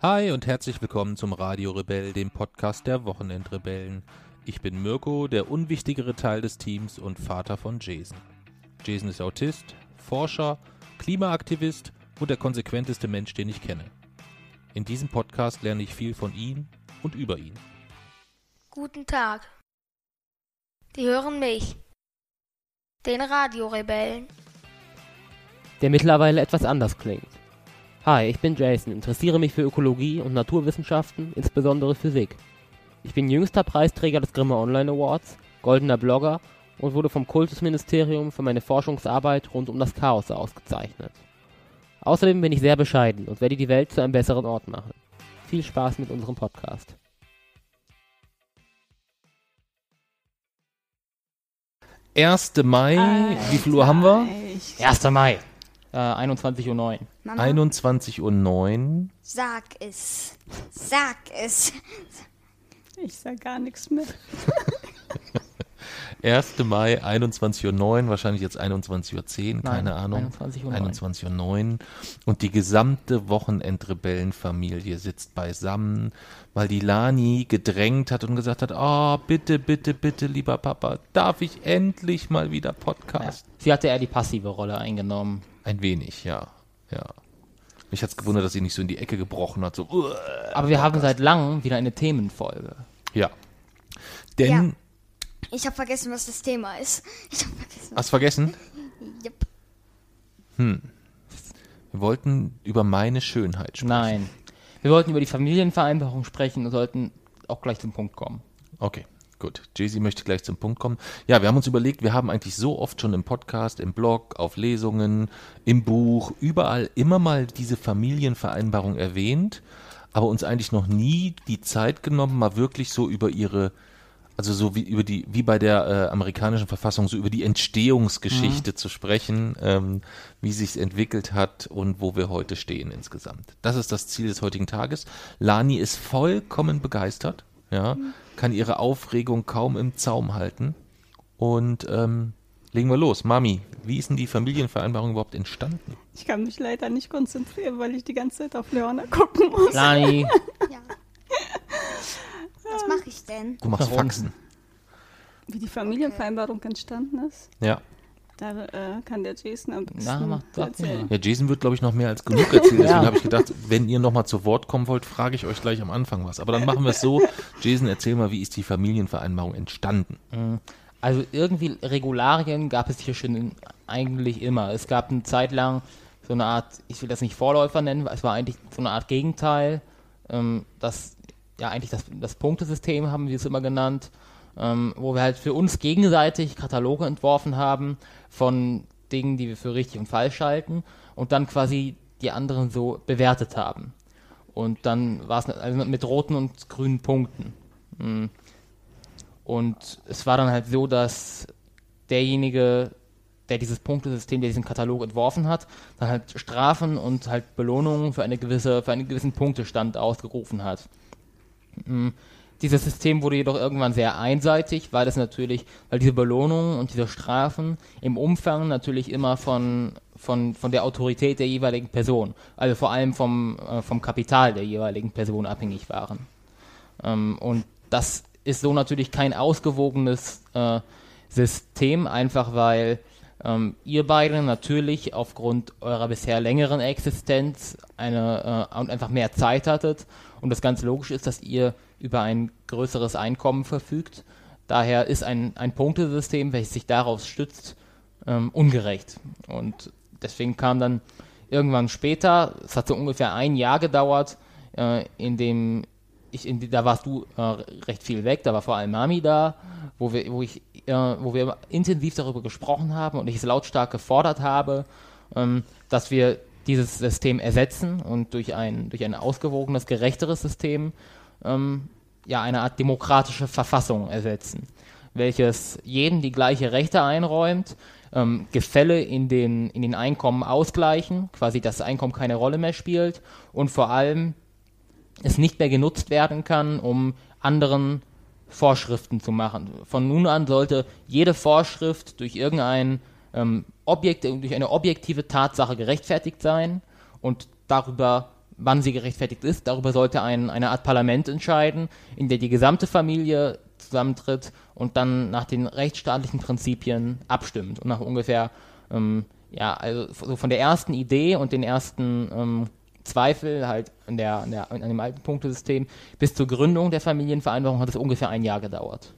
Hi und herzlich willkommen zum Radio Rebell, dem Podcast der Wochenendrebellen. Ich bin Mirko, der unwichtigere Teil des Teams und Vater von Jason. Jason ist Autist, Forscher, Klimaaktivist und der konsequenteste Mensch, den ich kenne. In diesem Podcast lerne ich viel von ihm und über ihn. Guten Tag. Die hören mich. Den Radiorebellen. der mittlerweile etwas anders klingt. Hi, ich bin Jason, interessiere mich für Ökologie und Naturwissenschaften, insbesondere Physik. Ich bin jüngster Preisträger des Grimme Online Awards, goldener Blogger und wurde vom Kultusministerium für meine Forschungsarbeit rund um das Chaos ausgezeichnet. Außerdem bin ich sehr bescheiden und werde die Welt zu einem besseren Ort machen. Viel Spaß mit unserem Podcast. Erste Mai, wie viel Uhr haben wir? 1. Mai, äh, 21.09 Uhr. Mama, 21.09 Uhr. sag es. Sag es. Ich sag gar nichts mehr. 1. Mai, 21.09 Uhr, wahrscheinlich jetzt 21.10 Uhr, keine Ahnung. 21.09 Uhr. 21.09 Uhr. Und die gesamte Wochenendrebellenfamilie sitzt beisammen, weil die Lani gedrängt hat und gesagt hat, oh, bitte, bitte, bitte, lieber Papa, darf ich endlich mal wieder Ja. Podcast? Sie hatte eher die passive Rolle eingenommen. Ein wenig, ja, ja. Mich hat's gewundert, dass sie nicht so in die Ecke gebrochen hat, so, "Uah." Aber wir haben seit langem wieder eine Themenfolge. ja. Denn, Ja. Ich habe vergessen, was das Thema ist. Ich habe vergessen. hast vergessen? Yep. Wir wollten über meine Schönheit sprechen. Nein. Wir wollten über die Familienvereinbarung sprechen und sollten auch gleich zum Punkt kommen. Okay, gut. Jay-Z möchte gleich zum Punkt kommen. Ja, wir haben uns überlegt, wir haben eigentlich so oft schon im Podcast, im Blog, auf Lesungen, im Buch, überall immer mal diese Familienvereinbarung erwähnt, aber uns eigentlich noch nie die Zeit genommen, mal wirklich so über ihre, also so wie über die, wie bei der äh, amerikanischen Verfassung, so über die Entstehungsgeschichte zu sprechen, ähm, wie sich's entwickelt hat und wo wir heute stehen insgesamt. Das ist das Ziel des heutigen Tages. Lani ist vollkommen begeistert, ja, kann ihre Aufregung kaum im Zaum halten. Und ähm, legen wir los. Mami, wie ist denn die Familienvereinbarung überhaupt entstanden? Ich kann mich leider nicht konzentrieren, weil ich die ganze Zeit auf Leona gucken muss. Lani, Ja. Was mache ich denn? Du machst Warum? Faxen. Wie die Familienvereinbarung entstanden ist, Ja. Da äh, kann der Jason am besten Na, erzählen. Ja, Jason wird, glaube ich, noch mehr als genug erzählen. Deswegen Ja. habe ich gedacht, wenn ihr nochmal zu Wort kommen wollt, frage ich euch gleich am Anfang was. Aber dann machen wir es so. Jason, erzähl mal, wie ist die Familienvereinbarung entstanden? also irgendwie Regularien gab es hier schon eigentlich immer. Es gab eine Zeit lang so eine Art, ich will das nicht Vorläufer nennen, weil es war eigentlich so eine Art Gegenteil. Ähm, das, ja, eigentlich das, das Punktesystem haben wir es immer genannt, ähm, wo wir halt für uns gegenseitig Kataloge entworfen haben von Dingen, die wir für richtig und falsch halten und dann quasi die anderen so bewertet haben. Und dann war es also mit roten und grünen Punkten. Mm. Und es war dann halt so, dass derjenige, der dieses Punktesystem, der diesen Katalog entworfen hat, dann halt Strafen und halt Belohnungen für eine gewisse, für einen gewissen Punktestand ausgerufen hat. Dieses System wurde jedoch irgendwann sehr einseitig, weil es natürlich, weil diese Belohnungen und diese Strafen im Umfang natürlich immer von, von, von der Autorität der jeweiligen Person, also vor allem vom, äh, vom Kapital der jeweiligen Person abhängig waren. Ähm, und das ist so natürlich kein ausgewogenes äh, System, einfach weil ähm, ihr beide natürlich aufgrund eurer bisher längeren Existenz eine, äh, und einfach mehr Zeit hattet und das ganz logisch ist, dass ihr über ein größeres Einkommen verfügt. Daher ist ein, ein Punktesystem, welches sich darauf stützt, ähm, ungerecht. Und deswegen kam dann irgendwann später, es hat so ungefähr ein Jahr gedauert, äh, in dem ich, in, da warst du äh, recht viel weg, da war vor allem Mami da, wo wir, wo ich, äh, wo wir intensiv darüber gesprochen haben und ich es lautstark gefordert habe, ähm, dass wir dieses System ersetzen und durch ein, durch ein ausgewogenes, gerechteres System ähm, ja, eine Art demokratische Verfassung ersetzen, welches jedem die gleiche Rechte einräumt, ähm, Gefälle in den, in den Einkommen ausgleichen, quasi das Einkommen keine Rolle mehr spielt und vor allem es nicht mehr genutzt werden kann, um anderen Vorschriften zu machen. Von nun an sollte jede Vorschrift durch irgendein ähm, Objekt, durch eine objektive Tatsache gerechtfertigt sein und darüber wann sie gerechtfertigt ist. Darüber sollte ein, eine Art Parlament entscheiden, in der die gesamte Familie zusammentritt und dann nach den rechtsstaatlichen Prinzipien abstimmt und nach ungefähr, ähm, ja, also so von der ersten Idee und den ersten ähm, Zweifel halt an, der, an, der, an dem alten Punktesystem bis zur Gründung der Familienvereinbarung hat es ungefähr ein Jahr gedauert.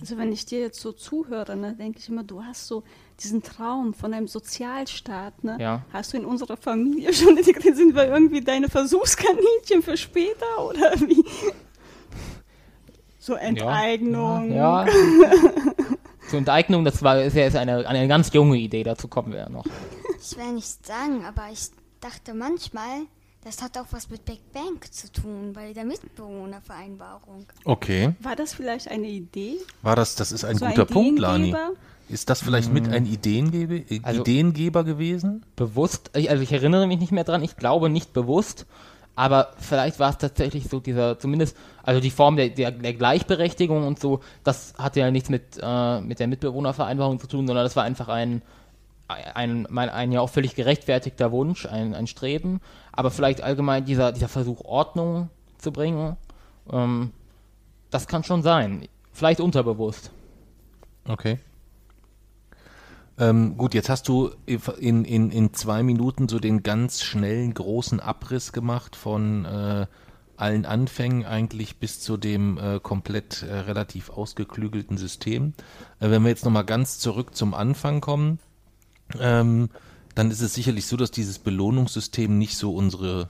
Also wenn ich dir jetzt so zuhöre, ne, denke ich immer, du hast so diesen Traum von einem Sozialstaat, ne? Ja. Hast du in unserer Familie schon integriert? Sind wir irgendwie deine Versuchskaninchen für später oder wie? So Enteignung. Ja. ja. Zur Enteignung, das war ist ja eine, eine ganz junge Idee, dazu kommen wir ja noch. Ich will nicht sagen, aber ich dachte manchmal, das hat auch was mit Big Bang zu tun, bei der Mitbewohnervereinbarung. Okay. War das vielleicht eine Idee? War das, das ist ein So ein guter Punkt, Lani. Ist das vielleicht mit ein Ideengeber, äh, Also- Ideengeber gewesen? Bewusst, ich- also ich erinnere mich nicht mehr dran, ich glaube nicht bewusst, aber vielleicht war es tatsächlich so dieser, zumindest, also die Form der, der, der Gleichberechtigung und so, das hatte ja nichts mit, äh, mit der Mitbewohnervereinbarung zu tun, sondern das war einfach ein, ein, mein, ein ja auch völlig gerechtfertigter Wunsch, ein, ein Streben, aber vielleicht allgemein dieser, dieser Versuch, Ordnung zu bringen, ähm, das kann schon sein. Vielleicht unterbewusst. Okay. Ähm, gut, jetzt hast du in, in, in zwei Minuten so den ganz schnellen, großen Abriss gemacht von äh, allen Anfängen eigentlich bis zu dem äh, komplett äh, relativ ausgeklügelten System. Äh, wenn wir jetzt nochmal ganz zurück zum Anfang kommen, ähm, dann ist es sicherlich so, dass dieses Belohnungssystem nicht so unsere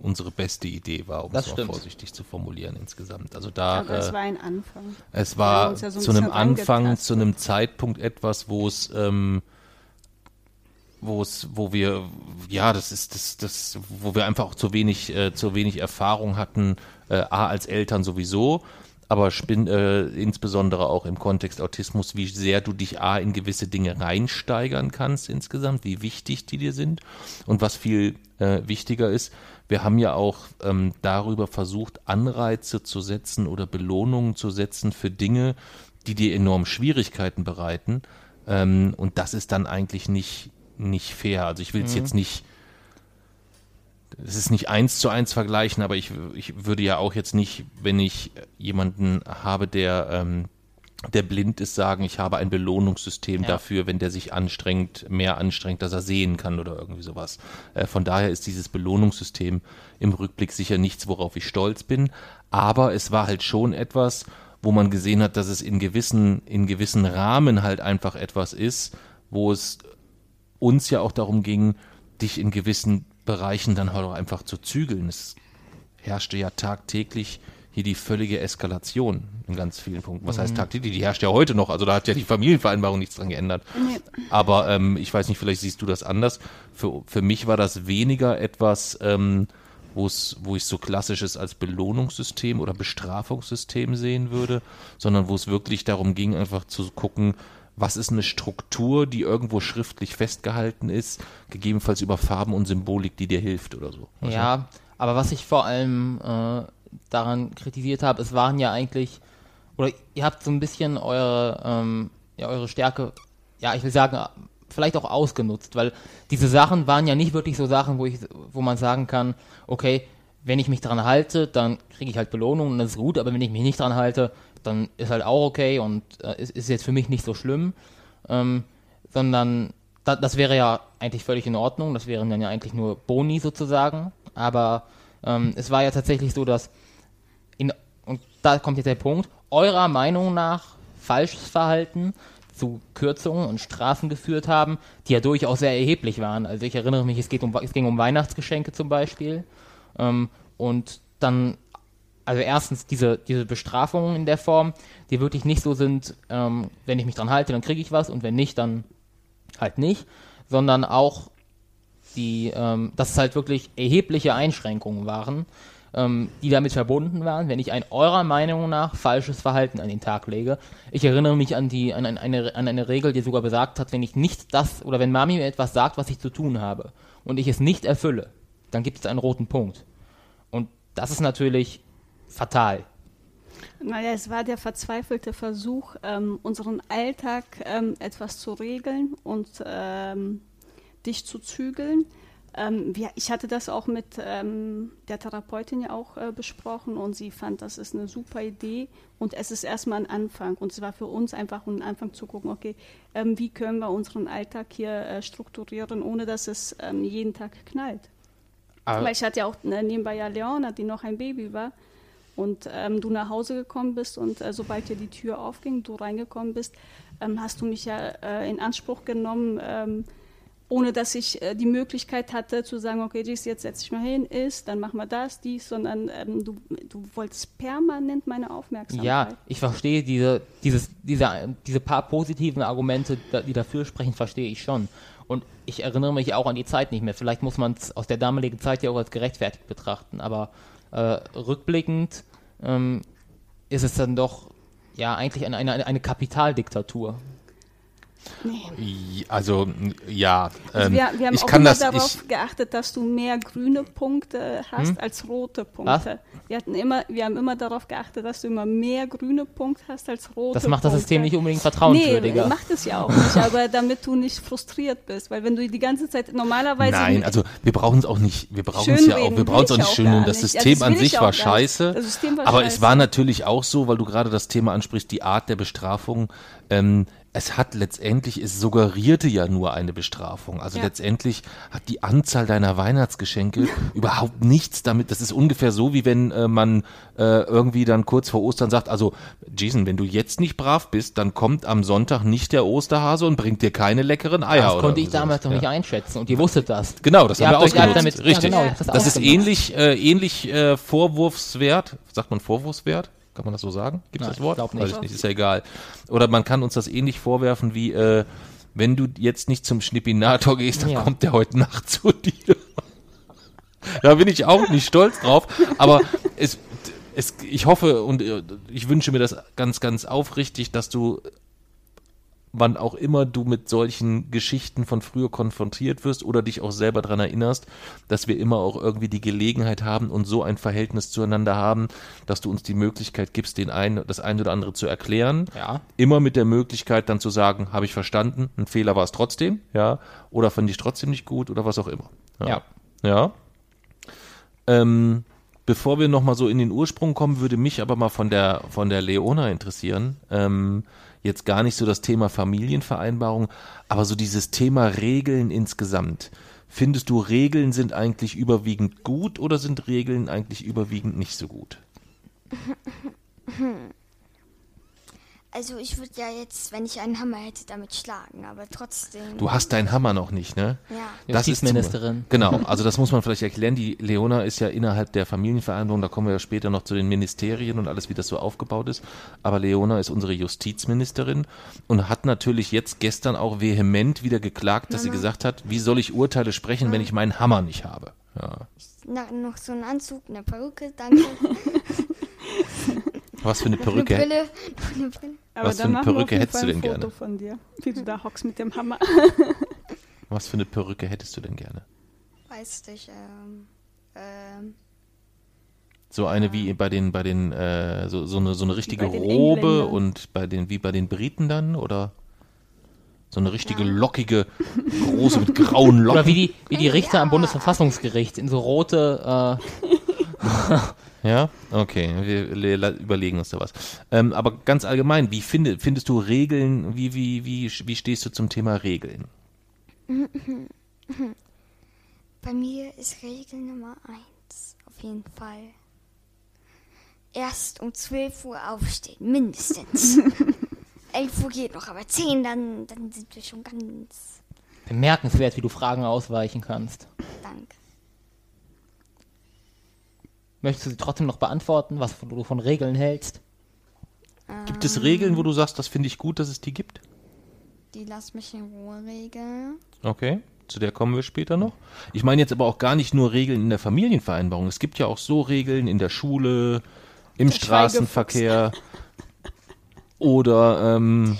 unsere beste Idee war, um Das es mal stimmt. vorsichtig zu formulieren insgesamt. Also da Aber es äh, war ein Anfang. es war ja so ein zu einem Anfang, zu einem Zeitpunkt etwas, wo es, ähm, wo es, wo wir, ja, das ist das, das, wo wir einfach auch zu wenig, äh, zu wenig Erfahrung hatten, äh, a als Eltern sowieso, aber spin, äh, insbesondere auch im Kontext Autismus, wie sehr du dich a in gewisse Dinge reinsteigern kannst insgesamt, wie wichtig die dir sind und was viel äh, wichtiger ist, wir haben ja auch ähm, darüber versucht, Anreize zu setzen oder Belohnungen zu setzen für Dinge, die dir enorm Schwierigkeiten bereiten. Ähm, und das ist dann eigentlich nicht, nicht fair. Also ich will es jetzt nicht, es ist nicht eins zu eins vergleichen, aber ich, ich würde ja auch jetzt nicht, wenn ich jemanden habe, der, ähm, der blind ist, sagen, ich habe ein Belohnungssystem Ja. dafür, wenn der sich anstrengt, mehr anstrengt, dass er sehen kann oder irgendwie sowas. Äh, von daher ist dieses Belohnungssystem im Rückblick sicher nichts, worauf ich stolz bin. Aber es war halt schon etwas, wo man gesehen hat, dass es in gewissen, in gewissen Rahmen halt einfach etwas ist, wo es uns ja auch darum ging, dich in gewissen Bereichen dann halt auch einfach zu zügeln. Es herrschte ja tagtäglich hier die völlige Eskalation in ganz vielen Punkten. Was heißt tagtäglich? Die herrscht ja heute noch. Also da hat ja die Familienvereinbarung nichts dran geändert. Nee. Aber ähm, ich weiß nicht, vielleicht siehst du das anders. Für, für mich war das weniger etwas, ähm, wo ich so klassisches als Belohnungssystem oder Bestrafungssystem sehen würde, sondern wo es wirklich darum ging, einfach zu gucken, was ist eine Struktur, die irgendwo schriftlich festgehalten ist, gegebenenfalls über Farben und Symbolik, die dir hilft oder so. Ja, aber was ich vor allem äh, daran kritisiert habe, es waren ja eigentlich, oder ihr habt so ein bisschen eure, ähm, ja, eure Stärke, ja, ich will sagen, vielleicht auch ausgenutzt, weil diese Sachen waren ja nicht wirklich so Sachen, wo ich, wo man sagen kann, okay, wenn ich mich dran halte, dann kriege ich halt Belohnung und das ist gut, aber wenn ich mich nicht dran halte, dann ist halt auch okay und äh, ist, ist jetzt für mich nicht so schlimm, ähm, sondern da, das wäre ja eigentlich völlig in Ordnung, das wären dann ja eigentlich nur Boni sozusagen, aber ähm, es war ja tatsächlich so, dass in, und da kommt jetzt der Punkt, eurer Meinung nach falsches Verhalten zu Kürzungen und Strafen geführt haben, die ja durchaus sehr erheblich waren. Also ich erinnere mich, es, geht um, es ging um Weihnachtsgeschenke zum Beispiel. Ähm, und dann, also erstens diese, diese Bestrafungen in der Form, die wirklich nicht so sind, ähm, wenn ich mich dran halte, dann kriege ich was und wenn nicht, dann halt nicht, sondern auch die, ähm, dass es halt wirklich erhebliche Einschränkungen waren, ähm, die damit verbunden waren, wenn ich ein eurer Meinung nach falsches Verhalten an den Tag lege. Ich erinnere mich an die an, ein- eine, an eine Regel, die sogar besagt hat, wenn ich nicht das oder wenn Mami mir etwas sagt, was ich zu tun habe und ich es nicht erfülle, dann gibt es einen roten Punkt. Und das ist natürlich fatal. Naja, es war der verzweifelte Versuch, ähm, unseren Alltag ähm, etwas zu regeln und ähm, dich zu zügeln. Ähm, wir, ich hatte das auch mit ähm, der Therapeutin ja auch äh, besprochen und sie fand, das ist eine super Idee und es ist erstmal ein Anfang und es war für uns einfach ein Anfang zu gucken, okay, ähm, wie können wir unseren Alltag hier äh, strukturieren, ohne dass es jeden Tag knallt. Aber- Weil ich hatte ja auch ne, nebenbei ja Leona, die noch ein Baby war und ähm, du nach Hause gekommen bist und äh, sobald dir die Tür aufging, du reingekommen bist, ähm, hast du mich ja äh, in Anspruch genommen, ähm, ohne dass ich äh, die Möglichkeit hatte zu sagen, okay, jetzt setz dich mal hin, isst, dann machen wir das, dies, sondern ähm, du, du wolltest permanent meine Aufmerksamkeit. Ja, ich verstehe diese, dieses, diese, diese paar positiven Argumente, die dafür sprechen, verstehe ich schon. Und ich erinnere mich auch an die Zeit nicht mehr. Vielleicht muss man es aus der damaligen Zeit ja auch als gerechtfertigt betrachten. Aber äh, rückblickend ähm, ist es dann doch ja eigentlich eine, eine, eine Kapitaldiktatur. I- Also, ja. Also ähm, wir, wir haben ich auch kann immer das, darauf ich, geachtet, dass du mehr grüne Punkte hast als rote Punkte. Wir, hatten immer, wir haben immer darauf geachtet, dass du immer mehr grüne Punkte hast als rote Das macht das Punkte. System nicht unbedingt vertrauenswürdiger. Nee, macht es ja auch nicht, aber damit du nicht frustriert bist, weil wenn du die ganze Zeit normalerweise Nein, also wir brauchen es auch nicht, wir brauchen es ja auch, wir brauchen es auch ich nicht schön. gar Das. Ja, System das an sich war scheiße, Das System war aber scheiße. es war natürlich auch so, weil du gerade das Thema ansprichst, die Art der Bestrafung. Ähm, es hat letztendlich, es suggerierte ja nur eine Bestrafung. Also Ja. letztendlich hat die Anzahl deiner Weihnachtsgeschenke überhaupt nichts damit. Das ist ungefähr so, wie wenn äh, man äh, irgendwie dann kurz vor Ostern sagt, also Jason, wenn du jetzt nicht brav bist, dann kommt am Sonntag nicht der Osterhase und bringt dir keine leckeren Eier. das konnte ich damals noch nicht Ja. einschätzen und ihr wusstet das. Genau, das Ihr haben wir ausgenutzt. damit- ja, Richtig. genau, ihr habt das das ist ähnlich, äh, ähnlich äh, vorwurfswert. Sagt man Vorwurfswert? Kann man das so sagen? Gibt es das Wort? ich nicht. Weiß ich nicht, ist ja egal. Oder man kann uns das ähnlich vorwerfen wie, äh, wenn du jetzt nicht zum Schnippinator gehst, dann Ja. kommt der heute Nacht zu dir. da bin ich auch nicht stolz drauf, aber es, es, ich hoffe und äh, ich wünsche mir das ganz, ganz aufrichtig, dass du wann auch immer du mit solchen Geschichten von früher konfrontiert wirst oder dich auch selber daran erinnerst, dass wir immer auch irgendwie die Gelegenheit haben und so ein Verhältnis zueinander haben, dass du uns die Möglichkeit gibst, den einen, das eine oder andere zu erklären. Ja. Immer mit der Möglichkeit dann zu sagen, habe ich verstanden, ein Fehler war es trotzdem, ja, oder fand ich trotzdem nicht gut oder was auch immer. Ja. Ja. Ähm, bevor wir nochmal so in den Ursprung kommen, würde mich aber mal von der, von der Leona interessieren. Ähm, jetzt gar nicht so das Thema Familienvereinbarung, aber so dieses Thema Regeln insgesamt. Findest du, Regeln sind eigentlich überwiegend gut oder sind Regeln eigentlich überwiegend nicht so gut? Also ich würde ja jetzt, wenn ich einen Hammer hätte, damit schlagen, aber trotzdem. Du hast deinen Hammer noch nicht, ne? Ja. Das ist Justizministerin. Genau, also das muss man vielleicht erklären. Die Leona ist ja innerhalb der Familienvereinbarung, da kommen wir ja später noch zu den Ministerien und alles, wie das so aufgebaut ist. Aber Leona ist unsere Justizministerin und hat natürlich jetzt gestern auch vehement wieder geklagt, dass sie gesagt hat, wie soll ich Urteile sprechen, wenn ich meinen Hammer nicht habe? Ja. Na, noch so einen Anzug, eine Perücke, danke. Was für eine Noch eine Perücke. Brille. Eine Brille. Aber Was für eine Perücke hättest du Fall ein denn Foto gerne? von dir, wie du da hockst mit dem Hammer. Was für eine Perücke hättest du denn gerne? Weiß nicht, ähm, ähm, So eine wie bei den, bei den, äh, so, so eine, so eine richtige Robe und bei den, wie bei den Briten dann, oder? So eine richtige lockige, große mit grauen Locken. Oder wie die, wie die Richter am Ja. Bundesverfassungsgericht in so rote, äh, Ja, okay, wir überlegen uns da was. Ähm, aber ganz allgemein, wie finde, findest du Regeln, wie, wie, wie, wie stehst du zum Thema Regeln? bei mir ist Regel Nummer eins, auf jeden Fall. Erst um 12 Uhr aufstehen, mindestens. 11 Uhr geht noch, aber 10, dann, dann sind wir schon ganz bemerkenswert, wie du Fragen ausweichen kannst. dank. Möchtest du sie trotzdem noch beantworten, was du von Regeln hältst? Gibt es Regeln, wo du sagst, das finde ich gut, dass es die gibt? Die lass mich in Ruhe regeln. Okay, zu der kommen wir später noch. Ich meine jetzt aber auch gar nicht nur Regeln in der Familienvereinbarung. Es gibt ja auch so Regeln in der Schule, im Der Straßenverkehr oder ähm,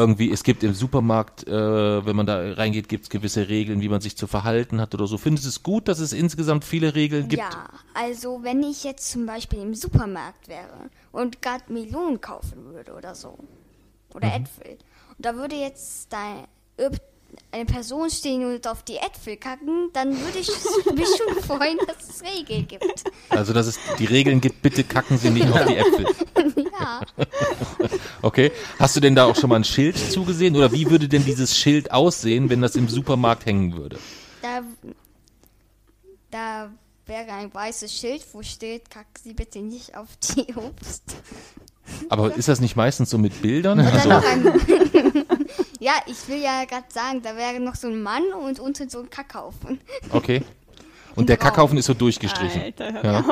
irgendwie, es gibt im Supermarkt, äh, wenn man da reingeht, gibt es gewisse Regeln, wie man sich zu verhalten hat oder so. Findest du es gut, dass es insgesamt viele Regeln gibt? Ja, also wenn ich jetzt zum Beispiel im Supermarkt wäre und gerade Melonen kaufen würde oder so. Oder Mhm. Äpfel. Und da würde jetzt dein, eine Person stehen und auf die Äpfel kacken, dann würde ich mich schon freuen, dass es Regeln gibt. Also, dass es die Regeln gibt, bitte kacken Sie nicht auf die Äpfel. Ja, Okay. Hast du denn da auch schon mal ein Schild zugesehen? Oder wie würde denn dieses Schild aussehen, wenn das im Supermarkt hängen würde? da, da wäre ein weißes Schild, wo steht, kacken Sie bitte nicht auf die Obst. Aber ist das nicht meistens so mit Bildern? Also, ein ja, ich will ja gerade sagen, da wäre noch so ein Mann und unten so ein Kackhaufen. okay. Und der Kackhaufen ist so durchgestrichen. Alter, hör Ja.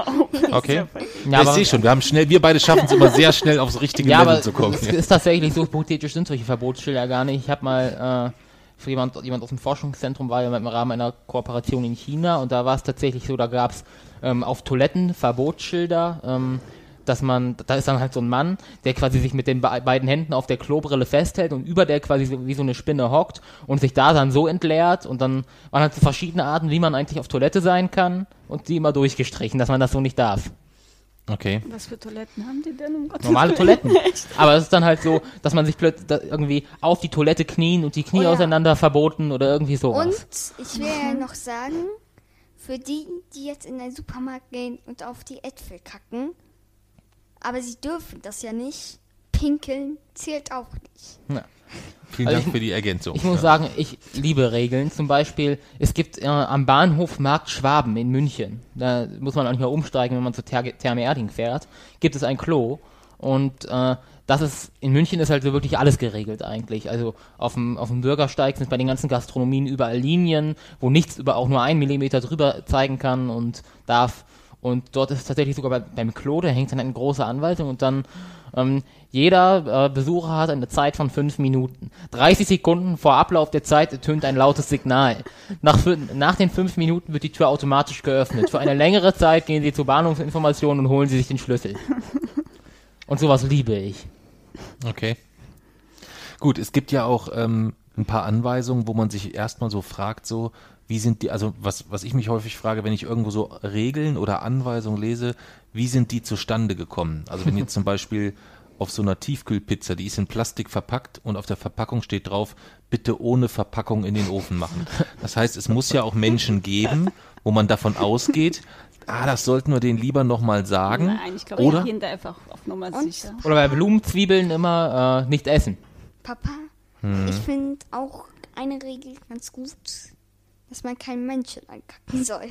Okay. Ja, Ja, ich sehe schon, wir haben schnell, wir beide schaffen es immer sehr schnell aufs richtige Ja, Level aber zu kommen. es ist tatsächlich so hypothetisch sind solche Verbotsschilder gar nicht. Ich habe mal äh, für jemand, jemand aus dem Forschungszentrum war ja im Rahmen einer Kooperation in China und da war es tatsächlich so, da gab es ähm, auf Toiletten Verbotsschilder, ähm, dass man, da ist dann halt so ein Mann, der quasi sich mit den be beiden Händen auf der Klobrille festhält und über der quasi so, wie so eine Spinne hockt und sich da dann so entleert und dann waren halt so verschiedene Arten, wie man eigentlich auf Toilette sein kann und die immer durchgestrichen, dass man das so nicht darf. Okay. Was für Toiletten haben die denn? Um Gottes normale Willen? Toiletten. Aber es ist dann halt so, dass man sich plötzlich irgendwie auf die Toilette knien und die Knie Oh ja. auseinander verboten oder irgendwie Und sowas. ich will ja noch sagen, für die, die jetzt in den Supermarkt gehen und auf die Äpfel kacken, aber sie dürfen das ja nicht, pinkeln zählt auch nicht. Ja. Vielen Also Dank ich- für die Ergänzung. Ich muss Ja. sagen, ich liebe Regeln. Zum Beispiel, es gibt äh, am Bahnhof Markt Schwaben in München. Da muss man auch nicht mehr umsteigen, wenn man zu Ter Therme Erding fährt. Gibt es ein Klo. Und äh, das ist, in München ist halt so wirklich alles geregelt eigentlich. Also auf dem, auf dem Bürgersteig sind bei den ganzen Gastronomien überall Linien, wo nichts über auch nur einen Millimeter drüber zeigen kann und darf. Und dort ist tatsächlich sogar bei, beim Klo, da hängt dann eine große Anweisung und dann ähm, jeder äh, Besucher hat eine Zeit von fünf Minuten. 30 Sekunden vor Ablauf der Zeit ertönt ein lautes Signal. Nach, nach den fünf Minuten wird die Tür automatisch geöffnet. Für eine längere Zeit gehen Sie zur Bahnhofsinformation und holen Sie sich den Schlüssel. Und sowas liebe ich. Okay. Gut, es gibt ja auch ähm, ein paar Anweisungen, wo man sich erstmal so fragt, so, wie sind die, also was, was ich mich häufig frage, wenn ich irgendwo so Regeln oder Anweisungen lese, wie sind die zustande gekommen? Also wenn jetzt zum Beispiel auf so einer Tiefkühlpizza, die ist in Plastik verpackt und auf der Verpackung steht drauf, bitte ohne Verpackung in den Ofen machen. Das heißt, es muss ja auch Menschen geben, wo man davon ausgeht, ah, das sollten wir denen lieber nochmal sagen. Nein, ich glaube, oder? da einfach auf Nummer Und? sicher. Oder bei Blumenzwiebeln immer äh, nicht essen. Papa, ich finde auch eine Regel ganz gut, dass man kein Menschen ankacken soll.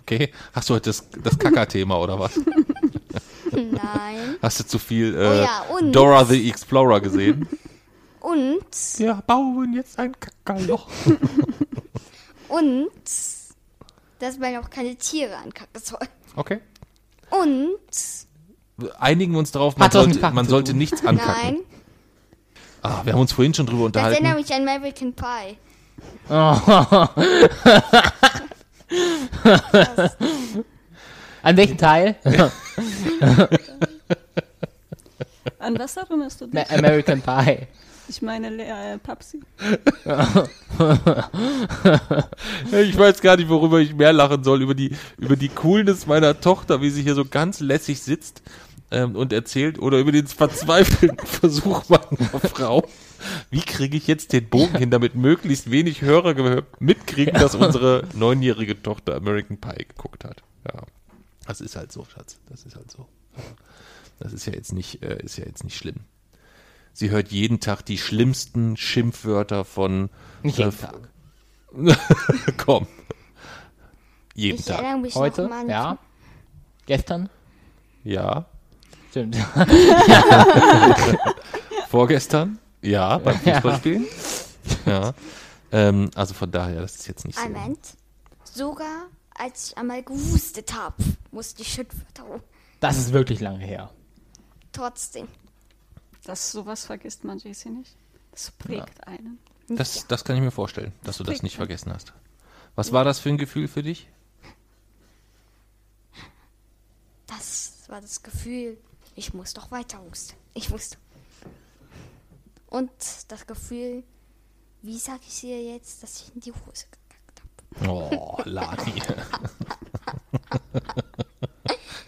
Okay, hast du heute das, das Kacker-Thema oder was? Nein. Hast du zu viel äh, Oh ja, und- Dora the Explorer gesehen? Und, Wir bauen jetzt ein Kackerloch. und, dass man auch keine Tiere ankacken soll. Okay. Und, Einigen wir uns darauf, man sollte, man sollte nichts ankacken. nein, Ah, wir haben uns vorhin schon drüber das erinnert unterhalten. mich an American Pie. An welchen Teil? An was erinnerst du dich? American Pie. Ich meine, Le- äh, Papsi. Ich weiß gar nicht, worüber ich mehr lachen soll. Über die, über die Coolness meiner Tochter, wie sie hier so ganz lässig sitzt ähm, und erzählt. Oder über den verzweifelten Versuch meiner Frau. Wie kriege ich jetzt den Bogen hin, damit möglichst wenig Hörer ge- mitkriegen, dass unsere neunjährige Tochter American Pie geguckt hat. Ja, das ist halt so, Schatz. Das ist halt so. Das ist ja jetzt nicht, äh, ist ja jetzt nicht schlimm. Sie hört jeden Tag die schlimmsten Schimpfwörter von Nicht jeden Tag. Komm. Jeden Ich Tag. mich Heute? noch mal Ja. Gestern? Ja. Stimmt. Vorgestern? Ja, beim Fußballspielen. Ja. Ähm, also von daher, das ist jetzt nicht so. Moment. Sogar als ich einmal gehustet habe, musste ich Schimpfwörter hoch. Das ist wirklich lange her. Trotzdem. Das sowas vergisst man, JC, nicht. Das prägt einen. Das, das kann ich mir vorstellen, dass du das nicht vergessen hast. Was war das für ein Gefühl für dich? Das war das Gefühl, ich muss doch weiter husten. Ich wusste. Und das Gefühl, wie sage ich dir jetzt, dass ich in die Hose gekackt habe? Oh, Ladi.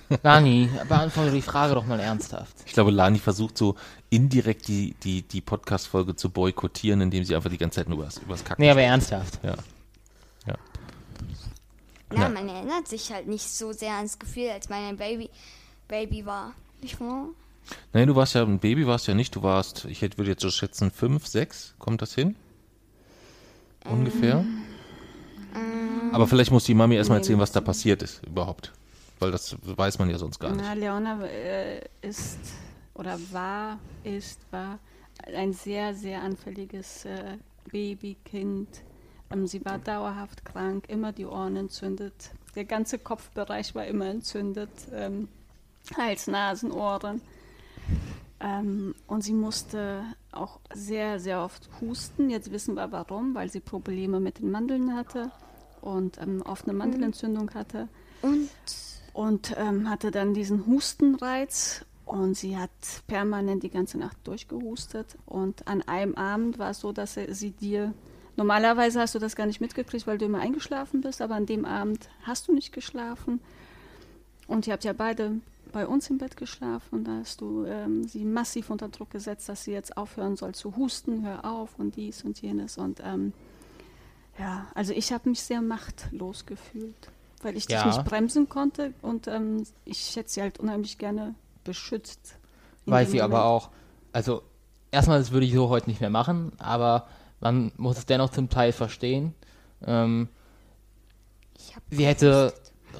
Lani, beantworte die Frage doch mal ernsthaft. Ich glaube, Lani versucht so indirekt die, die, die Podcast-Folge zu boykottieren, indem sie einfach die ganze Zeit nur übers, übers Kacken Nee, aber spricht. ernsthaft. Ja. Ja. Ja, Ja. man erinnert sich halt nicht so sehr ans Gefühl, als man ein Baby, Baby war. Nicht wahr? Nein, du warst ja ein Baby, warst ja nicht. Du warst, ich hätte, würde jetzt so schätzen, fünf, sechs. Kommt das hin? Ungefähr? Aber vielleicht muss die Mami erstmal nee, erzählen, was da passiert ist überhaupt. Weil das weiß man ja sonst gar nicht. Na, Leona äh, ist oder war, ist, war ein sehr, sehr anfälliges äh, Babykind. Ähm, sie war dauerhaft krank, immer die Ohren entzündet. Der ganze Kopfbereich war immer entzündet. Ähm, Hals, Nasen, Ohren. Ähm, und sie musste auch sehr, sehr oft husten. Jetzt wissen wir warum, weil sie Probleme mit den Mandeln hatte und ähm, oft eine Mandelentzündung hatte Und und ähm, hatte dann diesen Hustenreiz und sie hat permanent die ganze Nacht durchgehustet und an einem Abend war es so, dass sie dir normalerweise hast du das gar nicht mitgekriegt, weil du immer eingeschlafen bist, aber an dem Abend hast du nicht geschlafen und ihr habt ja beide bei uns im Bett geschlafen, da hast du ähm, sie massiv unter Druck gesetzt, dass sie jetzt aufhören soll zu husten, hör auf und dies und jenes und ähm, ja, also ich habe mich sehr machtlos gefühlt, weil ich dich Ja. nicht bremsen konnte und ähm, ich hätte sie halt unheimlich gerne beschützt. dem sie aber auch. Also, erstmal, das würde ich so heute nicht mehr machen, aber man muss es dennoch zum Teil verstehen. Ähm, sie hätte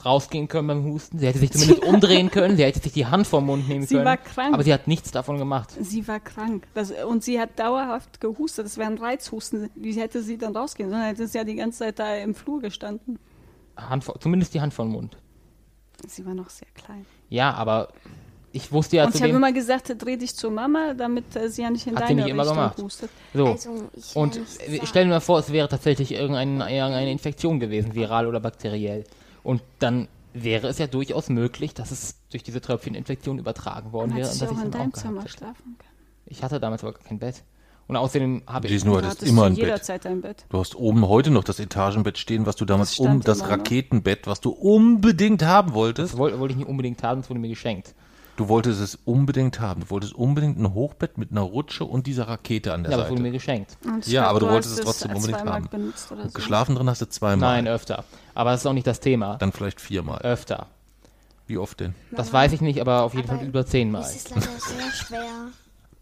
rausgehen können beim Husten, sie hätte sich zumindest umdrehen können, sie hätte sich die Hand vom Mund nehmen Sie können. war krank. Aber sie hat nichts davon gemacht. Sie war krank das, und sie hat dauerhaft gehustet. Das wäre ein Reizhusten. Wie hätte sie dann rausgehen sollen? Hätte sie ja die ganze Zeit da im Flur gestanden. Hand, vor- zumindest die Hand vom Mund. Sie war noch sehr klein. Ja, aber ich wusste ja und ich habe immer gesagt, dreh dich zur Mama, damit äh, sie ja nicht in Hat sie deine nicht immer Richtung gemacht. hustet. so. Also, Und stell dir mal vor, es wäre tatsächlich irgendein, irgendeine Infektion gewesen, viral oder bakteriell. Und dann wäre es ja durchaus möglich, dass es durch diese Tröpfcheninfektion übertragen worden Dann wäre. und du dass auch ich in dann deinem auch Zimmer schlafen können. Ich hatte damals aber gar kein Bett. Und außerdem habe ich. Jason, du hattest immer ein Bett. jederzeit ein Bett. Du hast oben heute noch das Etagenbett stehen, was du damals Das um, das. Raketenbett, was du unbedingt haben wolltest. Das wollte, wollte ich nicht unbedingt haben, es wurde mir geschenkt. Du wolltest es unbedingt haben. Du wolltest unbedingt ein Hochbett mit einer Rutsche und dieser Rakete an der Ja, aber es wurde mir Seite. geschenkt. Ja, glaub, aber du wolltest es trotzdem unbedingt haben. benutzt oder so. Geschlafen drin hast du zweimal. Nein, öfter. Aber das ist auch nicht das Thema. Dann vielleicht viermal. Öfter. Wie oft denn? Das weiß ich nicht, aber auf jeden Aber Fall über zehnmal. Es ist leider sehr schwer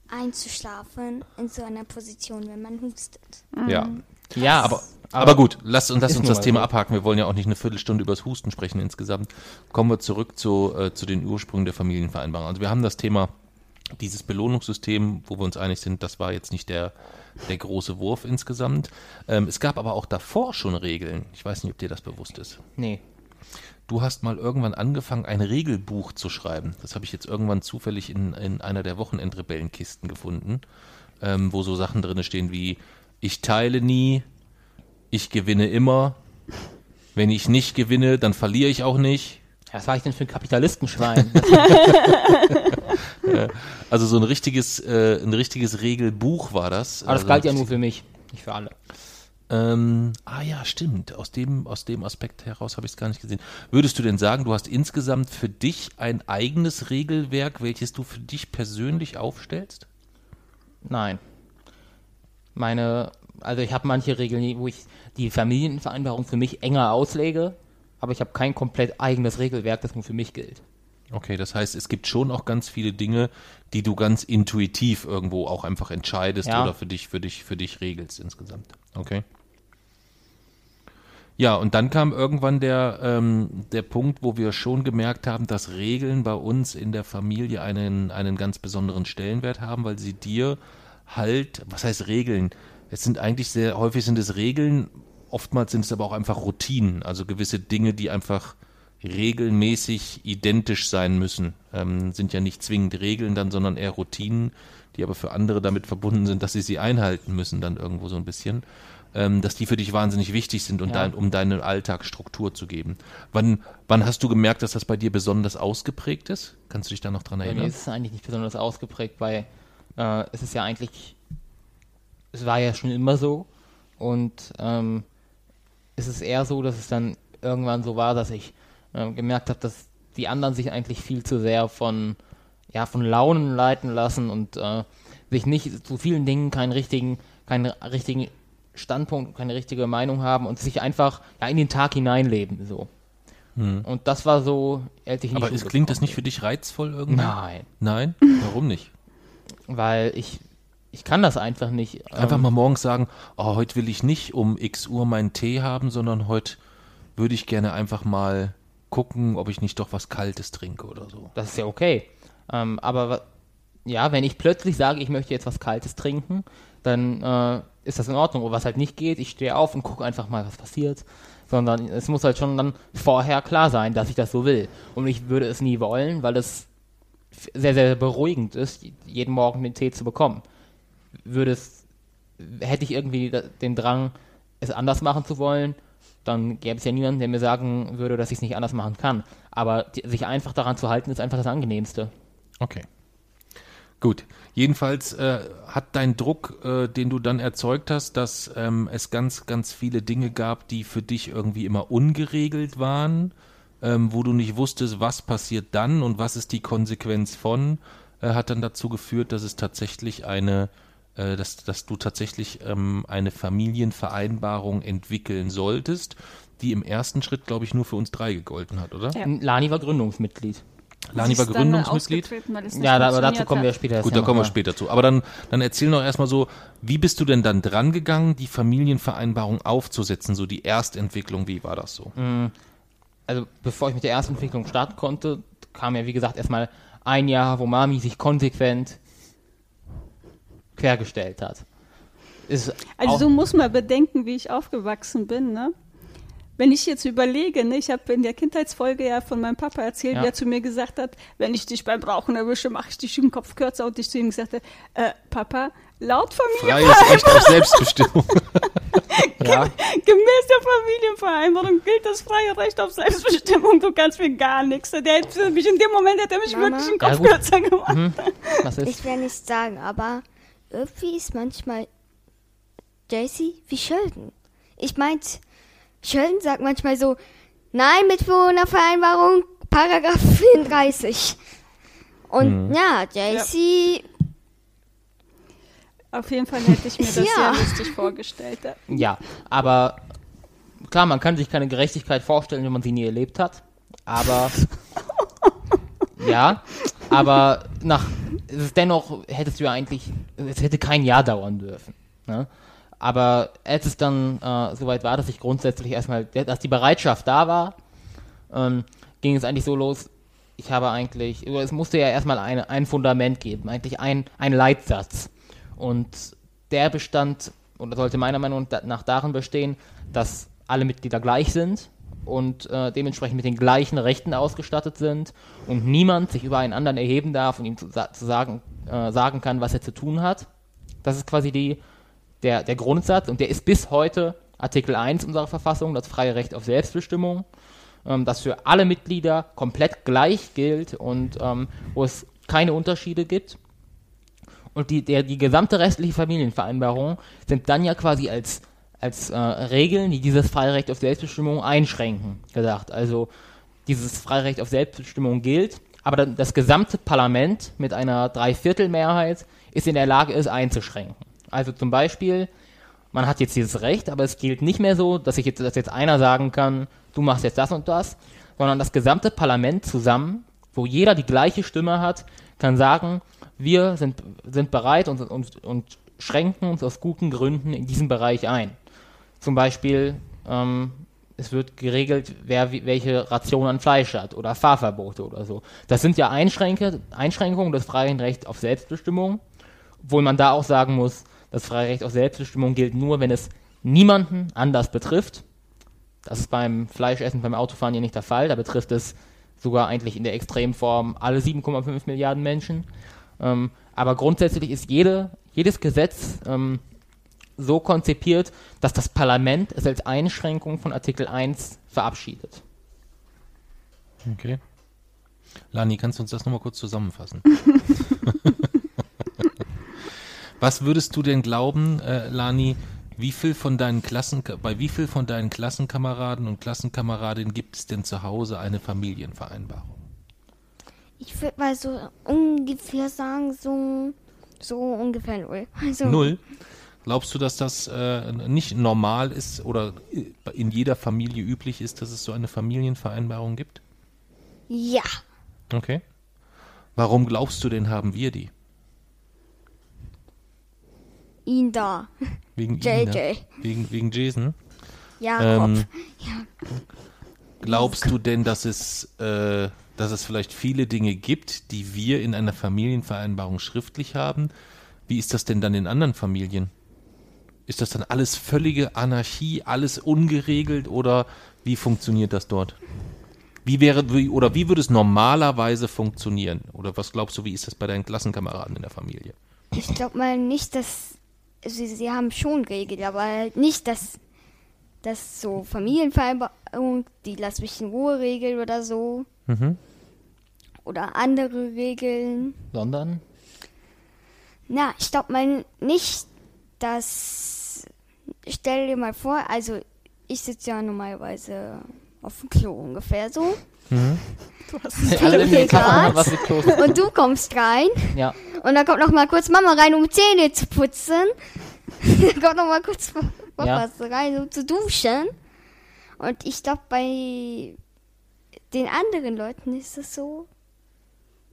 einzuschlafen in so einer Position, wenn man hustet. Ja. Ja, Aber, aber gut, lass, und uns das Thema so. abhaken. Wir wollen ja auch nicht eine Viertelstunde übers Husten sprechen insgesamt. Kommen wir zurück zu, äh, zu den Ursprüngen der Familienvereinbarung. Also wir haben das Thema, dieses Belohnungssystem, wo wir uns einig sind, das war jetzt nicht der, der große Wurf insgesamt. Ähm, es gab aber auch davor schon Regeln. Ich weiß nicht, ob dir das bewusst ist. Nee. Du hast mal irgendwann angefangen, ein Regelbuch zu schreiben. Das habe ich jetzt irgendwann zufällig in, in einer der Wochenendrebellenkisten gefunden, ähm, wo so Sachen drin stehen wie ich teile nie, ich gewinne immer, wenn ich nicht gewinne, dann verliere ich auch nicht. Was war ich denn für ein Kapitalistenschwein? Also so ein richtiges, äh, ein richtiges Regelbuch war das. Aber das also galt ja nur für mich, nicht für alle. Ähm, ah ja, stimmt. Aus dem, aus dem Aspekt heraus habe ich es gar nicht gesehen. Würdest du denn sagen, du hast insgesamt für dich ein eigenes Regelwerk, welches du für dich persönlich aufstellst? Nein. Meine, also ich habe manche Regeln, wo ich die Familienvereinbarung für mich enger auslege, aber ich habe kein komplett eigenes Regelwerk, das nur für mich gilt. Okay, das heißt, es gibt schon auch ganz viele Dinge, die du ganz intuitiv irgendwo auch einfach entscheidest Ja. oder für dich, für dich, für dich regelst insgesamt. Okay. Ja, und dann kam irgendwann der, ähm, der Punkt, wo wir schon gemerkt haben, dass Regeln bei uns in der Familie einen, einen ganz besonderen Stellenwert haben, weil sie dir halt, was heißt Regeln? Es sind eigentlich sehr, häufig sind es Regeln, oftmals sind es aber auch einfach Routinen, also gewisse Dinge, die einfach regelmäßig identisch sein müssen. Ähm, sind ja nicht zwingend Regeln dann, sondern eher Routinen, die aber für andere damit verbunden sind, dass sie sie einhalten müssen dann irgendwo so ein bisschen. Ähm, dass die für dich wahnsinnig wichtig sind und Ja. dein, um deinen Alltag Struktur zu geben. Wann, wann hast du gemerkt, dass das bei dir besonders ausgeprägt ist? Kannst du dich da noch dran Bei mir erinnern? ist es eigentlich nicht besonders ausgeprägt, weil äh, es ist ja eigentlich, es war ja schon immer so und ähm, es ist eher so, dass es dann irgendwann so war, dass ich ähm, gemerkt habe, dass die anderen sich eigentlich viel zu sehr von, ja, von Launen leiten lassen und äh, sich nicht zu vielen Dingen keinen richtigen, keinen richtigen Standpunkt, keine richtige Meinung haben und sich einfach ja, in den Tag hineinleben. So. Und das war so, als ich die Aber es, klingt das nicht für dich reizvoll irgendwie? Nein, Nein? Warum nicht? weil ich, ich kann das einfach nicht. Einfach ähm, mal morgens sagen, oh, heute will ich nicht um x Uhr meinen Tee haben, sondern heute würde ich gerne einfach mal gucken, ob ich nicht doch was Kaltes trinke oder so. Das ist ja okay. Ähm, aber ja, wenn ich plötzlich sage, ich möchte jetzt was Kaltes trinken, dann äh, ist das in Ordnung. Und was halt nicht geht, ich stehe auf und gucke einfach mal, was passiert. Sondern es muss halt schon dann vorher klar sein, dass ich das so will. Und ich würde es nie wollen, weil es sehr, sehr beruhigend ist, jeden Morgen den Tee zu bekommen. Würde es, hätte ich irgendwie den Drang, es anders machen zu wollen, dann gäbe es ja niemanden, der mir sagen würde, dass ich es nicht anders machen kann. Aber die, sich einfach daran zu halten, ist einfach das Angenehmste. Okay. Gut. Jedenfalls äh, hat dein Druck, äh, den du dann erzeugt hast, dass ähm, es ganz, ganz viele Dinge gab, die für dich irgendwie immer ungeregelt waren, ähm, wo du nicht wusstest, was passiert dann und was ist die Konsequenz von, äh, hat dann dazu geführt, dass es tatsächlich eine, äh, dass, dass du tatsächlich ähm, eine Familienvereinbarung entwickeln solltest, die im ersten Schritt, glaube ich, nur für uns drei gegolten hat, oder? Ja. Lani war Gründungsmitglied. Lani Sie war Gründungsmitglied. Ja, da, aber dazu kommen wir später. Gut, da kommen wir später zu. Aber dann, dann erzähl noch erstmal so, wie bist du denn dann dran gegangen, die Familienvereinbarung aufzusetzen, so die Erstentwicklung, wie war das so? Also, bevor ich mit der ersten Entwicklung starten konnte, kam ja, wie gesagt, erstmal ein Jahr, wo Mami sich konsequent quergestellt hat. Ist Also du musst mal bedenken, wie ich aufgewachsen bin, ne? Wenn ich jetzt überlege, ne, ich habe in der Kindheitsfolge ja von meinem Papa erzählt, Ja. wie er zu mir gesagt hat, wenn ich dich beim Rauchen erwische, mache ich dich den Kopf kürzer und ich zu ihm gesagt habe, äh, Papa, laut Familie, Freies Recht auf Selbstbestimmung. ja, gemäß der Familienvereinbarung gilt das freie Recht auf Selbstbestimmung, du kannst mir gar nichts. Der hätte mich in dem Moment hätte er mich Mama? wirklich Ja, Kopf gut. kürzer gemacht. was ist? Ich will nicht sagen, aber irgendwie ist manchmal Jaycee wie Sheldon. Ich meint, Sheldon sagt manchmal so, nein, Mitbewohnervereinbarung, Paragraph 34. Und ja, Jaycee, Auf jeden Fall hätte ich mir das Ja. sehr lustig vorgestellt. ja. Ja, aber klar, man kann sich keine Gerechtigkeit vorstellen, wenn man sie nie erlebt hat. Aber ja, aber nach es ist dennoch hättest du ja eigentlich, es hätte kein Jahr dauern dürfen. Ne? Aber als es dann äh, soweit war, dass ich grundsätzlich erstmal, dass die Bereitschaft da war, ähm, ging es eigentlich so los. Ich habe eigentlich, es musste ja erstmal eine, ein Fundament geben, eigentlich ein, ein Leitsatz. Und der bestand, oder sollte meiner Meinung nach darin bestehen, dass alle Mitglieder gleich sind und äh, dementsprechend mit den gleichen Rechten ausgestattet sind und niemand sich über einen anderen erheben darf und ihm zu, zu sagen, äh, sagen kann, was er zu tun hat. Das ist quasi die, der, der Grundsatz und der ist bis heute Artikel 1 unserer Verfassung, das freie Recht auf Selbstbestimmung, ähm, das für alle Mitglieder komplett gleich gilt und ähm, wo es keine Unterschiede gibt. Und die, der, die gesamte restliche Familienvereinbarung sind dann ja quasi als, als äh, Regeln, die dieses Freirecht auf Selbstbestimmung einschränken, gedacht. Also dieses Freirecht auf Selbstbestimmung gilt, aber das gesamte Parlament mit einer Dreiviertelmehrheit ist in der Lage, es einzuschränken. Also zum Beispiel, man hat jetzt dieses Recht, aber es gilt nicht mehr so, dass ich jetzt, dass jetzt einer sagen kann, du machst jetzt das und das, sondern das gesamte Parlament zusammen, wo jeder die gleiche Stimme hat, kann sagen, wir sind, sind bereit und, und, und schränken uns aus guten Gründen in diesem Bereich ein. Zum Beispiel, ähm, es wird geregelt, wer welche Ration an Fleisch hat oder Fahrverbote oder so. Das sind ja Einschränke, Einschränkungen des freien Rechts auf Selbstbestimmung, obwohl man da auch sagen muss, das freie Recht auf Selbstbestimmung gilt nur, wenn es niemanden anders betrifft. Das ist beim Fleischessen, beim Autofahren ja nicht der Fall. Da betrifft es sogar eigentlich in der Extremform alle 7,5 Milliarden Menschen. Ähm, aber grundsätzlich ist jede, jedes Gesetz ähm, so konzipiert, dass das Parlament es als Einschränkung von Artikel 1 verabschiedet. Okay. Lani, kannst du uns das nochmal kurz zusammenfassen? Was würdest du denn glauben, äh, Lani, wie viel von deinen Klassen, bei wie viel von deinen Klassenkameraden und Klassenkameradinnen gibt es denn zu Hause eine Familienvereinbarung? Ich würde mal so ungefähr sagen, so, so ungefähr null. Also, Null. Glaubst du, dass das äh, nicht normal ist oder in jeder Familie üblich ist, dass es so eine Familienvereinbarung gibt? Ja. Okay. Warum glaubst du denn, haben wir die? Ihn da. Wegen JJ. Ina? Wegen, wegen Jason? Jakob. Ähm, Glaubst du denn, dass es, äh, dass es vielleicht viele Dinge gibt, die wir in einer Familienvereinbarung schriftlich haben? Wie ist das denn dann in anderen Familien? Ist das dann alles völlige Anarchie, alles ungeregelt oder wie funktioniert das dort? Wie wäre wie, oder wie würde es normalerweise funktionieren? Oder was glaubst du, wie ist das bei deinen Klassenkameraden in der Familie? Ich glaube mal nicht, dass. Sie, sie haben schon Regeln, aber halt nicht, dass. dass so Familienvereinbarung, die lass mich in Ruhe regeln oder so. Mhm. Oder andere Regeln. Sondern? Na, ich glaube mal nicht, dass. Stell dir mal vor, also ich sitze ja normalerweise auf dem Klo ungefähr so. Du hast Alle in den was geklost. Und du kommst rein Ja. und dann kommt noch mal kurz Mama rein, um Zähne zu putzen. dann kommt noch mal kurz Papa Ja. rein, um zu duschen. Und ich glaube, bei den anderen Leuten ist es so,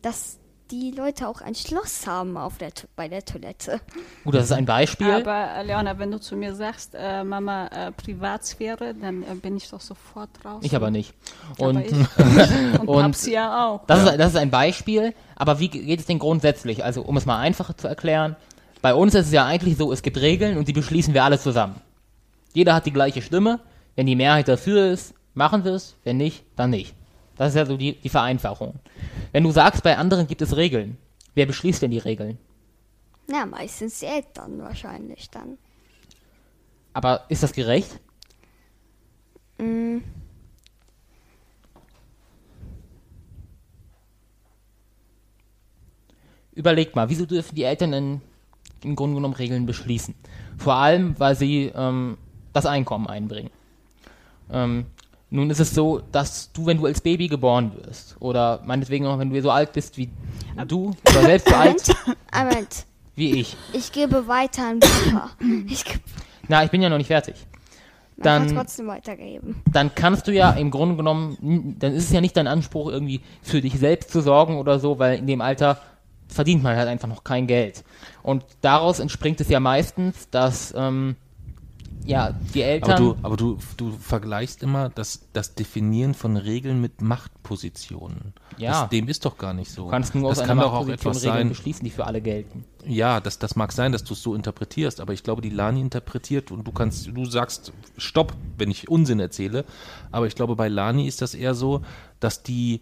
dass die Leute auch ein Schloss haben auf der, bei der Toilette. Gut, das ist ein Beispiel. Aber äh, Leona, wenn du zu mir sagst, äh, Mama, äh, Privatsphäre, dann äh, bin ich doch sofort raus. ich aber nicht. Aber Und ich, und, und- ja auch. Das, ist, das ist ein Beispiel, aber wie geht es denn grundsätzlich? Also, um es mal einfacher zu erklären, bei uns ist es ja eigentlich so, es gibt Regeln und die beschließen wir alle zusammen. Jeder hat die gleiche Stimme. Wenn die Mehrheit dafür ist, machen wir es. Wenn nicht, dann nicht. Das ist ja so die, die Vereinfachung. Wenn du sagst, bei anderen gibt es Regeln, wer beschließt denn die Regeln? Na, meistens die Eltern wahrscheinlich dann. Aber ist das gerecht? Mm, Überlegt mal, wieso dürfen die Eltern denn im Grunde genommen Regeln beschließen? Vor allem, weil sie ähm, das Einkommen einbringen. Ähm, nun ist es so, dass du, wenn du als Baby geboren wirst, oder meinetwegen auch, wenn du so alt bist wie du, oder selbst so alt Moment, wie ich. Ich gebe weiter an Papa. Ich geb, Na, ich bin ja noch nicht fertig. man kann Dann, trotzdem weitergeben. dann kannst du ja im Grunde genommen, dann ist es ja nicht dein Anspruch, irgendwie für dich selbst zu sorgen oder so, weil in dem Alter verdient man halt einfach noch kein Geld. Und daraus entspringt es ja meistens, dass ähm, ja, die Eltern. Aber du, aber du, du vergleichst immer das, das Definieren von Regeln mit Machtpositionen. Ja. Das, dem ist doch gar nicht so. Du kannst nur das aus kann einer doch auch Machtposition etwas Regeln sein. beschließen, die für alle gelten. Ja, das, das mag sein, dass du es so interpretierst, aber ich glaube, die Lani interpretiert und du kannst, du sagst Stopp, wenn ich Unsinn erzähle. Aber ich glaube, bei Lani ist das eher so, dass die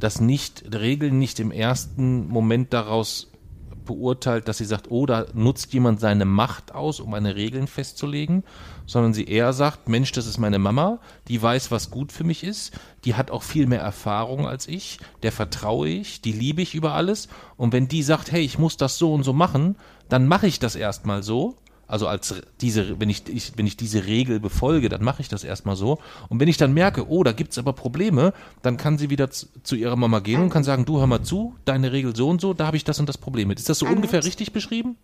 das nicht, Regeln nicht im ersten Moment daraus beurteilt, dass sie sagt, oh, da nutzt jemand seine Macht aus, um eine Regeln festzulegen, sondern sie eher sagt, Mensch, das ist meine Mama, die weiß, was gut für mich ist, die hat auch viel mehr Erfahrung als ich, der vertraue ich, die liebe ich über alles und wenn die sagt, hey, ich muss das so und so machen, dann mache ich das erstmal so. Also als diese, wenn ich, ich wenn ich diese Regel befolge, dann mache ich das erstmal so. Und wenn ich dann merke, oh, da gibt's aber Probleme, dann kann sie wieder zu, zu ihrer Mama gehen und kann sagen, du hör mal zu, deine Regel so und so, da habe ich das und das Problem mit. Ist das so Annette. ungefähr richtig beschrieben?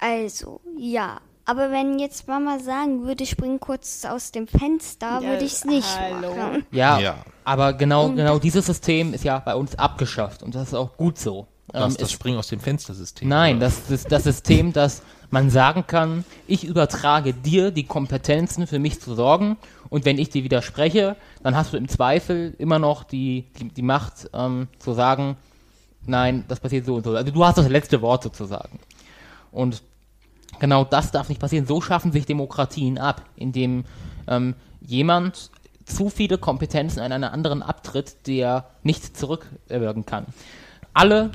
Also, ja. Aber wenn jetzt Mama sagen würde, spring kurz aus dem Fenster, Ja, würde ich es nicht hallo. machen. Ja, Ja. aber genau, genau dieses System ist ja bei uns abgeschafft und das ist auch gut so. Was, Ähm, das es- Springen aus dem Fenstersystem? Nein, das ist das System, dass man sagen kann, ich übertrage dir die Kompetenzen für mich zu sorgen und wenn ich dir widerspreche, dann hast du im Zweifel immer noch die, die, die Macht ähm, zu sagen, nein, das passiert so und so. Also du hast das letzte Wort sozusagen. Und genau das darf nicht passieren. So schaffen sich Demokratien ab, indem ähm, jemand zu viele Kompetenzen an einen anderen abtritt, der nicht zurückwirken kann. Alle,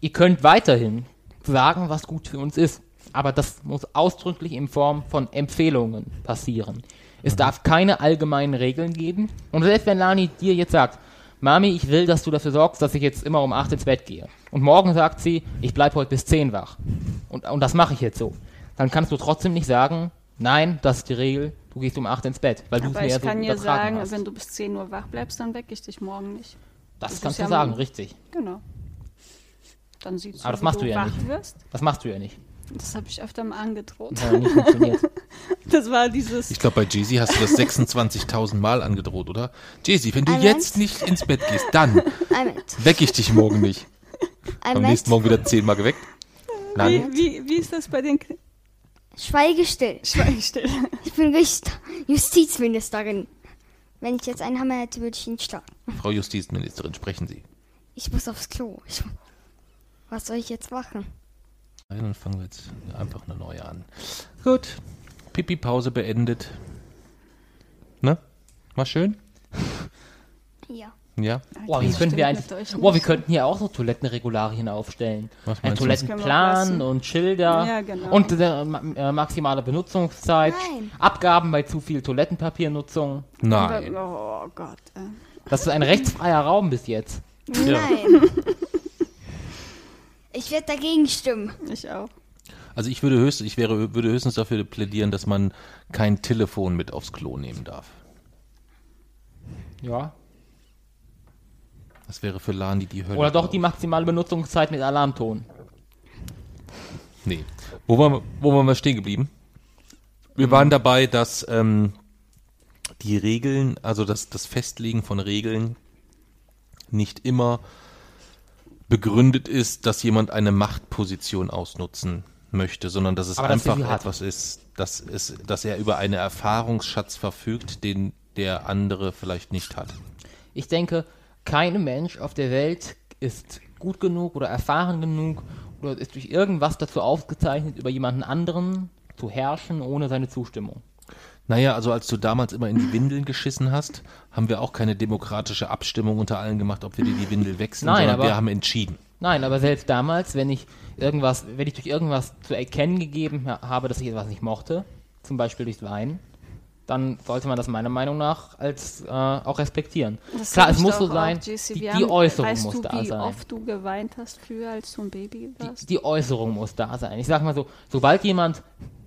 ihr könnt weiterhin sagen, was gut für uns ist, aber das muss ausdrücklich in Form von Empfehlungen passieren. Es darf keine allgemeinen Regeln geben. Und selbst wenn Lani dir jetzt sagt, Mami, ich will, dass du dafür sorgst, dass ich jetzt immer um 8 ins Bett gehe. Und morgen sagt sie, ich bleib heute bis 10 wach. Und, und das mache ich jetzt so. Dann kannst du trotzdem nicht sagen, nein, das ist die Regel, du gehst um 8 ins Bett, weil du es mir ich ja so kann dir übertragen sagen, hast. wenn du bis 10 Uhr wach bleibst, dann wecke ich dich morgen nicht. das das kannst du ja sagen, richtig. Genau. dann siehst du, Aber das machst du du ja wach nicht. wirst. Das machst du ja nicht. Das habe ich öfter mal angedroht. Ja nicht funktioniert. Das war dieses. Ich glaube, bei Jay-Z hast du das 26.000 Mal angedroht, oder? Jay-Z, wenn du Ein jetzt Moment. nicht ins Bett gehst, dann Ein Moment. weck ich dich morgen nicht. Ein Am Moment. nächsten Morgen wieder zehnmal geweckt. wie, Nein. wie, wie ist das bei den K- Schweige still. Schweigestill? Ich bin Richter, Justizministerin. Wenn ich jetzt einen Hammer hätte, würde ich ihn schlagen. Frau Justizministerin, sprechen Sie. Ich muss aufs Klo. Ich, was soll ich jetzt machen? Nein, dann fangen wir jetzt einfach eine neue an. Gut. Pipi-Pause beendet. Ne? War schön? Ja. Ja. Boah, wie könnten wir eigentlich, boah, wir könnten hier auch so Toilettenregularien aufstellen. Was Ein? Toilettenplan und Schilder Ja, genau. und äh, äh, maximale Benutzungszeit, Nein. Abgaben bei zu viel Toilettenpapiernutzung. Nein. Oh Gott. äh. Das ist ein rechtsfreier Raum bis jetzt. Nein. Ich werde dagegen stimmen. Ich auch. Also ich würde höchstens, ich wäre, würde höchstens dafür plädieren, dass man kein Telefon mit aufs Klo nehmen darf. Ja. Das wäre für Lani die Hölle. Oder doch die maximale Benutzungszeit mit Alarmton. Nee. Wo waren, wir- wo waren wir stehen geblieben? Wir waren dabei, dass ähm, die Regeln, also das, das Festlegen von Regeln nicht immer begründet ist, dass jemand eine Machtposition ausnutzen möchte, sondern dass es Aber einfach hat. etwas ist, dass, es, dass er über einen Erfahrungsschatz verfügt, den der andere vielleicht nicht hat. Ich denke, kein Mensch auf der Welt ist gut genug oder erfahren genug oder ist durch irgendwas dazu ausgezeichnet, über jemanden anderen zu herrschen ohne seine Zustimmung. Naja, also als du damals immer in die Windeln geschissen hast, haben wir auch keine demokratische Abstimmung unter allen gemacht, ob wir dir die Windel wechseln, Nein, sondern aber- wir haben entschieden. Nein, aber selbst damals, wenn ich irgendwas, wenn ich durch irgendwas zu erkennen gegeben ha- habe, dass ich etwas nicht mochte, zum Beispiel durch Wein, dann sollte man das meiner Meinung nach als äh, auch respektieren. Das Klar, es muss so sein, die, die haben- Äußerung weißt muss du, da wie sein. oft du geweint hast früher, als du ein Baby warst? Die, die Äußerung muss da sein. Ich sag mal so, sobald jemand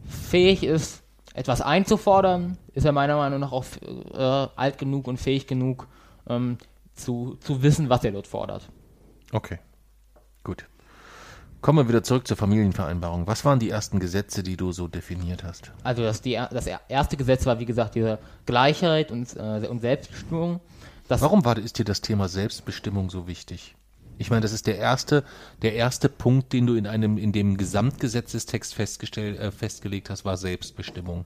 fähig ist, etwas einzufordern, ist er meiner Meinung nach auch äh, alt genug und fähig genug, ähm, zu, zu wissen, was er dort fordert. Okay. Gut. Kommen wir wieder zurück zur Familienvereinbarung. Was waren die ersten Gesetze, die du so definiert hast? Also das, die, das erste Gesetz war, wie gesagt, diese Gleichheit und, äh, und Selbstbestimmung. Das, Warum war, ist dir das Thema Selbstbestimmung so wichtig? Ich meine, das ist der erste, der erste Punkt, den du in einem, in dem Gesamtgesetzestext festgestellt, äh, festgelegt hast, war Selbstbestimmung.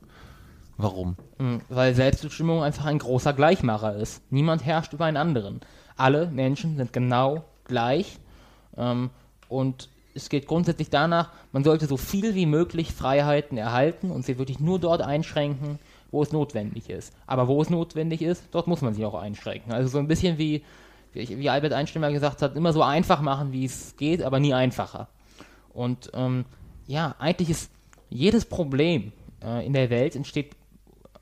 Warum? mh, Weil Selbstbestimmung einfach ein großer Gleichmacher ist. Niemand herrscht über einen anderen. Alle Menschen sind genau gleich. Ähm, und es geht grundsätzlich danach, man sollte so viel wie möglich Freiheiten erhalten und sie wirklich nur dort einschränken, wo es notwendig ist. Aber wo es notwendig ist, dort muss man sie auch einschränken. Also so ein bisschen wie, wie Albert Einstein mal gesagt hat, immer so einfach machen, wie es geht, aber nie einfacher. Und ähm, ja, eigentlich ist jedes Problem äh, in der Welt entsteht,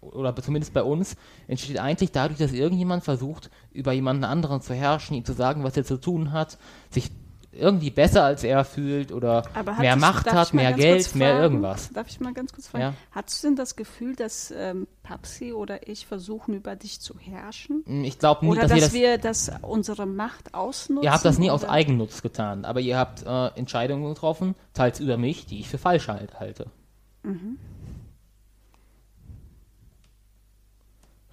oder zumindest bei uns, entsteht eigentlich dadurch, dass irgendjemand versucht, über jemanden anderen zu herrschen, ihm zu sagen, was er zu tun hat, sich irgendwie besser als er fühlt oder Aber mehr Macht hat, mehr Geld, mehr irgendwas. Darf ich mal ganz kurz fragen? Ja. Hattest du denn das Gefühl, dass ähm, Papsi oder ich versuchen, über dich zu herrschen? Ich glaube nie, Oder dass, dass, ihr das, wir das unsere Macht ausnutzen? ihr habt das nie aus? Eigennutz getan, aber ihr habt äh, Entscheidungen getroffen, teils über mich, die ich für falsch halt, halte. Mhm.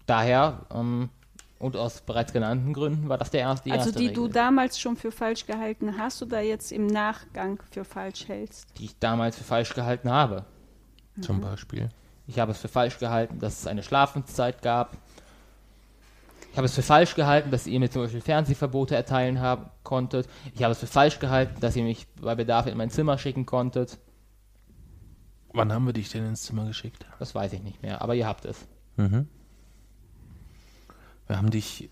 Daher, ähm, und aus bereits genannten Gründen, war das der erste, die Also erste die Regel, du damals schon für falsch gehalten hast oder jetzt im Nachgang für falsch hältst? die ich damals für falsch gehalten habe. Zum Beispiel. Ich habe es für falsch gehalten, dass es eine Schlafenszeit gab. Ich habe es für falsch gehalten, dass ihr mir zum Beispiel Fernsehverbote erteilen haben konntet. Ich habe es für falsch gehalten, dass ihr mich bei Bedarf in mein Zimmer schicken konntet. Wann haben wir dich denn ins Zimmer geschickt? Das weiß ich nicht mehr, aber ihr habt es. Wir haben dich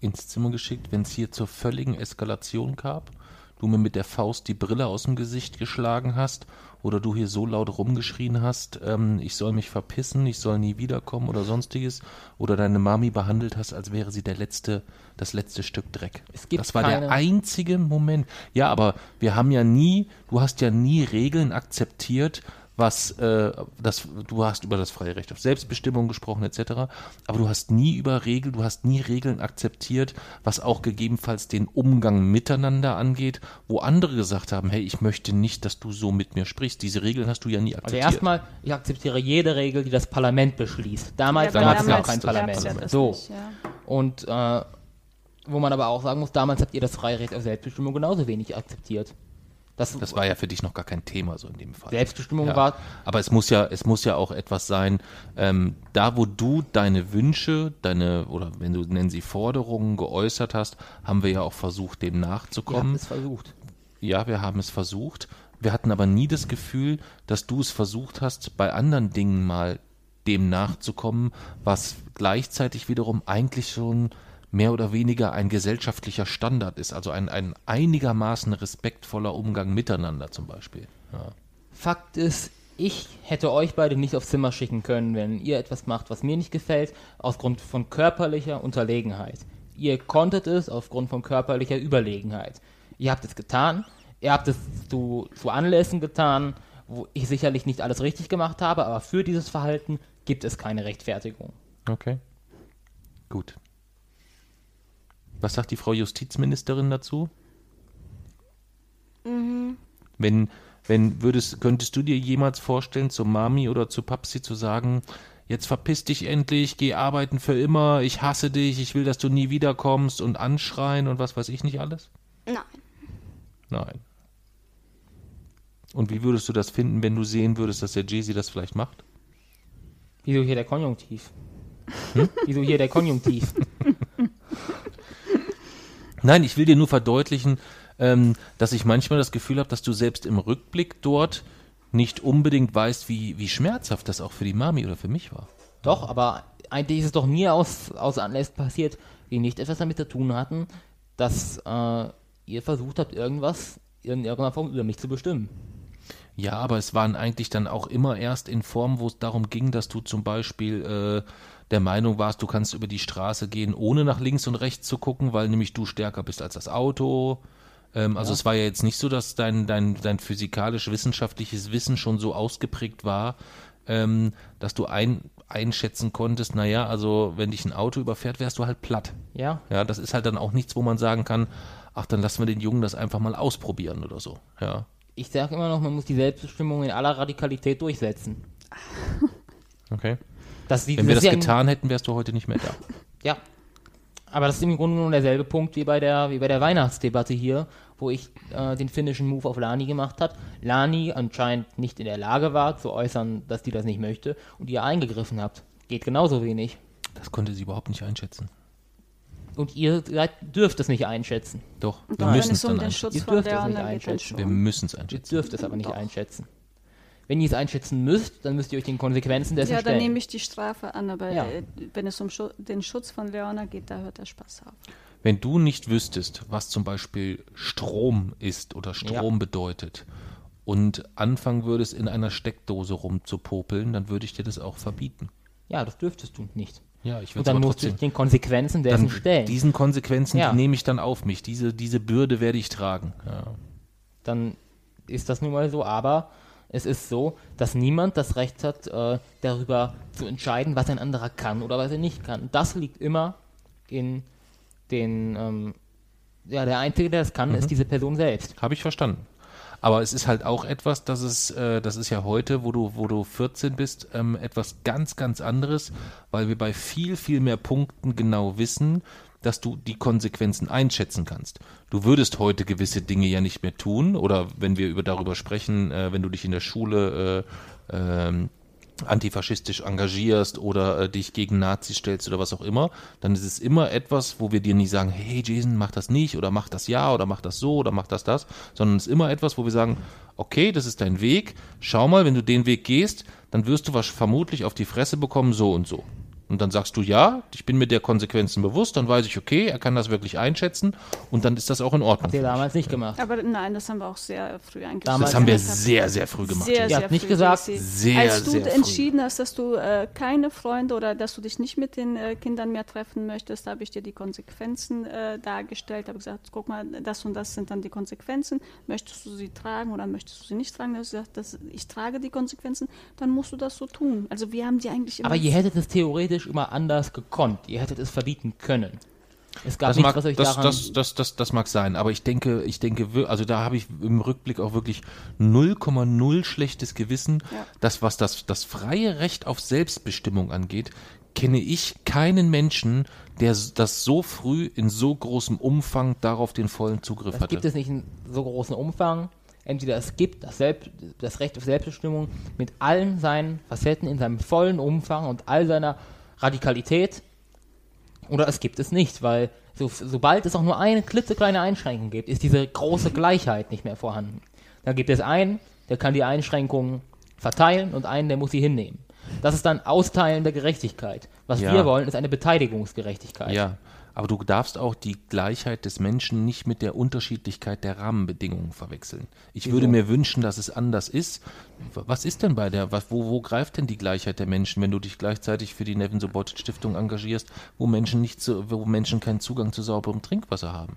ins Zimmer geschickt, wenn es hier zur völligen Eskalation gab, du mir mit der Faust die Brille aus dem Gesicht geschlagen hast oder du hier so laut rumgeschrien hast, ähm, ich soll mich verpissen, ich soll nie wiederkommen oder sonstiges oder deine Mami behandelt hast, als wäre sie der letzte, das letzte Stück Dreck. Es gibt das war keine- der einzige Moment. Ja, aber wir haben ja nie, du hast ja nie Regeln akzeptiert, was äh, das, du hast über das freie Recht auf Selbstbestimmung gesprochen etc., aber du hast nie über Regeln, du hast nie Regeln akzeptiert, was auch gegebenenfalls den Umgang miteinander angeht, wo andere gesagt haben, hey, ich möchte nicht, dass du so mit mir sprichst. Diese Regeln hast du ja nie Also akzeptiert. erstmal, ich akzeptiere jede Regel, die das Parlament beschließt. Damals Ja, gab es noch kein Parlament. ja so. nicht, ja. Und äh, wo man aber auch sagen muss, damals habt ihr das freie Recht auf Selbstbestimmung genauso wenig akzeptiert. Das, das war ja für dich noch gar kein Thema so in dem Fall. Selbstbestimmung Ja. war Aber es muss ja, es muss ja auch etwas sein, ähm, da wo du deine Wünsche, deine, oder wenn du nennen sie Forderungen geäußert hast, haben wir ja auch versucht, dem Ihr habt nachzukommen. es versucht. Ja, wir haben es versucht. Wir hatten aber nie das Gefühl, dass du es versucht hast, bei anderen Dingen mal dem nachzukommen, was gleichzeitig wiederum eigentlich schon mehr oder weniger ein gesellschaftlicher Standard ist. Also ein, ein einigermaßen respektvoller Umgang miteinander zum Beispiel. Ja. Fakt ist, ich hätte euch beide nicht aufs Zimmer schicken können, wenn ihr etwas macht, was mir nicht gefällt, aus Grund von körperlicher Unterlegenheit. Ihr konntet es aufgrund von körperlicher Überlegenheit. Ihr habt es getan, ihr habt es zu, zu Anlässen getan, wo ich sicherlich nicht alles richtig gemacht habe, aber für dieses Verhalten gibt es keine Rechtfertigung. Okay. Gut. Was sagt die Frau Justizministerin dazu? Wenn, wenn würdest, könntest du dir jemals vorstellen, zu Mami oder zu Papsi zu sagen, jetzt verpiss dich endlich, geh arbeiten für immer, ich hasse dich, ich will, dass du nie wiederkommst und anschreien und was weiß ich nicht alles? Nein. Nein. Und wie würdest du das finden, wenn du sehen würdest, dass der Jay-Z das vielleicht macht? Wieso hier der Konjunktiv? Hm? Wieso hier der Konjunktiv? Nein, ich will dir nur verdeutlichen, ähm, dass ich manchmal das Gefühl habe, dass du selbst im Rückblick dort nicht unbedingt weißt, wie, wie schmerzhaft das auch für die Mami oder für mich war. Doch, aber eigentlich ist es doch mir aus, aus Anlässen passiert, die nicht etwas damit zu tun hatten, dass äh, ihr versucht habt, irgendwas in irgendeiner Form über mich zu bestimmen. Ja, aber es waren eigentlich dann auch immer erst in Form, wo es darum ging, dass du zum Beispiel äh, der Meinung warst, du kannst über die Straße gehen, ohne nach links und rechts zu gucken, weil nämlich du stärker bist als das Auto. Ähm, also es war ja jetzt nicht so, dass dein, dein, dein physikalisch-wissenschaftliches Wissen schon so ausgeprägt war, ähm, dass du ein, einschätzen konntest, naja, also wenn dich ein Auto überfährt, wärst du halt platt. Ja, Ja, das ist halt dann auch nichts, wo man sagen kann, ach, dann lassen wir den Jungen das einfach mal ausprobieren oder so. Ja. ich sage immer noch, man muss die Selbstbestimmung in aller Radikalität durchsetzen. Okay. Das, Wenn wir das im- getan hätten, wärst du heute nicht mehr da. Ja. Aber das ist im Grunde genommen derselbe Punkt wie bei der, wie bei der Weihnachtsdebatte hier, wo ich äh, den finnischen Move auf Lani gemacht habe. Lani anscheinend nicht in der Lage war zu äußern, dass die das nicht möchte und ihr eingegriffen habt. Geht genauso wenig. Das konnte sie überhaupt nicht einschätzen. Und ihr seid, dürft es nicht einschätzen. Doch, wir müssen es dann einschätzen. Ihr dürft es nicht einschätzen. Wir müssen es Ihr einschätzen. dürft es aber nicht Doch. einschätzen. Wenn ihr es einschätzen müsst, dann müsst ihr euch den Konsequenzen dessen Ja, dann stellen. nehme ich die Strafe an, aber Ja. äh, wenn es um Schu den Schutz von Leona geht, da hört der Spaß auf. Wenn du nicht wüsstest, was zum Beispiel Strom ist oder Strom Ja. bedeutet und anfangen würdest, in einer Steckdose rumzupopeln, dann würde ich dir das auch verbieten. ja, das dürftest du nicht. Ja, ich Und würde dann musst du den Konsequenzen dessen Dann stellen. diesen Konsequenzen, Ja. die nehme ich dann auf mich. Diese, diese Bürde werde ich tragen. Ja. dann ist das nun mal so. Aber es ist so, dass niemand das Recht hat, äh, darüber zu entscheiden, was ein anderer kann oder was er nicht kann. Das liegt immer in den, ähm, ja, der Einzige, der das kann, Mhm. ist diese Person selbst. Habe ich verstanden. Aber es ist halt auch etwas, das ist, äh, das ist ja heute, wo du, wo du 14 bist, ähm, etwas ganz, ganz anderes, weil wir bei viel, viel mehr Punkten genau wissen, dass du die Konsequenzen einschätzen kannst. Du würdest heute gewisse Dinge ja nicht mehr tun, oder wenn wir über darüber sprechen, äh, wenn du dich in der Schule äh, ähm, antifaschistisch engagierst oder äh, dich gegen Nazis stellst oder was auch immer, dann ist es immer etwas, wo wir dir nie sagen, hey Jason, mach das nicht oder mach das ja oder mach das so oder mach das das, sondern es ist immer etwas, wo wir sagen, okay, das ist dein Weg, schau mal, wenn du den Weg gehst, dann wirst du was vermutlich auf die Fresse bekommen, so und so. Und dann sagst du, ja, ich bin mir der Konsequenzen bewusst, dann weiß ich, okay, er kann das wirklich einschätzen und dann ist das auch in Ordnung. Habt ihr damals nicht gemacht. Aber nein, das haben wir auch sehr früh eingestellt. Damals- Das haben wir Ich sehr, sehr früh gemacht. Sehr, Ihr habt nicht früh, gesagt, sehr, Als du sehr früh. entschieden hast, dass du äh, keine Freunde oder dass du dich nicht mit den äh, Kindern mehr treffen möchtest, habe ich dir die Konsequenzen äh, dargestellt, habe gesagt, guck mal, das und das sind dann die Konsequenzen. Möchtest du sie tragen oder möchtest du sie nicht tragen? Dann hast du gesagt, das, ich trage die Konsequenzen, dann musst du das so tun. Also wir haben die eigentlich immer Aber ihr hättet es theoretisch immer anders gekonnt. Ihr hättet es verbieten können. Es gab Das nichts, mag, was euch das, daran... das, das, das, das mag sein, aber ich denke, ich denke, also da habe ich im Rückblick auch wirklich 0,0 schlechtes Gewissen. Ja. Das, was das, das freie Recht auf Selbstbestimmung angeht, kenne ich keinen Menschen, der das so früh in so großem Umfang darauf den vollen Zugriff Das hatte. gibt es nicht in so großem Umfang. Entweder es gibt das, Selbst, das Recht auf Selbstbestimmung mit allen seinen Facetten in seinem vollen Umfang und all seiner Radikalität, oder es gibt es nicht, weil so, sobald es auch nur eine klitzekleine Einschränkung gibt, ist diese große Gleichheit nicht mehr vorhanden. Dann gibt es einen, der kann die Einschränkungen verteilen und einen, der muss sie hinnehmen. Das ist dann Austeilen der Gerechtigkeit. Was Ja. wir wollen, ist eine Beteiligungsgerechtigkeit. Ja, aber du darfst auch die Gleichheit des Menschen nicht mit der Unterschiedlichkeit der Rahmenbedingungen verwechseln. Ich würde mir wünschen, dass es anders ist. Was ist denn bei der, was, wo, wo greift denn die Gleichheit der Menschen, wenn du dich gleichzeitig für die Nevin Subotic Stiftung engagierst, wo Menschen nicht so, wo Menschen keinen Zugang zu sauberem Trinkwasser haben?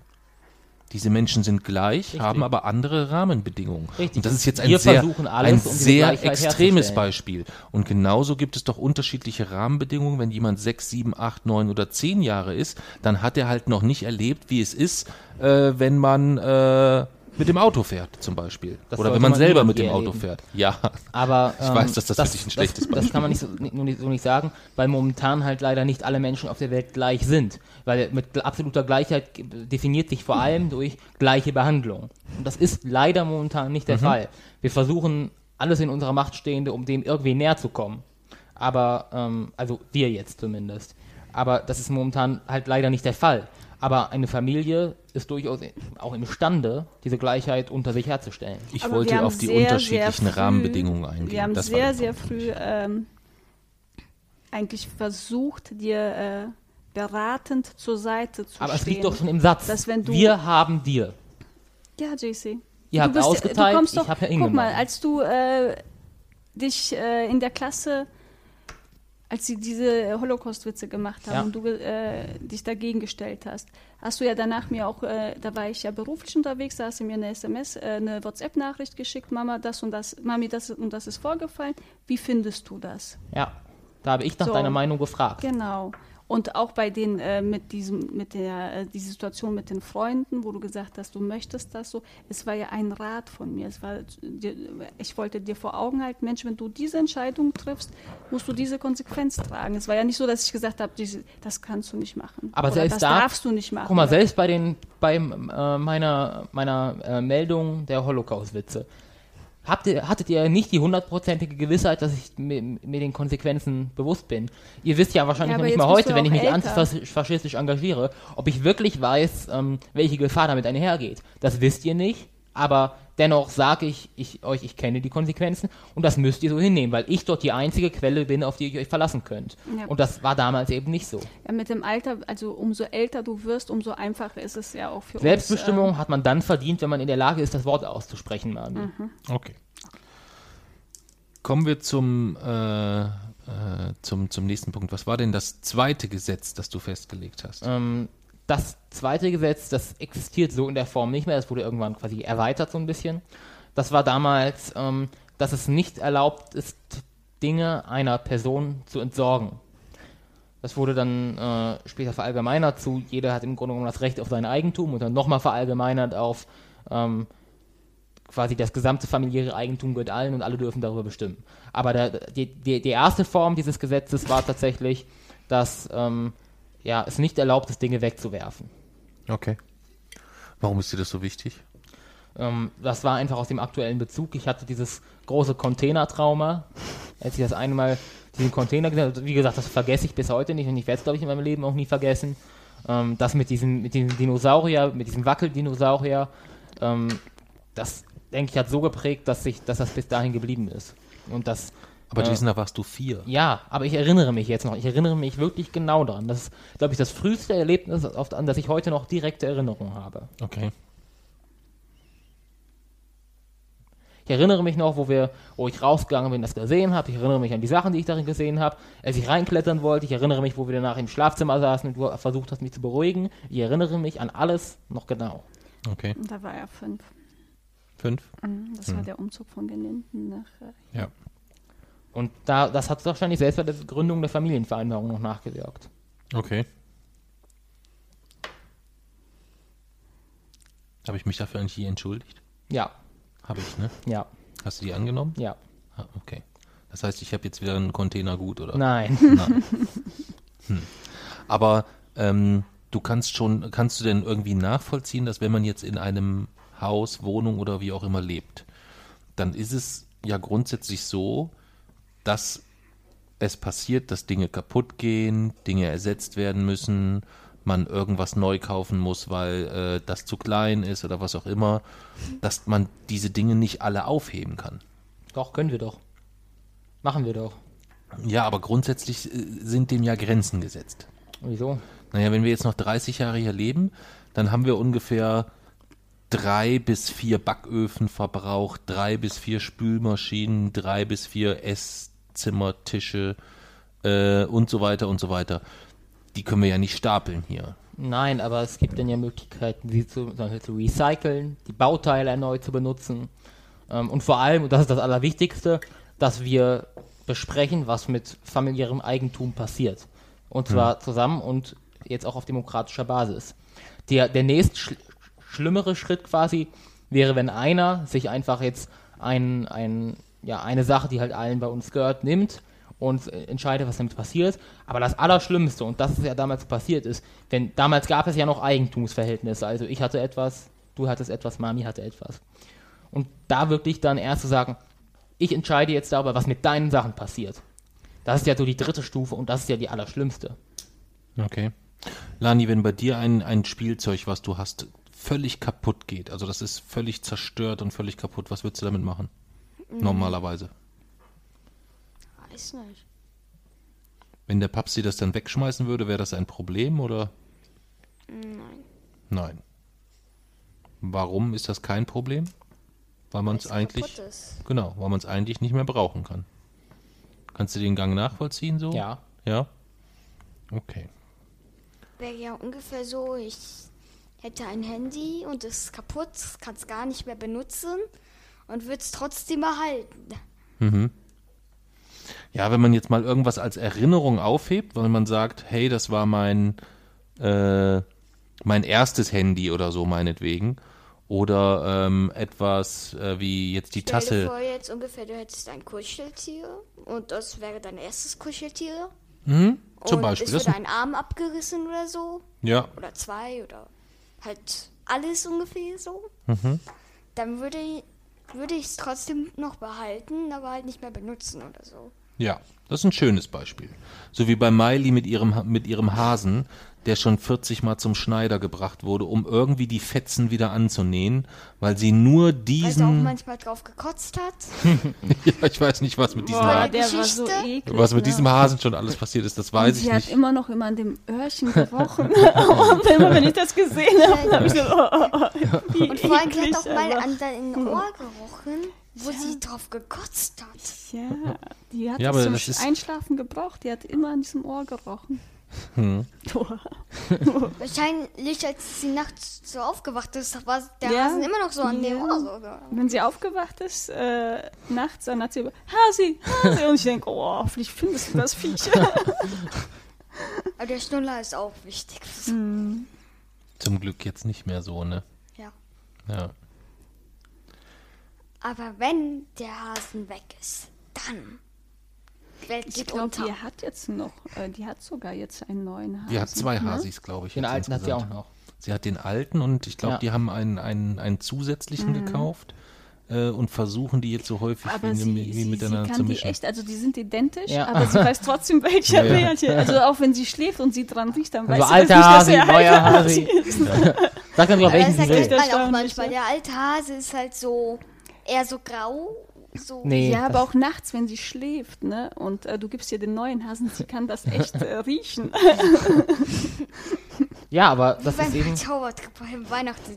Diese Menschen sind gleich, Richtig. haben aber andere Rahmenbedingungen. Richtig. Und das ist jetzt ein Wir sehr, alles, ein um sehr extremes. Beispiel. Und genauso gibt es doch unterschiedliche Rahmenbedingungen. Wenn jemand sechs, sieben, acht, neun oder zehn Jahre ist, dann hat er halt noch nicht erlebt, wie es ist, äh, wenn man äh, mit dem Auto fährt, zum Beispiel. Das oder wenn man man selber mit dem Auto fährt. Ja. Aber Ich ähm, weiß, dass das für dich ein schlechtes das, das kann man nicht so, nicht, nur nicht, so nicht sagen, weil momentan halt leider nicht alle Menschen auf der Welt gleich sind. Weil mit absoluter Gleichheit definiert sich vor allem durch gleiche Behandlung. Und das ist leider momentan nicht der Mhm. Fall. Wir versuchen alles in unserer Macht Stehende, um dem irgendwie näher zu kommen. Aber, ähm, also wir jetzt zumindest. Aber das ist momentan halt leider nicht der Fall. Aber eine Familie ist durchaus auch imstande, diese Gleichheit unter sich herzustellen. Ich Aber wollte auf die sehr, unterschiedlichen sehr früh- Rahmenbedingungen eingehen. Wir haben Das sehr, sehr früh ähm, eigentlich versucht, dir äh, beratend zur Seite zu Aber es stehen. liegt doch schon im Satz. Dass wenn du- wir haben dir. Ja, JC. Ihr habt ausgeteilt, du kommst ich doch, hab ja Guck mal, als du äh, dich äh, in der Klasse, als sie diese Holocaust-Witze gemacht haben Ja. und du äh, dich dagegen gestellt hast, hast du ja danach mir auch, äh, da war ich ja beruflich unterwegs, da hast du mir eine SMS, äh, eine WhatsApp-Nachricht geschickt, Mama, das und das, Mami, das und das ist vorgefallen. Wie findest du das? Ja, da habe ich nach So. deiner Meinung gefragt. Genau. Und auch bei den äh, mit diesem mit der äh, die Situation mit den Freunden, wo du gesagt hast, du möchtest das so. Es war ja ein Rat von mir. Es war ich wollte dir vor Augen halten, Mensch, wenn du diese Entscheidung triffst, musst du diese Konsequenz tragen. Es war ja nicht so, dass ich gesagt habe, das kannst du nicht machen. Aber selbst das da- darfst du nicht machen. Guck mal, selbst bei den, bei äh, meiner, meiner äh, Meldung der Holocaust-Witze, habt ihr, hattet ihr nicht die hundertprozentige Gewissheit, dass ich mir, mir den Konsequenzen bewusst bin? Ihr wisst ja wahrscheinlich Ja, noch nicht mal heute, wenn ich mich älter. antifaschistisch engagiere, ob ich wirklich weiß, ähm, welche Gefahr damit einhergeht. Das wisst ihr nicht, aber dennoch sage ich, ich euch, ich kenne die Konsequenzen und das müsst ihr so hinnehmen, weil ich dort die einzige Quelle bin, auf die ihr euch verlassen könnt. Ja. Und das war damals eben nicht so. ja, mit dem Alter, also umso älter du wirst, umso einfacher ist es ja auch für Selbstbestimmung uns. hat man dann verdient, wenn man in der Lage ist, das Wort auszusprechen, Mami. Mhm. Okay. Kommen wir zum, äh, äh, zum, zum nächsten Punkt. Was war denn das zweite Gesetz, das du festgelegt hast? Ähm, das zweite Gesetz, das existiert so in der Form nicht mehr, das wurde irgendwann quasi erweitert so ein bisschen. Das war damals, ähm, dass es nicht erlaubt ist, Dinge einer Person zu entsorgen. Das wurde dann äh, später verallgemeinert zu, jeder hat im Grunde genommen das Recht auf sein Eigentum und dann nochmal verallgemeinert auf ähm, quasi das gesamte familiäre Eigentum gehört allen und alle dürfen darüber bestimmen. Aber der, die, die, die erste Form dieses Gesetzes war tatsächlich, dass ähm, ja, es nicht erlaubt ist, Dinge wegzuwerfen. Okay. Warum ist dir das so wichtig? Ähm, das war einfach aus dem aktuellen Bezug. Ich hatte dieses große Container-Trauma. Als ich das einmal diesen Container gesehen habe, wie gesagt, das vergesse ich bis heute nicht und ich werde es, glaube ich, in meinem Leben auch nie vergessen. Ähm, das mit diesem, mit diesem Dinosaurier, mit diesem Wackeldinosaurier, ähm, das, denke ich, hat so geprägt, dass, sich, dass das bis dahin geblieben ist. Und das Aber Ja. Jason, da warst du vier. Ja, aber ich erinnere mich jetzt noch. Ich erinnere mich wirklich genau daran. Das ist, glaube ich, das früheste Erlebnis, auf, an das ich heute noch direkte Erinnerung habe. Okay. Ich erinnere mich noch, wo wir, wo ich rausgegangen bin, das gesehen habe. Ich erinnere mich an die Sachen, die ich darin gesehen habe. Als ich reinklettern wollte, ich erinnere mich, wo wir danach im Schlafzimmer saßen und du versucht hast, mich zu beruhigen. Ich erinnere mich an alles noch genau. Okay. Und Da war er fünf. Fünf? Mhm, Das war der Umzug von Gelinden nach. Äh, Ja. Und da, das hat wahrscheinlich selbst bei der Gründung der Familienvereinbarung noch nachgewirkt. Okay. Habe ich mich dafür eigentlich je entschuldigt? Ja, Habe ich, ne? ja, Hast du die angenommen? ja. Ah, okay. Das heißt, ich habe jetzt wieder einen Container gut, oder? Nein. Nein. Hm. Aber ähm, du kannst schon, kannst du denn irgendwie nachvollziehen, dass wenn man jetzt in einem Haus, Wohnung oder wie auch immer lebt, dann ist es ja grundsätzlich so, dass es passiert, dass Dinge kaputt gehen, Dinge ersetzt werden müssen, man irgendwas neu kaufen muss, weil äh, das zu klein ist oder was auch immer, dass man diese Dinge nicht alle aufheben kann. Doch, können wir doch. Machen wir doch. Ja, aber grundsätzlich äh, sind dem ja Grenzen gesetzt. Wieso? Naja, wenn wir jetzt noch 30 Jahre hier leben, dann haben wir ungefähr drei bis vier Backöfen verbraucht, drei bis vier Spülmaschinen, drei bis vier Esszimmertische äh, und so weiter und so weiter. Die können wir ja nicht stapeln hier. Nein, aber es gibt dann ja Möglichkeiten, sie zu, zu recyceln, die Bauteile erneut zu benutzen. Ähm, und vor allem, und das ist das Allerwichtigste, dass wir besprechen, was mit familiärem Eigentum passiert. Und zwar zusammen und jetzt auch auf demokratischer Basis. Der, der nächst schl schlimmere Schritt quasi wäre, wenn einer sich einfach jetzt ein, ein, ja, eine Sache, die halt allen bei uns gehört, nimmt und äh, entscheidet, was damit passiert. Aber das Allerschlimmste, und das ist ja damals passiert ist, denn damals gab es ja noch Eigentumsverhältnisse. Also ich hatte etwas, du hattest etwas, Mami hatte etwas. Und da wirklich dann erst zu sagen, ich entscheide jetzt darüber, was mit deinen Sachen passiert. Das ist ja so die dritte Stufe und das ist ja die allerschlimmste. Okay. Lani, wenn bei dir ein, ein Spielzeug, was du hast, völlig kaputt geht, also das ist völlig zerstört und völlig kaputt, was würdest du damit machen? Normalerweise. Weiß nicht. Wenn der Papst das dann wegschmeißen würde, wäre das ein Problem oder? Nein. Nein. Warum ist das kein Problem? Weil man es eigentlich, genau, weil man es eigentlich nicht mehr brauchen kann. Kannst du den Gang nachvollziehen so? Ja. Ja? Okay. Wäre ja ungefähr so, ich hätte ein Handy und es ist kaputt, kann es gar nicht mehr benutzen und würde es trotzdem behalten. Mhm. Ja, wenn man jetzt mal irgendwas als Erinnerung aufhebt, weil man sagt, hey, das war mein, äh, mein erstes Handy oder so meinetwegen. Oder ähm, etwas äh, wie jetzt die Stell dir Tasse. vor jetzt ungefähr, du hättest ein Kuscheltier und das wäre dein erstes Kuscheltier. Mhm, zum und Beispiel. würde ein Arm abgerissen oder so. ja, Oder zwei oder halt alles ungefähr so. Mhm. Dann würde, würde ich es trotzdem noch behalten, aber halt nicht mehr benutzen oder so. ja, das ist ein schönes Beispiel. So wie bei Miley mit ihrem, mit ihrem Hasen, der schon 40 Mal zum Schneider gebracht wurde, um irgendwie die Fetzen wieder anzunähen, weil sie nur Weil sie auch diesen. manchmal drauf gekotzt hat. ja, ich weiß nicht, was mit diesem Boah, Hasen, der war so eklig. was mit ne? diesem Hasen schon alles passiert ist, das Und weiß sie ich hat nicht. immer noch immer an dem Öhrchen gerochen. und immer, wenn ich das gesehen habe, habe ich so, oh, oh, oh, Und vor allem die eklig, hat auch mal an dein Ohr gerochen, wo sie drauf gekotzt hat. Ja, die hat Ja, das aber zum das Einschlafen gebraucht. Die hat immer an diesem Ohr gerochen. Hm. Wahrscheinlich, als sie nachts so aufgewacht ist, war der Ja. Hasen immer noch so an dem Ja. Ohr. So. Wenn sie aufgewacht ist, äh, nachts, dann hat sie über Hasi, Hasi. Und ich denke, oh, hoffentlich findest du das Viech. Aber der Schnuller ist auch wichtig. Hm. Zum Glück jetzt nicht mehr so, ne? Ja. Ja. Aber wenn der Hasen weg ist, dann Welt Ich geht unter. die hat jetzt noch, äh, die hat sogar jetzt einen neuen Hasen. Die hat zwei ne? Hasis, glaube ich. Den alten hat sie auch noch. Sie hat den alten und ich glaube, Ja. die haben einen, einen, einen zusätzlichen Mhm. gekauft äh, und versuchen die jetzt so häufig Aber wie, sie, wie sie, sie miteinander kann zu die mischen. echt, also die sind identisch, Ja. aber sie weiß trotzdem welcher Ja, ja. welche. Also auch wenn sie schläft und sie dran riecht, dann weiß Also sie alter nicht, dass Hasi, er neuer Hasi. ist. Sag dann welchen das sie will. erkennt man auch manchmal. Der alte Hase ist halt so eher so grau so. Nee, ja, aber auch nachts, wenn sie schläft, ne? Und äh, du gibst ihr den neuen Hasen, sie kann das echt äh, riechen. Ja, aber das Beim ist eben. Zaubertrick beim Weihnachten.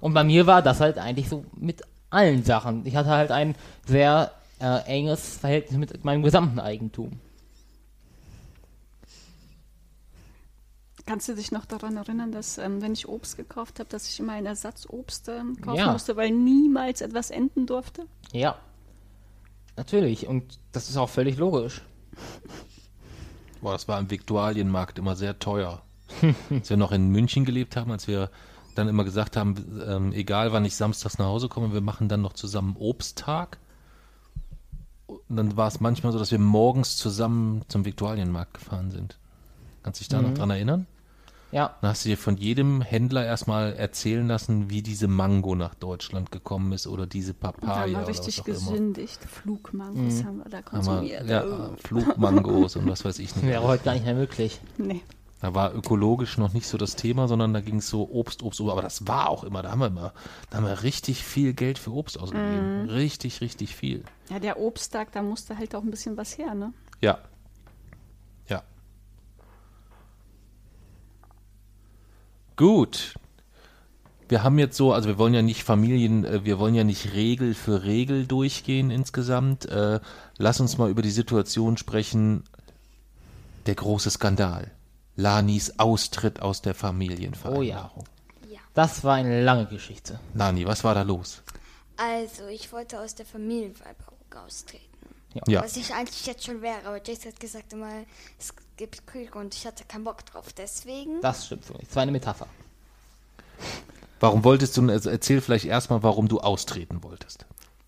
Und bei mir war das halt eigentlich so mit allen Sachen. Ich hatte halt ein sehr äh, enges Verhältnis mit meinem gesamten Eigentum. Kannst du dich noch daran erinnern, dass ähm, wenn ich Obst gekauft habe, dass ich immer ein Ersatzobst ähm, kaufen Ja. musste, weil niemals etwas enden durfte? Ja. Natürlich. Und das ist auch völlig logisch. Boah, das war im Viktualienmarkt immer sehr teuer. als wir noch in München gelebt haben, als wir dann immer gesagt haben, ähm, egal wann ich samstags nach Hause komme, wir machen dann noch zusammen Obsttag. Und dann war es manchmal so, dass wir morgens zusammen zum Viktualienmarkt gefahren sind. Kannst du dich da noch dran erinnern? Ja. Dann hast du dir von jedem Händler erstmal erzählen lassen, wie diese Mango nach Deutschland gekommen ist oder diese Papaya haben wir oder richtig gesündigt. Flugmangos haben wir da Haben konsumiert. wir, ja, Flugmangos und was weiß ich nicht. Wäre heute gar nicht mehr möglich. Nee. Da war ökologisch noch nicht so das Thema, sondern da ging es so Obst, Obst, Obst. Aber das war auch immer, da haben wir immer, da haben wir richtig viel Geld für Obst ausgegeben. Richtig, richtig viel. Ja, der Obsttag, da musste halt auch ein bisschen was her, ne? Ja. Gut. Wir haben jetzt so, also wir wollen ja nicht Familien, äh, wir wollen ja nicht Regel für Regel durchgehen insgesamt. Äh, lass uns mal über die Situation sprechen. Der große Skandal. Lanis Austritt aus der Familienvereinbarung. Ja. Das war eine lange Geschichte. Lani, was war da los? Also, ich wollte aus der Familienvereinbarung austreten. Ja. Was ich eigentlich jetzt schon wäre, aber Jace hat gesagt immer, es gibt Krieg und ich hatte keinen Bock drauf. Deswegen. Das stimmt so nicht. Das war eine Metapher. Warum wolltest du, also erzähl vielleicht erstmal, warum du austreten wolltest.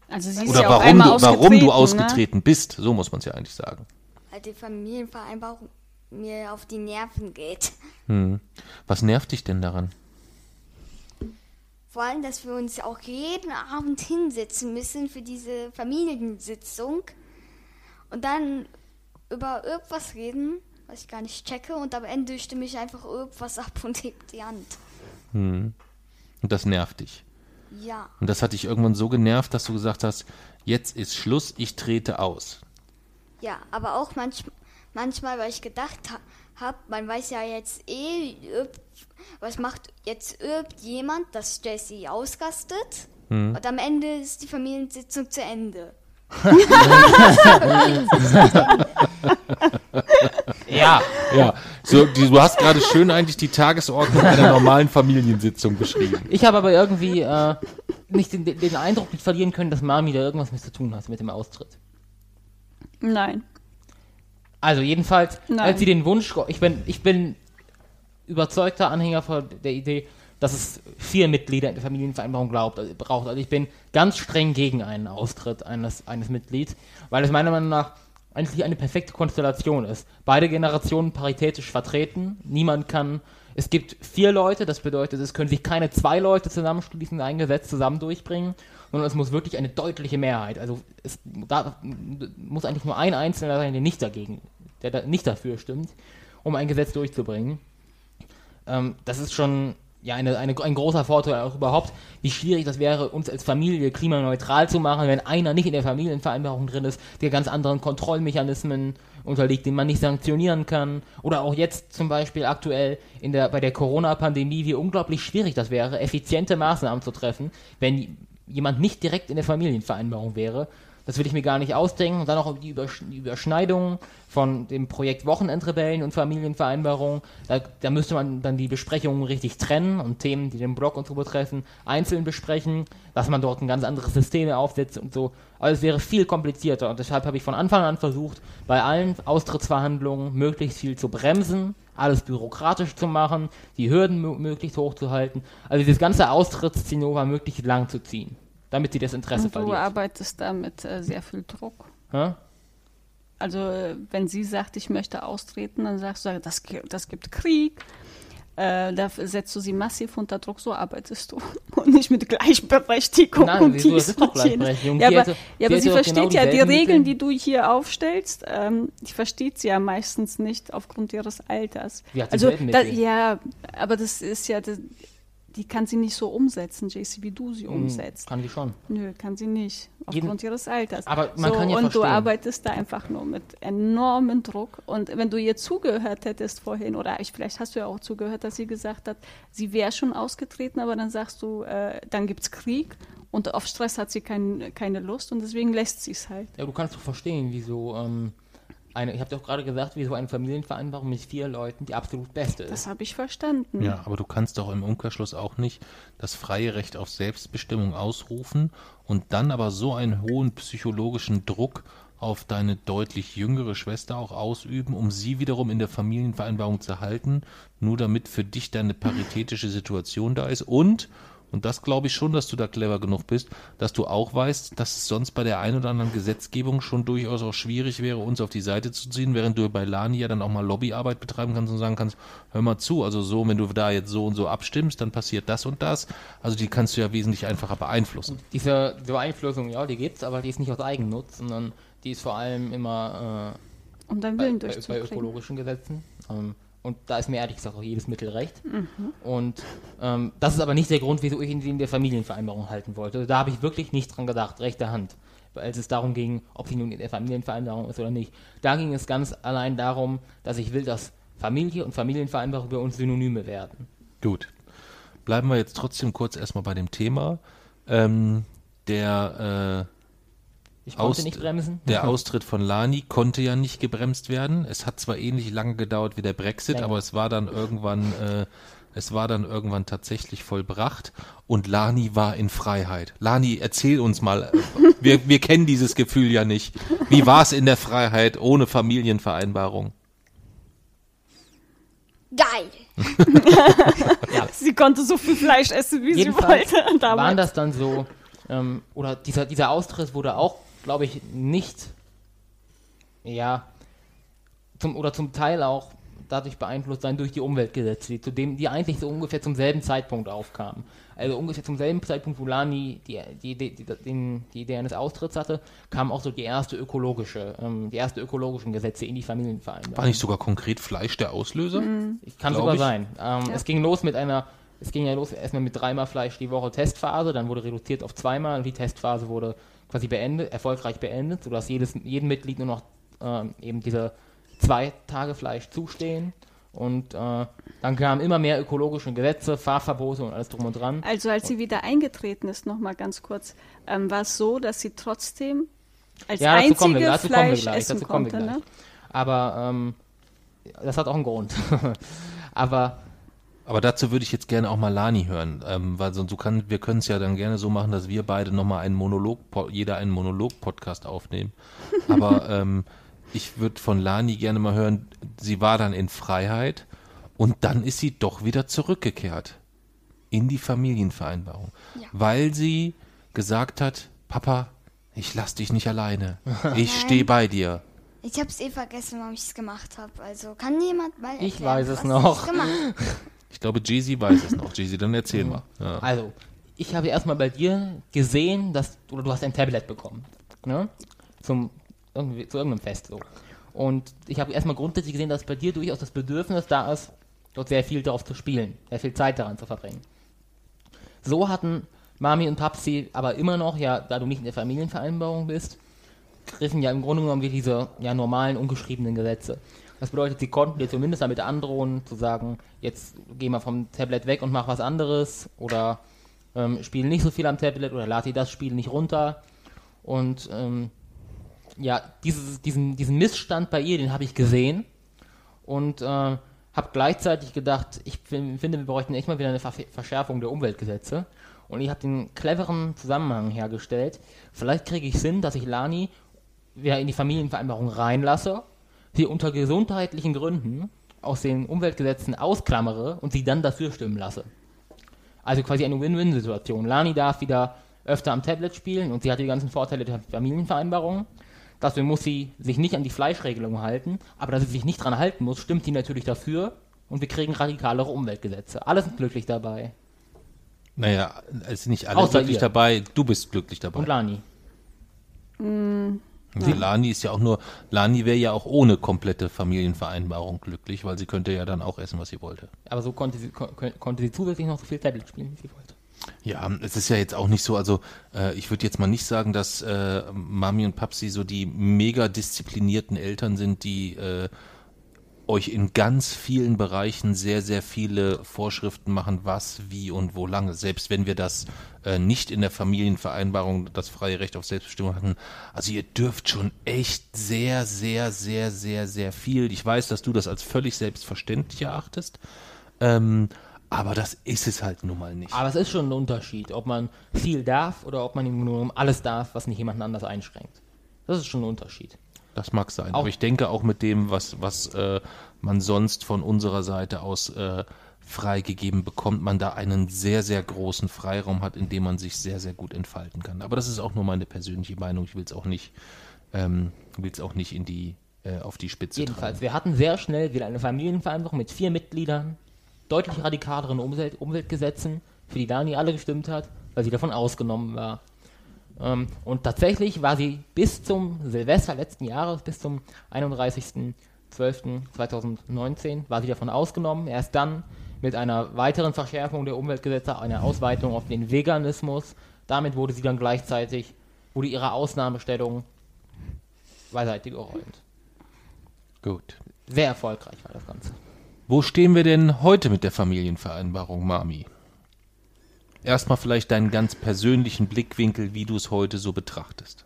Also sie ist Oder ja warum einmal du, warum ausgetreten, du ne? ausgetreten bist. So muss man es ja eigentlich sagen. weil die Familienvereinbarung mir auf die Nerven geht. Was nervt dich denn daran? Vor allem, dass wir uns auch jeden Abend hinsetzen müssen für diese Familiensitzung und dann über irgendwas reden, was ich gar nicht checke und am Ende stimme ich einfach irgendwas ab und heb die Hand. Und das nervt dich. Ja, Und das hat dich irgendwann so genervt, dass du gesagt hast, jetzt ist Schluss, ich trete aus. ja, aber auch manch, manchmal, weil ich gedacht ha habe, man weiß ja jetzt eh, was macht jetzt irgendjemand, dass Jessie ausgastet und am Ende ist die Familiensitzung zu Ende. Ja. Ja, so, die, du hast gerade schön eigentlich die Tagesordnung einer normalen Familiensitzung beschrieben. Ich habe aber irgendwie äh, nicht den, den Eindruck nicht verlieren können, dass Mami da irgendwas mit zu tun hat mit dem Austritt. Nein. Also jedenfalls, Nein. als sie den Wunsch, ich bin, ich bin überzeugter Anhänger von der Idee, dass es vier Mitglieder in der Familienvereinbarung glaubt, also braucht. Also ich bin ganz streng gegen einen Austritt eines, eines Mitglieds, weil es meiner Meinung nach eigentlich eine perfekte Konstellation ist. Beide Generationen paritätisch vertreten, niemand kann, es gibt vier Leute, das bedeutet, es können sich keine zwei Leute zusammenschließen, ein Gesetz zusammen durchbringen, sondern es muss wirklich eine deutliche Mehrheit, also es da, muss eigentlich nur ein Einzelner sein, der nicht dagegen, der da nicht dafür stimmt, um ein Gesetz durchzubringen. Ähm, das ist schon ja, eine, eine, ein großer Vorteil auch überhaupt, wie schwierig das wäre, uns als Familie klimaneutral zu machen, wenn einer nicht in der Familienvereinbarung drin ist, der ganz anderen Kontrollmechanismen unterliegt, den man nicht sanktionieren kann. Oder auch jetzt zum Beispiel aktuell in der, bei der Corona-Pandemie, wie unglaublich schwierig das wäre, effiziente Maßnahmen zu treffen, wenn jemand nicht direkt in der Familienvereinbarung wäre. Das will ich mir gar nicht ausdenken. Und dann auch die, Übersch die Überschneidung von dem Projekt Wochenendrebellen und Familienvereinbarung. Da, da müsste man dann die Besprechungen richtig trennen und Themen, die den Blog und so betreffen, einzeln besprechen, dass man dort ein ganz anderes System aufsetzt und so. Aber es wäre viel komplizierter und deshalb habe ich von Anfang an versucht, bei allen Austrittsverhandlungen möglichst viel zu bremsen, alles bürokratisch zu machen, die Hürden mö- möglichst hoch zu halten. Also dieses ganze Austrittsszenario möglichst lang zu ziehen, damit sie das Interesse Und du verliert. arbeitest da mit äh, sehr viel Druck. Hä? Also äh, wenn sie sagt, ich möchte austreten, dann sagst du, das, das gibt Krieg. Äh, da setzt du sie massiv unter Druck, so arbeitest du. Und nicht mit Gleichberechtigung Nein, und wieso? Dies und jenes. Ja, aber, hätte- ja, sie aber sie versteht genau ja die Regeln, die du hier aufstellst, ähm, die versteht sie ja meistens nicht aufgrund ihres Alters. Also da, ja, aber das ist ja das, die kann sie nicht so umsetzen, JC, wie du sie umsetzt. Kann die schon. Nö, kann sie nicht, Jeden- aufgrund ihres Alters. Aber man so, kann ja und du verstehen. arbeitest da einfach nur mit enormem Druck. Und wenn du ihr zugehört hättest vorhin, oder ich, vielleicht hast du ja auch zugehört, dass sie gesagt hat, sie wäre schon ausgetreten, aber dann sagst du, äh, dann gibt's Krieg und auf Stress hat sie kein, keine Lust und deswegen lässt sie es halt. Ja, du kannst doch verstehen, wieso ähm, eine, ich habe doch gerade gesagt, wieso eine Familienvereinbarung mit vier Leuten die absolut beste ist. Das habe ich verstanden. Ja, aber du kannst doch im Umkehrschluss auch nicht das freie Recht auf Selbstbestimmung ausrufen und dann aber so einen hohen psychologischen Druck auf deine deutlich jüngere Schwester auch ausüben, um sie wiederum in der Familienvereinbarung zu halten, nur damit für dich deine paritätische Situation da ist und und das glaube ich schon, dass du da clever genug bist, dass du auch weißt, dass es sonst bei der einen oder anderen Gesetzgebung schon durchaus auch schwierig wäre, uns auf die Seite zu ziehen, während du bei Lani ja dann auch mal Lobbyarbeit betreiben kannst und sagen kannst, hör mal zu, also so, wenn du da jetzt so und so abstimmst, dann passiert das und das. Also die kannst du ja wesentlich einfacher beeinflussen. Diese, diese Beeinflussung, ja, die gibt's, aber die ist nicht aus Eigennutz, sondern die ist vor allem immer äh, Um deinen bei, Willen bei, bei durchzukriegen. ökologischen Gesetzen. Ähm, und da ist mir ehrlich gesagt auch jedes Mittel recht. Mhm. Und ähm, das ist aber nicht der Grund, wieso ich ihn in der Familienvereinbarung halten wollte. Da habe ich wirklich nicht dran gedacht, rechte Hand. Als es darum ging, ob sie nun in der Familienvereinbarung ist oder nicht. Da ging es ganz allein darum, dass ich will, dass Familie und Familienvereinbarung bei uns Synonyme werden. Gut. Bleiben wir jetzt trotzdem kurz erstmal bei dem Thema. Ähm, der äh, Ich konnte Aus- nicht bremsen. Der Austritt von Lani konnte ja nicht gebremst werden. Es hat zwar ähnlich lange gedauert wie der Brexit, Länger. aber es war dann irgendwann, äh, es war dann irgendwann tatsächlich vollbracht und Lani war in Freiheit. Lani, erzähl uns mal, äh, wir, wir kennen dieses Gefühl ja nicht. Wie war es in der Freiheit ohne Familienvereinbarung? Geil. Sie konnte so viel Fleisch essen, wie Jedenfalls sie wollte. damals. waren das dann so, ähm, oder dieser, dieser Austritt wurde auch, glaube ich, nicht, ja, zum, oder zum Teil auch dadurch beeinflusst sein durch die Umweltgesetze, die, zu dem, die eigentlich so ungefähr zum selben Zeitpunkt aufkamen. Also ungefähr zum selben Zeitpunkt, wo Lani die, die, die, die, den, die Idee eines Austritts hatte, kam auch so die erste ökologische, ähm, die erste ökologischen Gesetze in die Familienvereinbarung. War nicht sogar konkret Fleisch der Auslöser? Ich kann sogar ich. sein. Ähm, Es ging los mit einer, es ging ja los erstmal mit dreimal Fleisch die Woche Testphase, dann wurde reduziert auf zweimal und die Testphase wurde quasi beendet, erfolgreich beendet, sodass jedes, jedem Mitglied nur noch ähm, eben diese zwei Tage Fleisch zustehen. Und äh, dann kamen immer mehr ökologische Gesetze, Fahrverbote und alles drum und dran. Also als sie wieder eingetreten ist, noch mal ganz kurz, ähm, war es so, dass sie trotzdem als Ja, dazu kommen wir, dazu kommen wir gleich, essen dazu kommen wir konnte. gleich. Ne? Aber ähm, das hat auch einen Grund. Aber Aber dazu würde ich jetzt gerne auch mal Lani hören, ähm, weil sonst du kann, wir können es ja dann gerne so machen, dass wir beide nochmal einen Monolog, jeder einen Monolog-Podcast aufnehmen. Aber ähm, ich würde von Lani gerne mal hören, sie war dann in Freiheit und dann ist sie doch wieder zurückgekehrt in die Familienvereinbarung, Ja. weil sie gesagt hat, Papa, ich lass dich nicht alleine, ich stehe bei dir. Ich hab's eh vergessen, warum ich es gemacht habe. Also kann jemand mal Ich erklären, weiß es was noch. Ich gemacht? Ich glaube, Jay-Z weiß es noch. Jay-Z, dann erzähl mal. Ja. Also, ich habe erstmal bei dir gesehen, dass oder du hast ein Tablet bekommen. Ne? Zum, irgendwie, zu irgendeinem Fest so. Und ich habe erstmal grundsätzlich gesehen, dass bei dir durchaus das Bedürfnis da ist, dort sehr viel darauf zu spielen, sehr viel Zeit daran zu verbringen. So hatten Mami und Papsi aber immer noch, ja, da du nicht in der Familienvereinbarung bist, griffen ja im Grunde genommen wie diese ja, normalen, ungeschriebenen Gesetze. Das bedeutet, sie konnten dir zumindest damit androhen, zu sagen, jetzt geh mal vom Tablet weg und mach was anderes oder ähm, spiel nicht so viel am Tablet oder lad dir das Spiel nicht runter. Und ähm, ja, dieses, diesen, diesen Missstand bei ihr, den habe ich gesehen und äh, habe gleichzeitig gedacht, ich fin- finde, wir bräuchten echt mal wieder eine Ver Verschärfung der Umweltgesetze. Und ich habe den cleveren Zusammenhang hergestellt. Vielleicht kriege ich Sinn, dass ich Lani wieder in die Familienvereinbarung reinlasse, sie unter gesundheitlichen Gründen aus den Umweltgesetzen ausklammere und sie dann dafür stimmen lasse. Also quasi eine Win-Win-Situation. Lani darf wieder öfter am Tablet spielen und sie hat die ganzen Vorteile der Familienvereinbarung. Dafür muss sie sich nicht an die Fleischregelung halten, aber dass sie sich nicht dran halten muss, stimmt sie natürlich dafür und wir kriegen radikalere Umweltgesetze. Alle sind glücklich dabei. Naja, es sind nicht alle Außer glücklich ihr. dabei, du bist glücklich dabei. Und Lani. Ja. Lani ist ja auch nur, Lani wäre ja auch ohne komplette Familienvereinbarung glücklich, weil sie könnte ja dann auch essen, was sie wollte. Aber so konnte sie, kon konnte sie zusätzlich noch so viel Tablet spielen, wie sie wollte. Ja, es ist ja jetzt auch nicht so, also äh, ich würde jetzt mal nicht sagen, dass äh, Mami und Papsi so die mega disziplinierten Eltern sind, die äh, euch in ganz vielen Bereichen sehr, sehr viele Vorschriften machen, was, wie und wo lange. Selbst wenn wir das äh, nicht in der Familienvereinbarung, das freie Recht auf Selbstbestimmung hatten. Also ihr dürft schon echt sehr, sehr, sehr, sehr, sehr viel. Ich weiß, dass du das als völlig selbstverständlich erachtest. Ähm, aber das ist es halt nun mal nicht. Aber es ist schon ein Unterschied, ob man viel darf oder ob man im Grunde alles darf, was nicht jemanden anders einschränkt. Das ist schon ein Unterschied. Das mag sein. Auch Aber ich denke auch mit dem, was, was äh, man sonst von unserer Seite aus äh, freigegeben bekommt, man da einen sehr, sehr großen Freiraum hat, in dem man sich sehr, sehr gut entfalten kann. Aber das ist auch nur meine persönliche Meinung. Ich will es auch nicht, ähm, will es auch nicht in die, äh, auf die Spitze Jedenfalls, tragen. wir hatten sehr schnell wieder eine Familienvereinbarung mit vier Mitgliedern, deutlich radikaleren Umwelt, Umweltgesetzen, für die Dani alle gestimmt hat, weil sie davon ausgenommen war. Ähm, und tatsächlich war sie bis zum Silvester letzten Jahres, bis zum 31.12.2019, war sie davon ausgenommen. Erst dann mit einer weiteren Verschärfung der Umweltgesetze, einer Ausweitung auf den Veganismus. Damit wurde sie dann gleichzeitig, wurde ihre Ausnahmestellung beiseite geräumt. Gut. Sehr erfolgreich war das Ganze. Wo stehen wir denn heute mit der Familienvereinbarung, Mami? Erstmal vielleicht deinen ganz persönlichen Blickwinkel, wie du es heute so betrachtest.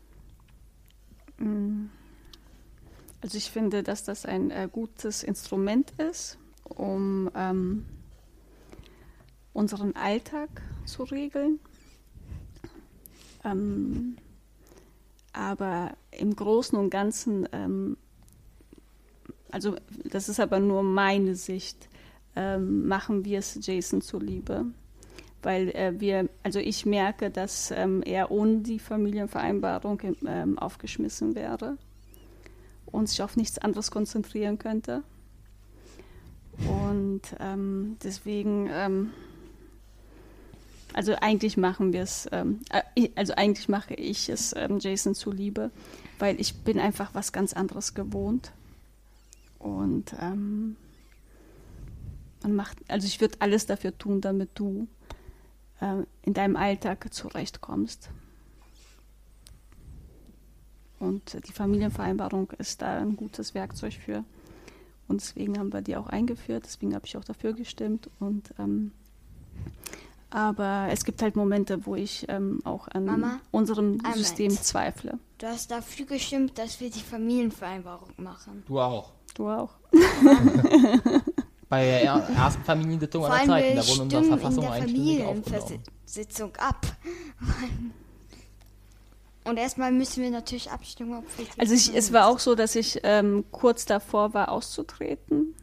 Mm. Also ich finde, dass das ein äh, gutes Instrument ist, um ähm, unseren Alltag zu regeln. Ähm, aber im Großen und Ganzen, ähm, also das ist aber nur meine Sicht, ähm, machen wir es Jason zuliebe weil äh, wir, also ich merke, dass ähm, er ohne die Familienvereinbarung ähm, aufgeschmissen wäre und sich auf nichts anderes konzentrieren könnte. Und ähm, deswegen, ähm, also eigentlich machen wir es, ähm, äh, also eigentlich mache ich es ähm, Jason zuliebe, weil ich bin einfach was ganz anderes gewohnt. Und man macht, also ich würde alles dafür tun, damit du in deinem Alltag zurechtkommst. Und die Familienvereinbarung ist da ein gutes Werkzeug für. Und deswegen haben wir die auch eingeführt, deswegen habe ich auch dafür gestimmt. Und ähm, aber es gibt halt Momente, wo ich ähm, auch an Mama, unserem System zweifle. Du hast dafür gestimmt, dass wir die Familienvereinbarung machen. Du auch. Du auch. bei der ersten Familiensitzung aller Zeiten. Da wurden unsere Verfassung einstimmig aufgenommen. Sitzung ab. Und erstmal müssen wir natürlich abstimmen, ob wir Also ich, es war auch so, dass ich ähm, kurz davor war, auszutreten.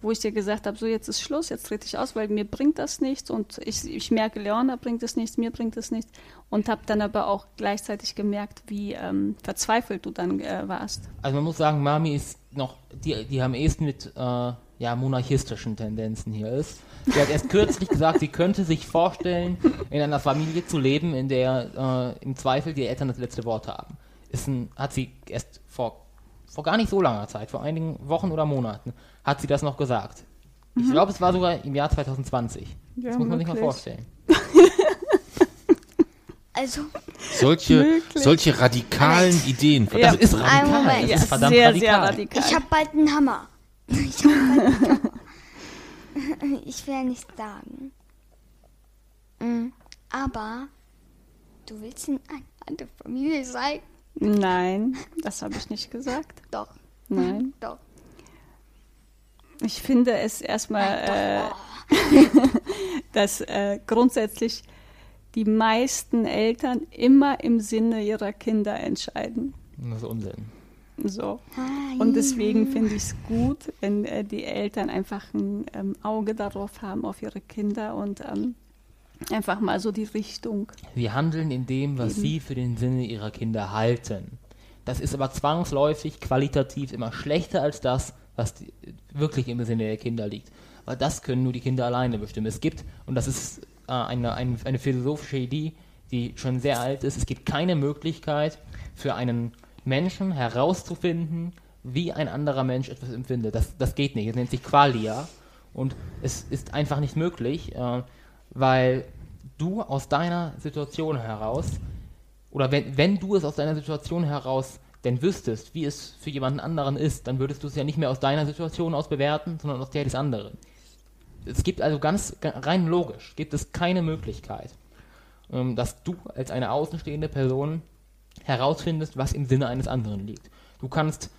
Wo ich dir gesagt habe, so jetzt ist Schluss, jetzt trete ich aus, weil mir bringt das nichts. Und ich, ich merke, Leona bringt es nichts, mir bringt es nichts. Und habe dann aber auch gleichzeitig gemerkt, wie ähm, verzweifelt du dann äh, warst. Also man muss sagen, Mami ist noch, die, die am ehesten mit... Äh ja, monarchistischen Tendenzen hier ist. Sie hat erst kürzlich gesagt, sie könnte sich vorstellen, in einer Familie zu leben, in der äh, im Zweifel die Eltern das letzte Wort haben. Ist ein, hat sie erst vor, vor gar nicht so langer Zeit, vor einigen Wochen oder Monaten, hat sie das noch gesagt. Ich mhm. glaube, es war sogar im Jahr 2020. Ja, das muss man sich mal vorstellen. Also solche, solche radikalen. Ideen. Das ja. ist radikal. Das ist verdammt sehr, radikal. Sehr radikal. Ich habe bald einen Hammer. Ich, ich will ja nicht sagen. Mm, aber du willst in einer anderen Familie sein? Nein, das habe ich nicht gesagt. Doch. Nein. Doch. Ich finde es erstmal, äh, dass äh, grundsätzlich die meisten Eltern immer im Sinne ihrer Kinder entscheiden. Das ist Unsinn. So. Und deswegen finde ich es gut, wenn äh, die Eltern einfach ein ähm, Auge darauf haben, auf ihre Kinder und ähm, einfach mal so die Richtung. Sie handeln in dem, was eben. sie für den Sinne ihrer Kinder halten. Das ist aber zwangsläufig qualitativ immer schlechter als das, was die, wirklich im Sinne der Kinder liegt. Weil das können nur die Kinder alleine bestimmen. Es gibt, und das ist äh, eine, eine, eine philosophische Idee, die schon sehr alt ist, es gibt keine Möglichkeit für einen Menschen herauszufinden, wie ein anderer Mensch etwas empfindet. Das, das geht nicht. Das nennt sich Qualia. Und es ist einfach nicht möglich, äh, weil du aus deiner Situation heraus, oder wenn, wenn du es aus deiner Situation heraus denn wüsstest, wie es für jemanden anderen ist, dann würdest du es ja nicht mehr aus deiner Situation aus bewerten, sondern aus der des anderen. Es gibt also ganz rein logisch, gibt es keine Möglichkeit, ähm, dass du als eine außenstehende Person herausfindest, was im Sinne eines anderen liegt. Du kannst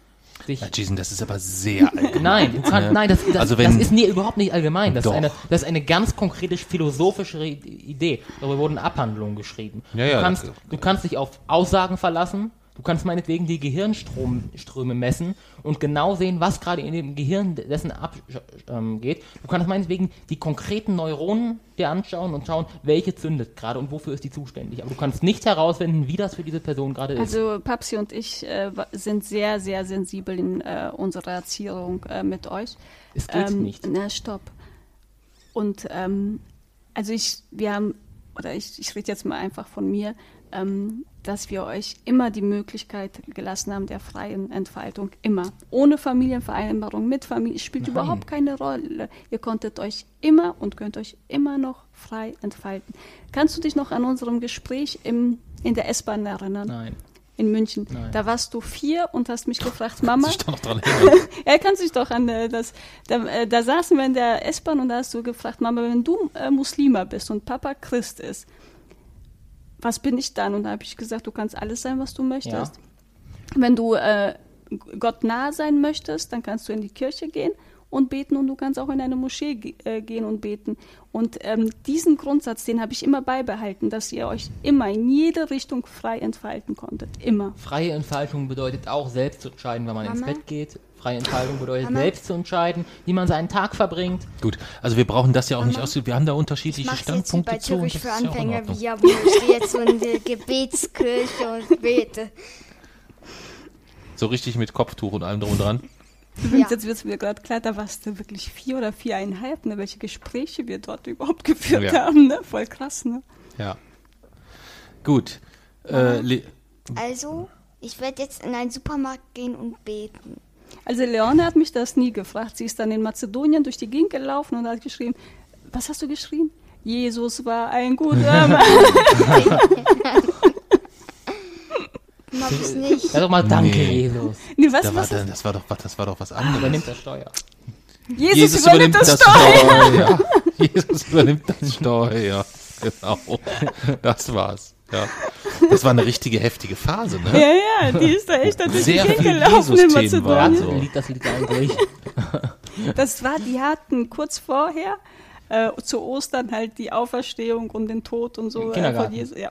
dich. Ja, Jason, das ist aber sehr allgemein. Nein, du kannst, Ne? nein, das, das, Also das wenn- ist nie, überhaupt nicht allgemein. Das Doch. ist, eine, das ist eine ganz konkrete philosophische Idee. Darüber wurden Abhandlungen geschrieben. Ja, ja, du, kannst, das- du kannst dich auf Aussagen verlassen. Du kannst meinetwegen die Gehirnströme messen und genau sehen, was gerade in dem Gehirn dessen abgeht. Ähm, du kannst meinetwegen die konkreten Neuronen dir anschauen und schauen, welche zündet gerade und wofür ist die zuständig. Aber du kannst nicht herausfinden, wie das für diese Person gerade ist. Also Papsi und ich äh, sind sehr, sehr sensibel in äh, unserer Erziehung äh, mit euch. Es geht ähm, nicht. Na, stopp. Und ähm, also ich, wir haben, oder ich, ich rede jetzt mal einfach von mir, ähm, dass wir euch immer die Möglichkeit gelassen haben der freien Entfaltung. Immer. Ohne Familienvereinbarung, mit Familie, spielt Nein. überhaupt keine Rolle. Ihr konntet euch immer und könnt euch immer noch frei entfalten. Kannst du dich noch an unserem Gespräch im, in der S-Bahn erinnern? Nein. in München. Nein. Da warst du vier und hast mich gefragt, Mama. Ich da noch dran erinnern. Er kann sich doch an äh, das. Da, äh, da saßen wir in der S-Bahn und da hast du gefragt, Mama, wenn du äh, Muslima bist und Papa Christ ist, was bin ich dann? Und da habe ich gesagt, du kannst alles sein, was du möchtest. Wenn du äh, Gott nah sein möchtest, dann kannst du in die Kirche gehen und beten und du kannst auch in eine Moschee ge äh, gehen und beten. Und ähm, diesen Grundsatz, den habe ich immer beibehalten, dass ihr euch immer in jede Richtung frei entfalten konntet. Immer. Freie Entfaltung bedeutet auch selbst zu entscheiden, wann man ins Mama? Bett geht. Freie Entfaltung bedeutet selbst zu entscheiden, wie man seinen Tag verbringt. Gut, also wir brauchen das ja auch nicht Mama, aus. Wir haben da Ich unterschiedliche jetzt wie Standpunkte bei zu. und das für ist ja auch in Anfänger, Ordnung. wie ja, wo ich stehe jetzt so in der Gebetskirche und bete. So richtig mit Kopftuch und allem drum und dran. Ja. Jetzt wird es mir gerade klar, da warst du wirklich vier oder viereinhalb, ne? welche Gespräche wir dort überhaupt geführt Ja. haben. Ne? Voll krass, ne? Ja. Gut. Äh, Also, ich werde jetzt in einen Supermarkt gehen und beten. Also Leone hat mich das nie gefragt. Sie ist dann in Mazedonien durch die Gegend gelaufen und hat geschrien, was hast du geschrien? Jesus war ein guter Mann. Mach ich nicht. Sag doch mal Danke, Nee. Jesus. nee, was, da war, was? dann- das, war doch, was- das war doch was Übernimmt anderes. das Steuer. Jesus, übernimmt das, Steuer. Jesus übernimmt das Steuer. Genau. Das war's. Ja. Das war eine richtige heftige Phase, ne? Ja, ja, die ist da echt die Sehr Gegend viel gelaufen in Mazedonien. so. Liegt das liegt eigentlich. Das war, die hatten kurz vorher äh, zu Ostern halt die Auferstehung und den Tod und so. Äh, Kindergarten. von Jesus. Ja.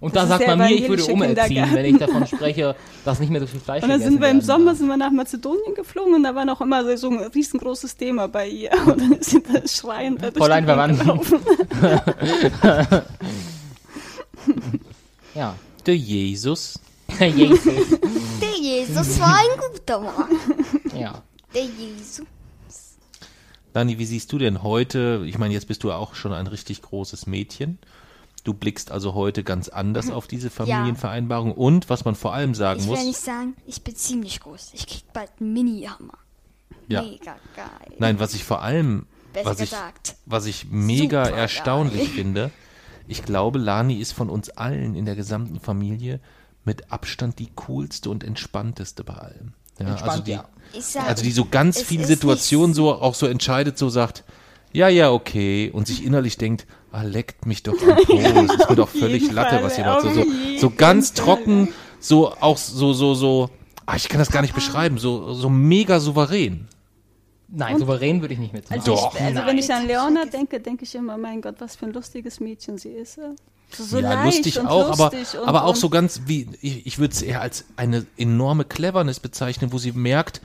Und Das da sagt man mir, ich würde umerziehen, wenn ich davon spreche, dass nicht mehr so viel Fleisch Und dann sind wir im Sommer sind wir nach Mazedonien geflogen und da war noch immer so- so ein riesengroßes Thema bei ihr. Und dann ist sie da schreiend da durch Fräulein gelaufen. Ja. Der Jesus. Jesus. Der Jesus war ein guter Mann. Ja. Der Jesus. Dani, wie siehst du denn heute? Ich meine, jetzt bist du auch schon ein richtig großes Mädchen. Du blickst also heute ganz anders auf diese Familienvereinbarung. Und was man vor allem sagen Ich will muss, nicht sagen, ich bin ziemlich groß. Ich krieg bald einen Mini-Hammer. ja, Mega geil. nein, was ich vor allem, Besser was ich, gesagt. was ich mega erstaunlich finde, ich glaube, Lani ist von uns allen in der gesamten Familie mit Abstand die coolste und entspannteste bei allem. Ja, Entspannt, also die, ja. Sag, also die so ganz viele Situationen so auch so entscheidet, so sagt, ja, ja, okay, und sich innerlich denkt, ah, leckt mich doch am Po, es ist mir doch völlig Latte, Fall, was ihr macht. So, so, so ganz trocken, so auch so, so, so, ah, ich kann das gar nicht beschreiben, so, so mega souverän. Nein, souverän würde ich nicht mitmachen. Also, Doch. ich, also wenn ich an. Leona denke, denke ich immer, mein Gott, was für ein lustiges Mädchen sie ist. ja. So, ja, leicht lustig und auch, aber, lustig und, aber auch und, so ganz wie, ich, ich würde es eher als eine enorme Cleverness bezeichnen, wo sie merkt,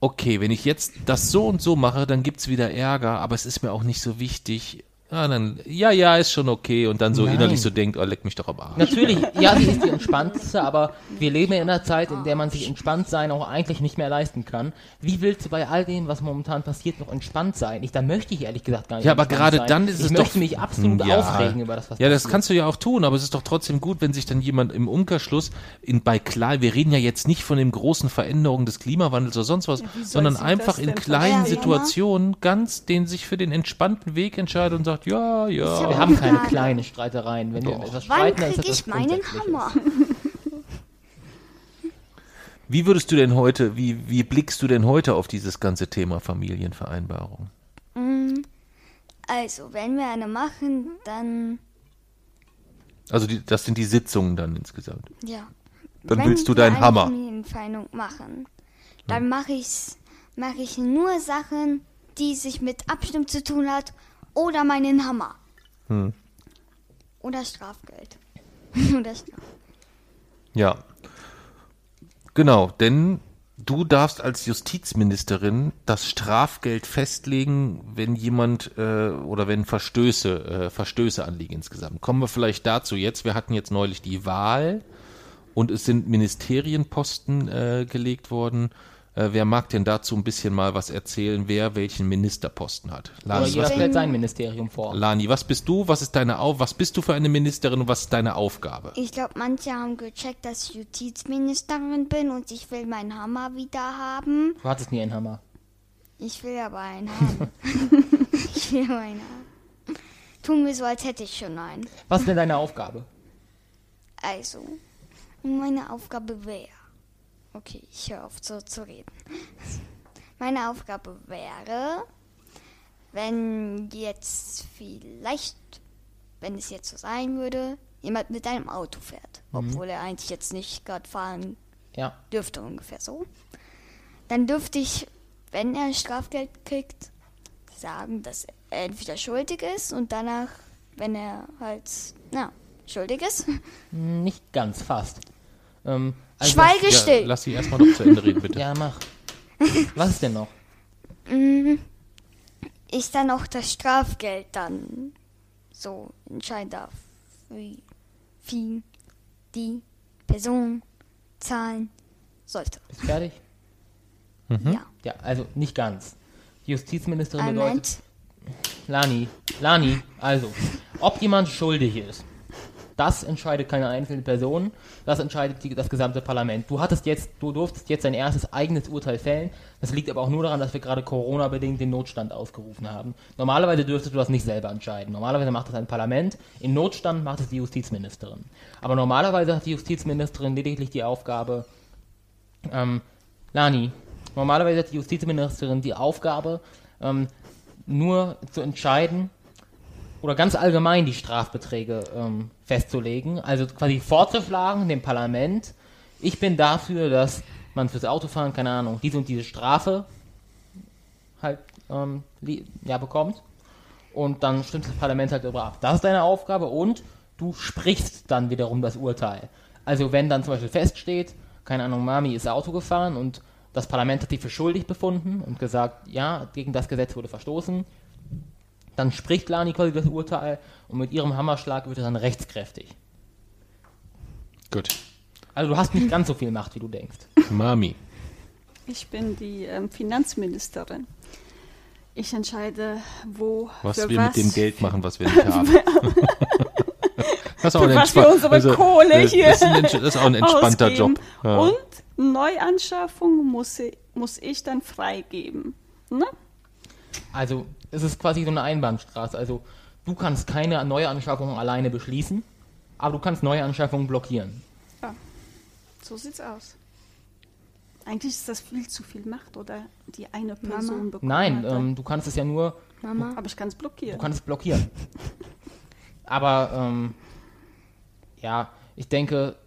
okay, wenn ich jetzt das so und so mache, dann gibt's wieder Ärger, aber es ist mir auch nicht so wichtig Ja, dann, ja, ja, ist schon okay. Und dann so Nein. innerlich so denkt, oh, leck mich doch am Arsch. Natürlich, ja, sie ist die entspannteste, aber wir leben in einer Zeit, in der man sich entspannt sein auch eigentlich nicht mehr leisten kann. Wie willst du bei all dem, was momentan passiert, noch entspannt sein? Ich, da möchte ich ehrlich gesagt gar nicht Ja, aber gerade sein. dann ist ich es möchte doch- mich absolut Ja. aufregen über das, was Ja, das passiert. kannst du ja auch tun, aber es ist doch trotzdem gut, wenn sich dann jemand im Umkehrschluss in bei klar, wir reden ja jetzt nicht von den großen Veränderungen des Klimawandels oder sonst was, soll sondern einfach in kleinen verstehen? Situationen ganz den sich für den entspannten Weg entscheidet und sagt, ja, ja. Wir haben keine Frage. kleinen Streitereien. Wenn wir etwas Wann streiten, ist kriege das ich meinen. Hammer? Wie würdest du denn heute, wie, wie blickst du denn heute auf dieses ganze Thema Familienvereinbarung? Also, wenn wir eine machen, dann Also die, das sind die Sitzungen dann insgesamt. ja. Dann wenn willst du wir deinen eine Hammer. Familienfeind machen, dann mache ich mache ich nur Sachen, die sich mit Abstimmung zu tun hat oder meinen Hammer. Hm. Oder Strafgeld. oder Straf Ja. Genau, denn du darfst als Justizministerin das Strafgeld festlegen, wenn jemand äh, oder wenn Verstöße, äh, Verstöße anliegen insgesamt. Kommen wir vielleicht dazu jetzt. Wir hatten jetzt neulich die Wahl und es sind Ministerienposten äh, gelegt worden. Äh, wer mag denn dazu ein bisschen mal was erzählen, wer welchen Ministerposten hat? Oder Lani, jeder was, stellt sein Ministerium vor. Lani, was bist du? Was ist deine Auf? Was bist du für eine Ministerin und was ist deine Aufgabe? Ich glaube, manche haben gecheckt, dass ich Justizministerin bin und ich will meinen Hammer wieder haben. Du hattest nie einen Hammer. Ich will aber einen haben. ich will aber einen haben. Tun wir so, als hätte ich schon einen. Was ist denn deine Aufgabe? Also, meine Aufgabe wäre. Okay, ich höre auf so zu reden. Meine Aufgabe wäre, wenn jetzt vielleicht, wenn es jetzt so sein würde, jemand mit einem Auto fährt, obwohl er eigentlich jetzt nicht gerade fahren Ja. dürfte, ungefähr so, dann dürfte ich, wenn er Strafgeld kriegt, sagen, dass er entweder schuldig ist und danach, wenn er halt, na, schuldig ist, Nicht ganz, fast. Ähm, also, Schweige Ja, still. lass sie erstmal noch zu Ende reden, bitte. Ja, mach. Was ist denn noch? ich dann auch das Strafgeld dann so entscheiden darf, wie viel die Person zahlen sollte. Bist du fertig? Ja. Ja, also nicht ganz. Die Justizministerin bedeutet. Moment. Lani, Lani, also, ob jemand schuldig ist, das entscheidet keine einzelne Person, das entscheidet die, das gesamte Parlament. Du hattest jetzt, du durftest jetzt dein erstes eigenes Urteil fällen. Das liegt aber auch nur daran, dass wir gerade Corona-bedingt den Notstand ausgerufen haben. Normalerweise dürftest du das nicht selber entscheiden. Normalerweise macht das ein Parlament. Im Notstand macht es die Justizministerin. Aber normalerweise hat die Justizministerin lediglich die Aufgabe, ähm, Lani, normalerweise hat die Justizministerin die Aufgabe, ähm, nur zu entscheiden oder ganz allgemein die Strafbeträge ähm, festzulegen, also quasi vorzuschlagen dem Parlament, ich bin dafür, dass man fürs Autofahren, keine Ahnung, diese und diese Strafe halt ähm, ja, bekommt und dann stimmt das Parlament halt darüber ab. Das ist deine Aufgabe und du sprichst dann wiederum das Urteil. Also wenn dann zum Beispiel feststeht, keine Ahnung, Mami ist Auto gefahren und das Parlament hat sie für schuldig befunden und gesagt, ja, gegen das Gesetz wurde verstoßen, dann spricht Lani quasi das Urteil und mit ihrem Hammerschlag wird es dann rechtskräftig. Gut. Also du hast nicht ganz so viel Macht, wie du denkst. Mami. Ich bin die ähm, Finanzministerin. Ich entscheide, wo Was für wir was, mit dem Geld machen, was wir nicht haben. das ist auch für ein was wir unsere also, Kohle hier Das ist, ein, das ist auch ein entspannter ausgeben. Job. Ja. Und Neuanschaffung muss, ich- muss ich dann freigeben. Ne? Also es ist quasi so eine Einbahnstraße. Also du kannst keine Neuanschaffung alleine beschließen, aber du kannst Neuanschaffungen blockieren. Ja, so sieht's aus. Eigentlich ist das viel zu viel Macht, oder? Die eine Person bekommt. Nein, hat. ähm, du kannst es ja nur, Mama, Aber ich kann es du blockieren. kannst es blockieren. Aber ähm, ja, ich denke, äh,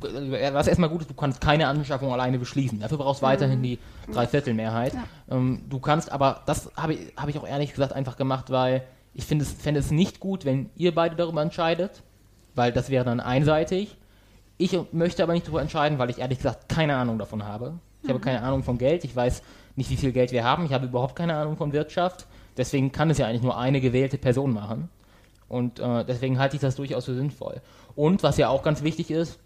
was erstmal gut ist, du kannst keine Anschaffung alleine beschließen. Dafür brauchst du weiterhin die Dreiviertelmehrheit. Ähm, du kannst aber, das habe ich, hab ich auch ehrlich gesagt einfach gemacht, weil ich finde es, fände es nicht gut, wenn ihr beide darüber entscheidet, weil das wäre dann einseitig. Ich möchte aber nicht darüber entscheiden, weil ich ehrlich gesagt keine Ahnung davon habe. Ich habe keine Ahnung von Geld, ich weiß nicht, wie viel Geld wir haben, ich habe überhaupt keine Ahnung von Wirtschaft. Deswegen kann es ja eigentlich nur eine gewählte Person machen. Und äh, deswegen halte ich das durchaus für sinnvoll. Und was ja auch ganz wichtig ist,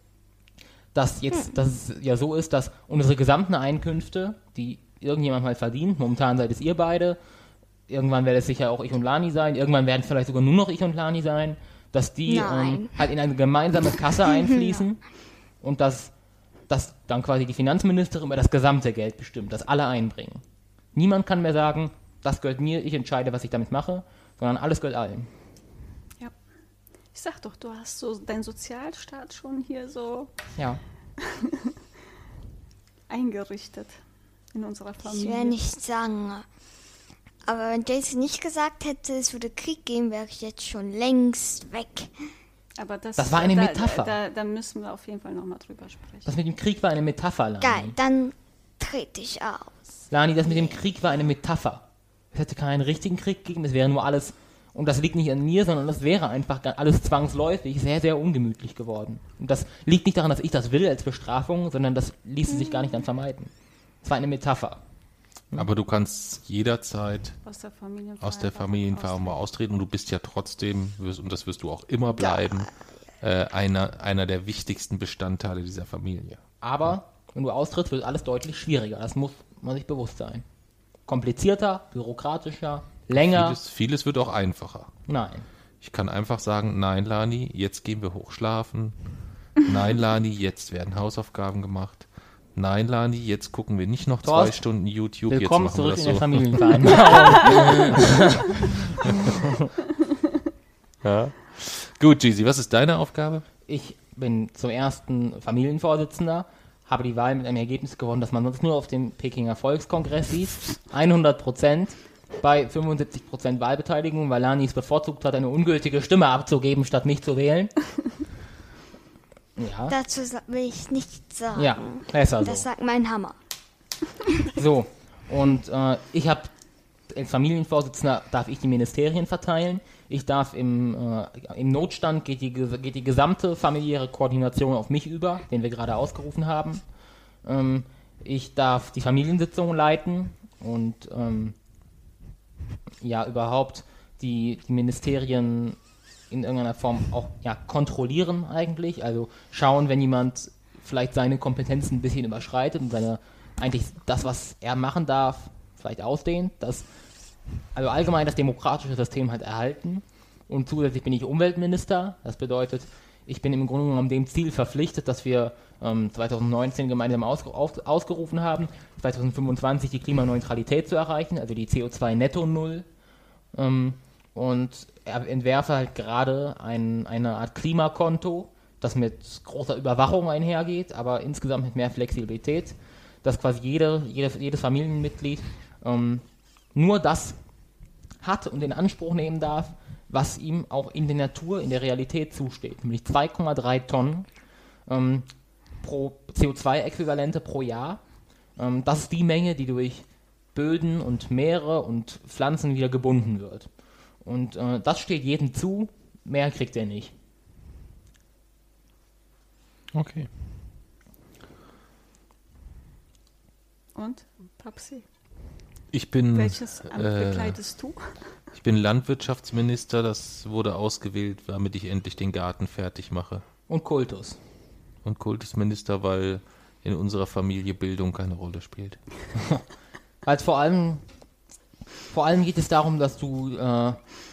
dass jetzt, dass es ja so ist, dass unsere gesamten Einkünfte, die irgendjemand mal verdient, momentan seid es ihr beide, irgendwann werde es sicher auch ich und Lani sein, irgendwann werden es vielleicht sogar nur noch ich und Lani sein, dass die ähm, halt in eine gemeinsame Kasse einfließen und dass, dass dann quasi die Finanzministerin über das gesamte Geld bestimmt, das alle einbringen. Niemand kann mehr sagen, das gehört mir, ich entscheide, was ich damit mache, sondern alles gehört allen. Ich sag doch, du hast so deinen Sozialstaat schon hier so Ja. eingerichtet in unserer Ich Familie. will nicht sagen. Aber wenn Jason nicht gesagt hätte, es würde Krieg geben, wäre ich jetzt schon längst weg. Aber das, Das war eine da, Metapher. Da, da müssen wir auf jeden Fall nochmal drüber sprechen. Das mit dem Krieg war eine Metapher, Lani. Geil, dann trete ich aus. Lani, das mit dem Krieg war eine Metapher. Es hätte keinen richtigen Krieg gegeben, es wäre nur alles, und das liegt nicht an mir, sondern es wäre einfach alles zwangsläufig sehr, sehr ungemütlich geworden. Und das liegt nicht daran, dass ich das will als Bestrafung, sondern das ließe sich gar nicht dann vermeiden. Es war eine Metapher. Aber du kannst jederzeit aus der aus der Familienvereinbarung mal austreten und du bist ja trotzdem, und das wirst du auch immer bleiben, äh, einer, einer der wichtigsten Bestandteile dieser Familie. Aber wenn du austrittst, wird alles deutlich schwieriger. Das muss man sich bewusst sein. Komplizierter, bürokratischer, länger. Vieles, vieles wird auch einfacher. Nein. Ich kann einfach sagen, nein, Lani, jetzt gehen wir hochschlafen. Nein, Lani, jetzt werden Hausaufgaben gemacht. Nein, Lani, jetzt gucken wir nicht noch zwei Thorsten, Stunden YouTube. Willkommen jetzt machen wir zurück das in der. Familienvereinbarung. Ja. Gut, Jeezy, was ist deine Aufgabe? Ich bin zum ersten Familienvorsitzender, habe die Wahl mit einem Ergebnis gewonnen, das man sonst nur auf dem Pekinger Volkskongress sieht. 100 Prozent bei 75 Prozent Wahlbeteiligung, weil Lani es bevorzugt hat, eine ungültige Stimme abzugeben, statt mich zu wählen. Ja, Dazu will ich nichts sagen. ja, besser Das so. sagt mein Hammer. So, und äh, ich habe als Familienvorsitzender darf ich die Ministerien verteilen. Ich darf im, äh, im Notstand geht die, geht die gesamte familiäre Koordination auf mich über, den wir gerade ausgerufen haben. Ähm, ich darf die Familiensitzungen leiten und ähm, ja überhaupt die, die Ministerien in irgendeiner Form auch ja, kontrollieren eigentlich. Also schauen, wenn jemand vielleicht seine Kompetenzen ein bisschen überschreitet und seine eigentlich das, was er machen darf, vielleicht ausdehnt. Das, also allgemein das demokratische System halt erhalten. Und zusätzlich bin ich Umweltminister. Das bedeutet, ich bin im Grunde genommen dem Ziel verpflichtet, dass wir ähm, 2019 gemeinsam ausge auf, ausgerufen haben, 2025 die Klimaneutralität zu erreichen, also die CO2-Netto-Null. Ähm, und er entwerfe halt gerade ein, eine Art Klimakonto, das mit großer Überwachung einhergeht, aber insgesamt mit mehr Flexibilität, dass quasi jede, jede, jedes Familienmitglied ähm, nur das hat und in Anspruch nehmen darf, was ihm auch in der Natur, in der Realität zusteht. Nämlich 2,3 Tonnen ähm, pro CO2-Äquivalente pro Jahr. Ähm, das ist die Menge, die durch Böden und Meere und Pflanzen wieder gebunden wird. Und äh, das steht jedem zu, mehr kriegt er nicht. Okay. Und, Papsi, Ich bin, welches Amt äh, bekleidest du? Ich bin Landwirtschaftsminister, das wurde ausgewählt, damit ich endlich den Garten fertig mache. Und Kultus. Und Kultusminister, weil in unserer Familie Bildung keine Rolle spielt. Weil vor allem, vor allem geht es darum, dass du äh,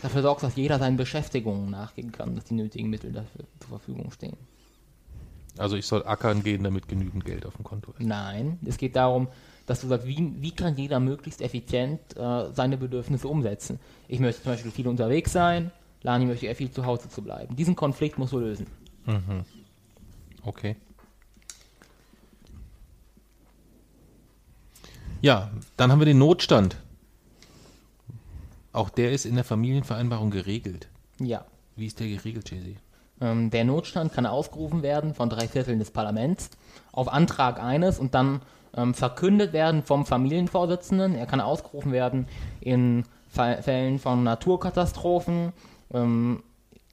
dafür sorgst, dass jeder seinen Beschäftigungen nachgehen kann, dass die nötigen Mittel dafür zur Verfügung stehen. Also ich soll ackern gehen, damit genügend Geld auf dem Konto ist. Nein, es geht darum, dass du sagst, wie, wie kann jeder möglichst effizient äh, seine Bedürfnisse umsetzen. Ich möchte zum Beispiel viel unterwegs sein, Lani möchte eher viel zu Hause zu bleiben. Diesen Konflikt musst du lösen. Okay. Ja, dann haben wir den Notstand. Auch der ist in der Familienvereinbarung geregelt. Ja. Wie ist der geregelt, Jay-Z? Ähm, der Notstand kann ausgerufen werden von drei Vierteln des Parlaments auf Antrag eines und dann ähm, verkündet werden vom Familienvorsitzenden. Er kann ausgerufen werden in Fällen von Naturkatastrophen, ähm,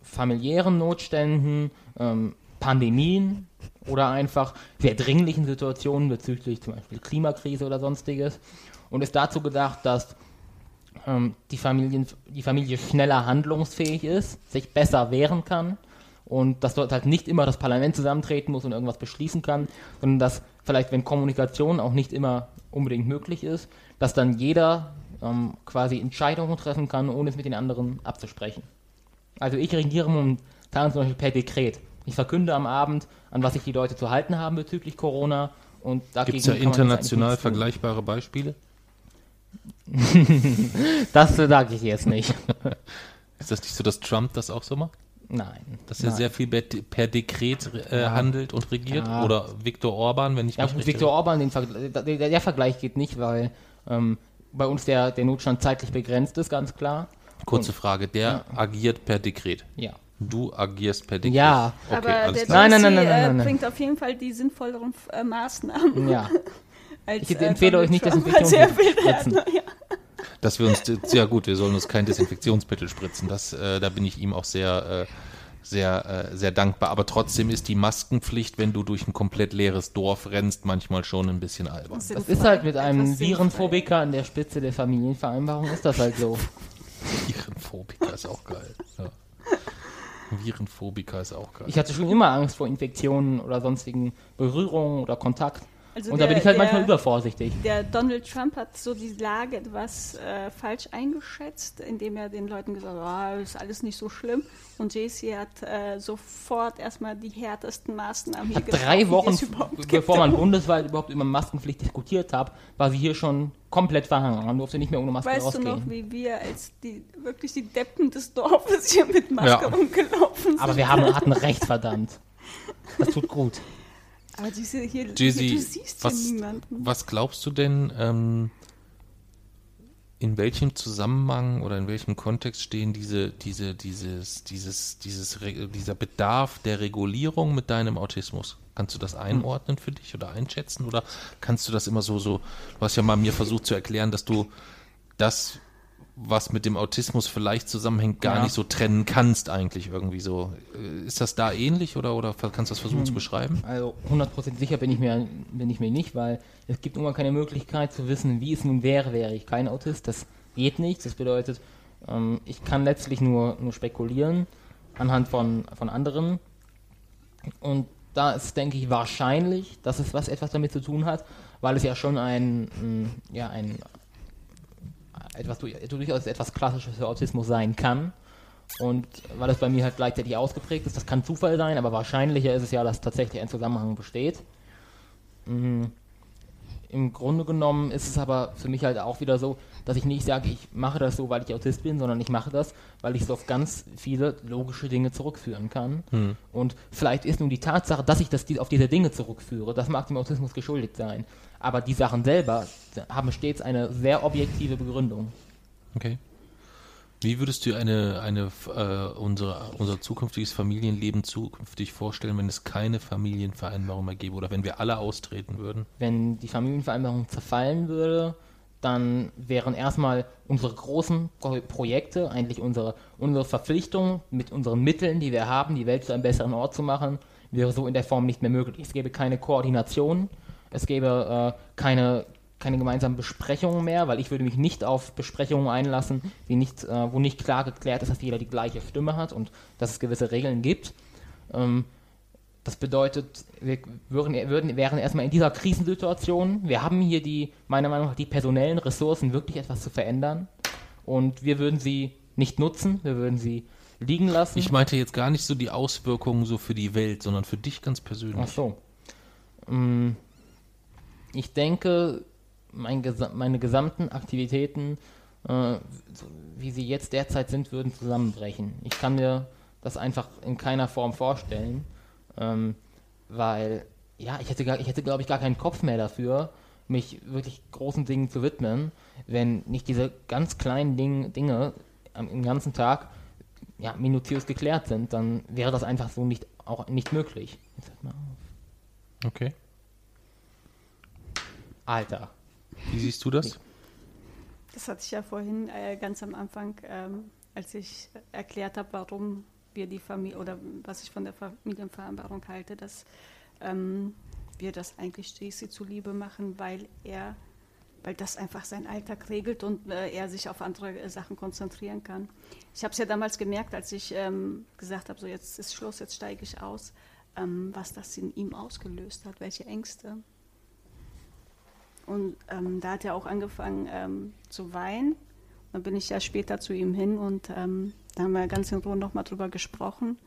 familiären Notständen, ähm, Pandemien oder einfach sehr dringlichen Situationen bezüglich zum Beispiel Klimakrise oder sonstiges. Und ist dazu gedacht, dass ähm, die, Familien, die Familie schneller handlungsfähig ist, sich besser wehren kann und dass dort halt nicht immer das Parlament zusammentreten muss und irgendwas beschließen kann, sondern dass vielleicht, wenn Kommunikation auch nicht immer unbedingt möglich ist, dass dann jeder ähm, quasi Entscheidungen treffen kann, ohne es mit den anderen abzusprechen. Also ich regiere momentan zum Beispiel per Dekret. Ich verkünde am Abend, an was sich die Leute zu halten haben bezüglich Corona und dagegen Gibt es jetzt international vergleichbare Beispiele? Das sage ich jetzt nicht. Ist das nicht so, dass Trump das auch so macht? Nein. Dass er sehr viel per, Dekret äh, handelt und regiert? Ja. Oder Viktor Orban, wenn ich Ja, mich gut, richtig Viktor Orban, den Vergl- der, der, Vergleich geht nicht, weil ähm, bei uns der, der Notstand zeitlich begrenzt ist, ganz klar. Kurze Frage, der agiert per Dekret. Ja. Du agierst per Dekret. Ja. okay, Aber alles der. Nein, nein, nein, nein, nein, äh, nein, nein. bringt auf jeden Fall die sinnvolleren äh, Maßnahmen. Ja. Als, Ich äh, empfehle Donald euch nicht, Trump. Desinfektionsmittel Sehr zu viel spritzen. ja. Dass wir uns, ja gut, wir sollen uns kein Desinfektionsmittel spritzen. Das, äh, da bin ich ihm auch sehr, äh, sehr, äh, sehr dankbar. Aber trotzdem ist die Maskenpflicht, wenn du durch ein komplett leeres Dorf rennst, manchmal schon ein bisschen albern. Das Sinnvoll. ist halt mit einem. Virenphobiker an der Spitze der Familienvereinbarung, ist das halt so. Virenphobiker ist auch geil. Ja. Virenphobiker ist auch geil. Ich hatte schon immer Angst vor Infektionen oder sonstigen Berührungen oder Kontakt. Also Und da der- bin ich halt der- manchmal übervorsichtig. Der Donald Trump hat so die Lage etwas äh, falsch eingeschätzt, indem er den Leuten gesagt hat, oh, ist alles nicht so schlimm. Und JC hat äh, sofort erstmal die härtesten Maßnahmen hier Hat getroffen, drei die Wochen, es überhaupt gibt. bevor man bundesweit überhaupt über Maskenpflicht diskutiert hat, war sie hier schon komplett verhangen. Man durfte nicht mehr ohne Maske Weißt du rausgehen. noch, wie wir als die wirklich die Deppen des Dorfes hier mit Maske Ja. rumgelaufen sind? Aber wir haben, hatten recht, verdammt. Das tut gut. Aber diese hier, Jizzy, hier, du siehst was, hier niemanden. was glaubst du denn, ähm, in welchem Zusammenhang oder in welchem Kontext stehen diese, diese, dieses, dieses, dieses, dieser Bedarf der Regulierung mit deinem Autismus? Kannst du das einordnen für dich oder einschätzen? Oder kannst du das immer so, so, du hast ja mal mir versucht zu erklären, dass du das, was mit dem Autismus vielleicht zusammenhängt, gar Ja. nicht so trennen kannst eigentlich irgendwie so. Äh, Ist das da ähnlich oder, oder kannst du das versuchen zu beschreiben? Also 100% sicher bin ich, mir, bin ich mir nicht, weil es gibt immer keine Möglichkeit zu wissen, wie es nun wäre, wäre ich kein Autist. Das geht nicht. Das bedeutet, ähm, ich kann letztlich nur, nur spekulieren anhand von, von anderen. Und da ist, denke ich, wahrscheinlich, dass es was etwas damit zu tun hat, weil es ja schon ein, ja, ein etwas, du- durchaus etwas Klassisches für Autismus sein kann. Und weil es bei mir halt gleichzeitig ausgeprägt ist, das kann Zufall sein, aber wahrscheinlicher ist es ja, dass tatsächlich ein Zusammenhang besteht. Mhm. Im Grunde genommen ist es aber für mich halt auch wieder so, dass ich nicht sage, ich mache das so, weil ich Autist bin, sondern ich mache das, weil ich es auf ganz viele logische Dinge zurückführen kann. Und vielleicht ist nun die Tatsache, dass ich das auf diese Dinge zurückführe, das mag dem Autismus geschuldet sein. Aber die Sachen selber haben stets eine sehr objektive Begründung. Okay. Wie würdest du eine, eine äh, unsere, unser zukünftiges Familienleben zukünftig vorstellen, wenn es keine Familienvereinbarung mehr gäbe oder wenn wir alle austreten würden? wenn die Familienvereinbarung zerfallen würde, dann wären erstmal unsere großen Pro Projekte, eigentlich unsere, unsere Verpflichtung mit unseren Mitteln, die wir haben, die Welt zu einem besseren Ort zu machen, wäre so in der Form nicht mehr möglich. Es gäbe keine Koordination, es gäbe äh, keine, keine gemeinsamen Besprechungen mehr, weil ich würde mich nicht auf Besprechungen einlassen, die nicht, äh, wo nicht klar geklärt ist, dass jeder die gleiche Stimme hat und dass es gewisse Regeln gibt. Ähm, das bedeutet, wir würden, würden, wären erstmal in dieser Krisensituation. Wir haben hier die, meiner Meinung nach, die personellen Ressourcen, wirklich etwas zu verändern. Und wir würden sie nicht nutzen, wir würden sie liegen lassen. Ich meinte jetzt gar nicht so die Auswirkungen so für die Welt, sondern für dich ganz Ach persönlich. so. Mm, Ich denke, mein meine gesamten Aktivitäten, äh, wie sie jetzt derzeit sind, würden zusammenbrechen. Ich kann mir das einfach in keiner Form vorstellen, ähm, weil, ja, ich hätte, hätte glaube ich, gar keinen Kopf mehr dafür, mich wirklich großen Dingen zu widmen, wenn nicht diese ganz kleinen Ding, Dinge am, im ganzen Tag ja, minutiös geklärt sind, dann wäre das einfach so nicht, auch nicht möglich. Okay. Alter. Wie siehst du das? Das hatte ich ja vorhin äh, ganz am Anfang, ähm, als ich erklärt habe, warum wir die Familie oder was ich von der Familienvereinbarung halte, dass ähm, wir das eigentlich JC zuliebe machen, weil er weil das einfach seinen Alltag regelt und äh, er sich auf andere äh, Sachen konzentrieren kann. Ich habe es ja damals gemerkt, als ich ähm, gesagt habe, so jetzt ist Schluss, jetzt steige ich aus, ähm, was das in ihm ausgelöst hat, welche Ängste. Und ähm, da hat er auch angefangen ähm, zu weinen. Dann bin ich ja später zu ihm hin und ähm, da haben wir ganz in Ruhe nochmal drüber gesprochen.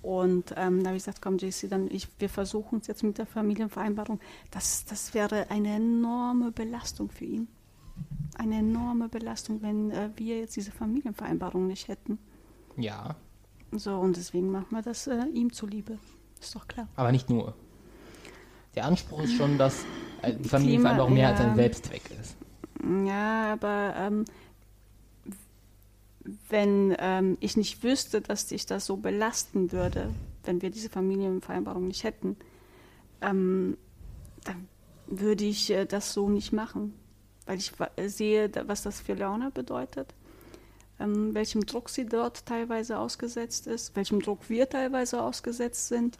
Und ähm, da habe ich gesagt, komm JC, dann ich, wir versuchen es jetzt mit der Familienvereinbarung. Das, das wäre eine enorme Belastung für ihn. Eine enorme Belastung, wenn äh, wir jetzt diese Familienvereinbarung nicht hätten. Ja, So, und deswegen machen wir das äh, ihm zuliebe. Ist doch klar. aber nicht nur. Der Anspruch ist schon, dass äh, die Familienvereinbarung mehr als ja. ein Selbstzweck ist. Ja, aber ähm, wenn ähm, ich nicht wüsste, dass ich das so belasten würde, wenn wir diese Familienvereinbarung nicht hätten, ähm, dann würde ich äh, das so nicht machen. Weil ich sehe, was das für Leona bedeutet, ähm, welchem Druck sie dort teilweise ausgesetzt ist, welchem Druck wir teilweise ausgesetzt sind.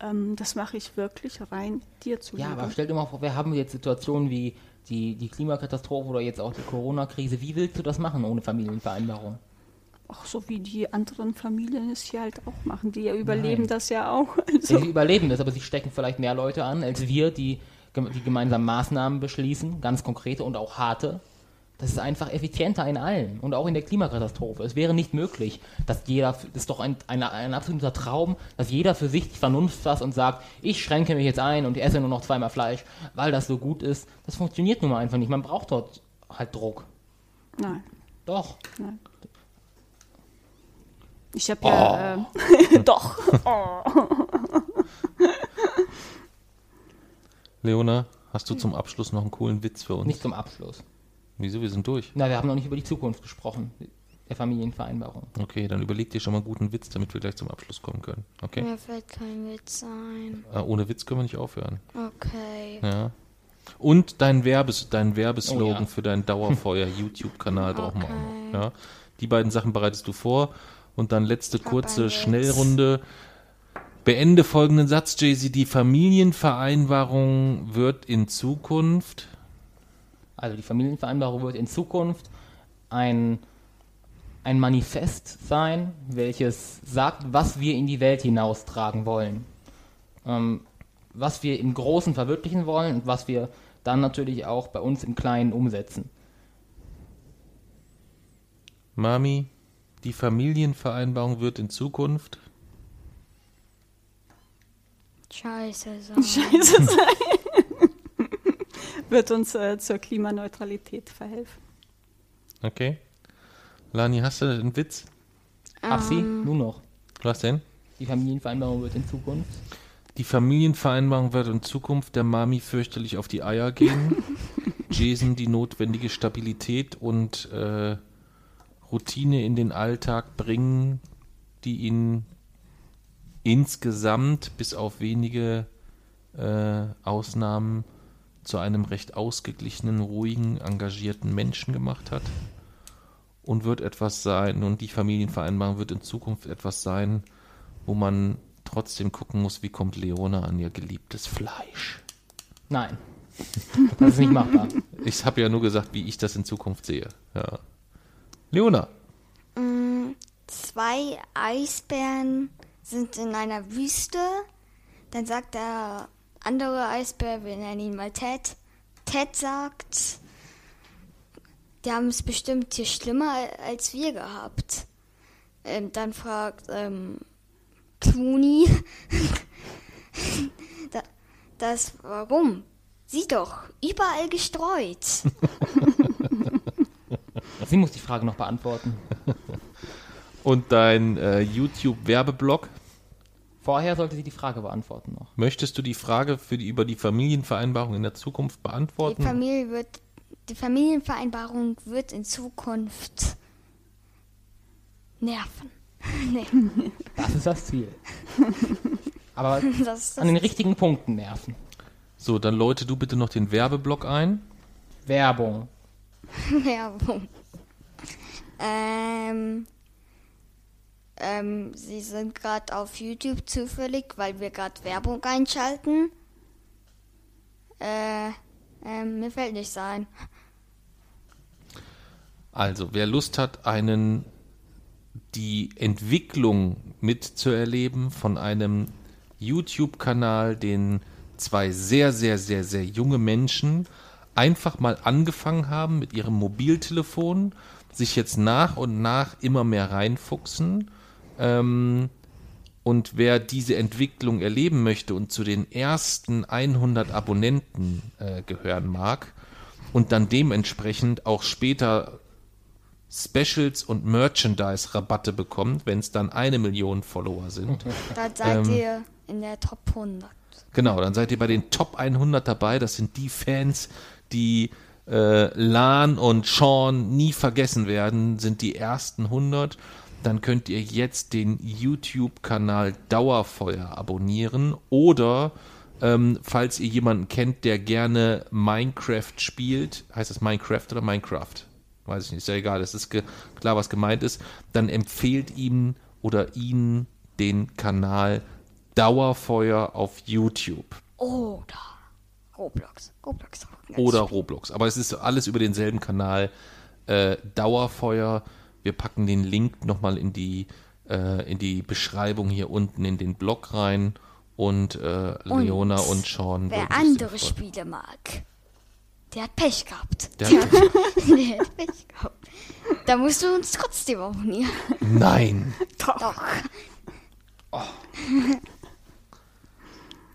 Ähm, das mache ich wirklich rein dir zu. Ja, aber stell dir mal vor, wir haben jetzt Situationen wie die, die Klimakatastrophe oder jetzt auch die Corona-Krise. Wie willst du das machen ohne Familienvereinbarung? Auch so wie die anderen Familien es hier halt auch machen. Die überleben Nein. das ja auch. Also, sie überleben das, aber sie stecken vielleicht mehr Leute an, als wir, die, die gemeinsam Maßnahmen beschließen, ganz konkrete und auch harte. Das ist einfach effizienter in allen und auch in der Klimakatastrophe. Es wäre nicht möglich, dass jeder, das ist doch ein, ein, ein absoluter Traum, dass jeder für sich die Vernunft fasst und sagt, ich schränke mich jetzt ein und esse nur noch zweimal Fleisch, weil das so gut ist. Das funktioniert nun mal einfach nicht. Man braucht dort halt Druck. nein, Doch. nein. Ich habe ja. Äh, doch. Leona, hast du zum Abschluss noch einen coolen Witz für uns? Nicht zum Abschluss. Wieso? Wir sind durch. Na, wir haben noch nicht über die Zukunft gesprochen, der Familienvereinbarung. Okay, dann überleg dir schon mal einen guten Witz, damit wir gleich zum Abschluss kommen können. Okay? Mir fällt kein Witz ein. Äh, ohne Witz können wir nicht aufhören. Okay. Ja. Und dein, Werbes, dein Werbeslogan Oh ja. für deinen Dauerfeuer-YouTube-Kanal brauchen wir auch Okay. noch. Ja. Die beiden Sachen bereitest du vor. Und dann letzte kurze. Schnellrunde. Beende folgenden Satz, Jay-Z. Die Familienvereinbarung wird in Zukunft. Also die Familienvereinbarung wird in Zukunft ein, ein Manifest sein, welches sagt, was wir in die Welt hinaustragen wollen. Ähm, was wir im Großen verwirklichen wollen und was wir dann natürlich auch bei uns im Kleinen umsetzen. Mami, die Familienvereinbarung wird in Zukunft. Scheiße sein. Scheiße sein. Wird uns äh, zur Klimaneutralität verhelfen. Okay. Lani, hast du einen Witz? Ach sie, Ähm. nur noch. Was denn? Die Familienvereinbarung wird in Zukunft. Die Familienvereinbarung wird in Zukunft der Mami fürchterlich auf die Eier gehen. Jason die notwendige Stabilität und äh, Routine in den Alltag bringen, die ihn insgesamt bis auf wenige äh, Ausnahmen zu einem recht ausgeglichenen, ruhigen, engagierten Menschen gemacht hat. Und wird etwas sein, und die Familienvereinbarung wird in Zukunft etwas sein, wo man trotzdem gucken muss, wie kommt Leona an ihr geliebtes Fleisch. Nein. Das ist nicht machbar. Ich habe ja nur gesagt, wie ich das in Zukunft sehe. Ja. Leona, Zwei Eisbären sind in einer Wüste. Dann sagt der andere Eisbär, wir nennen ihn mal Ted. Ted sagt, die haben es bestimmt hier schlimmer als wir gehabt. Ähm, dann fragt ähm, Clooney, da, das warum? Sieh doch, überall gestreut. Sie muss die Frage noch beantworten. und dein äh, YouTube-Werbeblock. Vorher sollte sie die Frage beantworten noch. Möchtest du die Frage für die, über die Familienvereinbarung in der Zukunft Die, beantworten? Familie wird, die Familienvereinbarung wird in Zukunft nerven. nee, Das ist das Ziel. Aber das an den richtigen Punkten nerven. So, dann läute du bitte noch den Werbeblock ein. Werbung. Werbung. Ähm, ähm, Sie sind gerade auf YouTube zufällig, weil wir gerade Werbung einschalten. Äh, Ähm, mir fällt nichts ein. Also, wer Lust hat, einen die Entwicklung mitzuerleben von einem YouTube-Kanal, den zwei sehr, sehr, sehr, sehr junge Menschen einfach mal angefangen haben mit ihrem Mobiltelefon, sich jetzt nach und nach immer mehr reinfuchsen. Ähm, und wer diese Entwicklung erleben möchte und zu den ersten 100 Abonnenten äh, gehören mag und dann dementsprechend auch später Specials und Merchandise-Rabatte bekommt, wenn es dann eine Million Follower sind. Da seid Ähm. ihr in der Top 100. Genau, dann seid ihr bei den Top 100 dabei. Das sind die Fans, die äh, Lan und Sean nie vergessen werden, sind die ersten 100. Dann könnt ihr jetzt den YouTube-Kanal Dauerfeuer abonnieren oder ähm, falls ihr jemanden kennt, der gerne Minecraft spielt, heißt es Minecraft oder Minecraft? Weiß ich nicht, ist ja egal, es ist klar, was gemeint ist. Dann empfehlt ihm oder ihnen den Kanal Dauerfeuer auf YouTube Oder Roblox. Roblox oder Roblox. Aber es ist alles über denselben Kanal äh, Dauerfeuer. Wir packen den Link nochmal in die, äh, in die Beschreibung hier unten in den Blog rein. Und, äh, Leona und Sean. Wer andere. Spiele mag, der hat Pech gehabt. Der hat der hat Pech gehabt. Da musst du uns trotzdem abonnieren. Nein. Doch.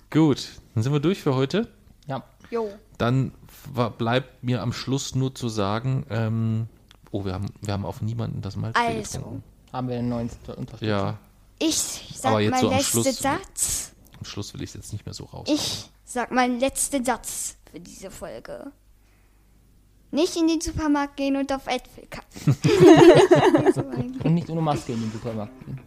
Gut, dann sind wir durch für heute. Ja. Jo. Dann bleibt mir am Schluss nur zu sagen, ähm, oh, wir haben, wir haben auf niemanden das Malzbier Also. getrunken. Haben wir einen neuen Unterstützer? Ja, Ich sag Aber jetzt meinen so letzten Schluss- Satz. am Schluss will ich es jetzt nicht mehr so raus. Ich sag meinen letzten Satz für diese Folge. Nicht in den Supermarkt gehen und auf Äpfel kacken. Ein- Und nicht ohne Maske in den Supermarkt gehen.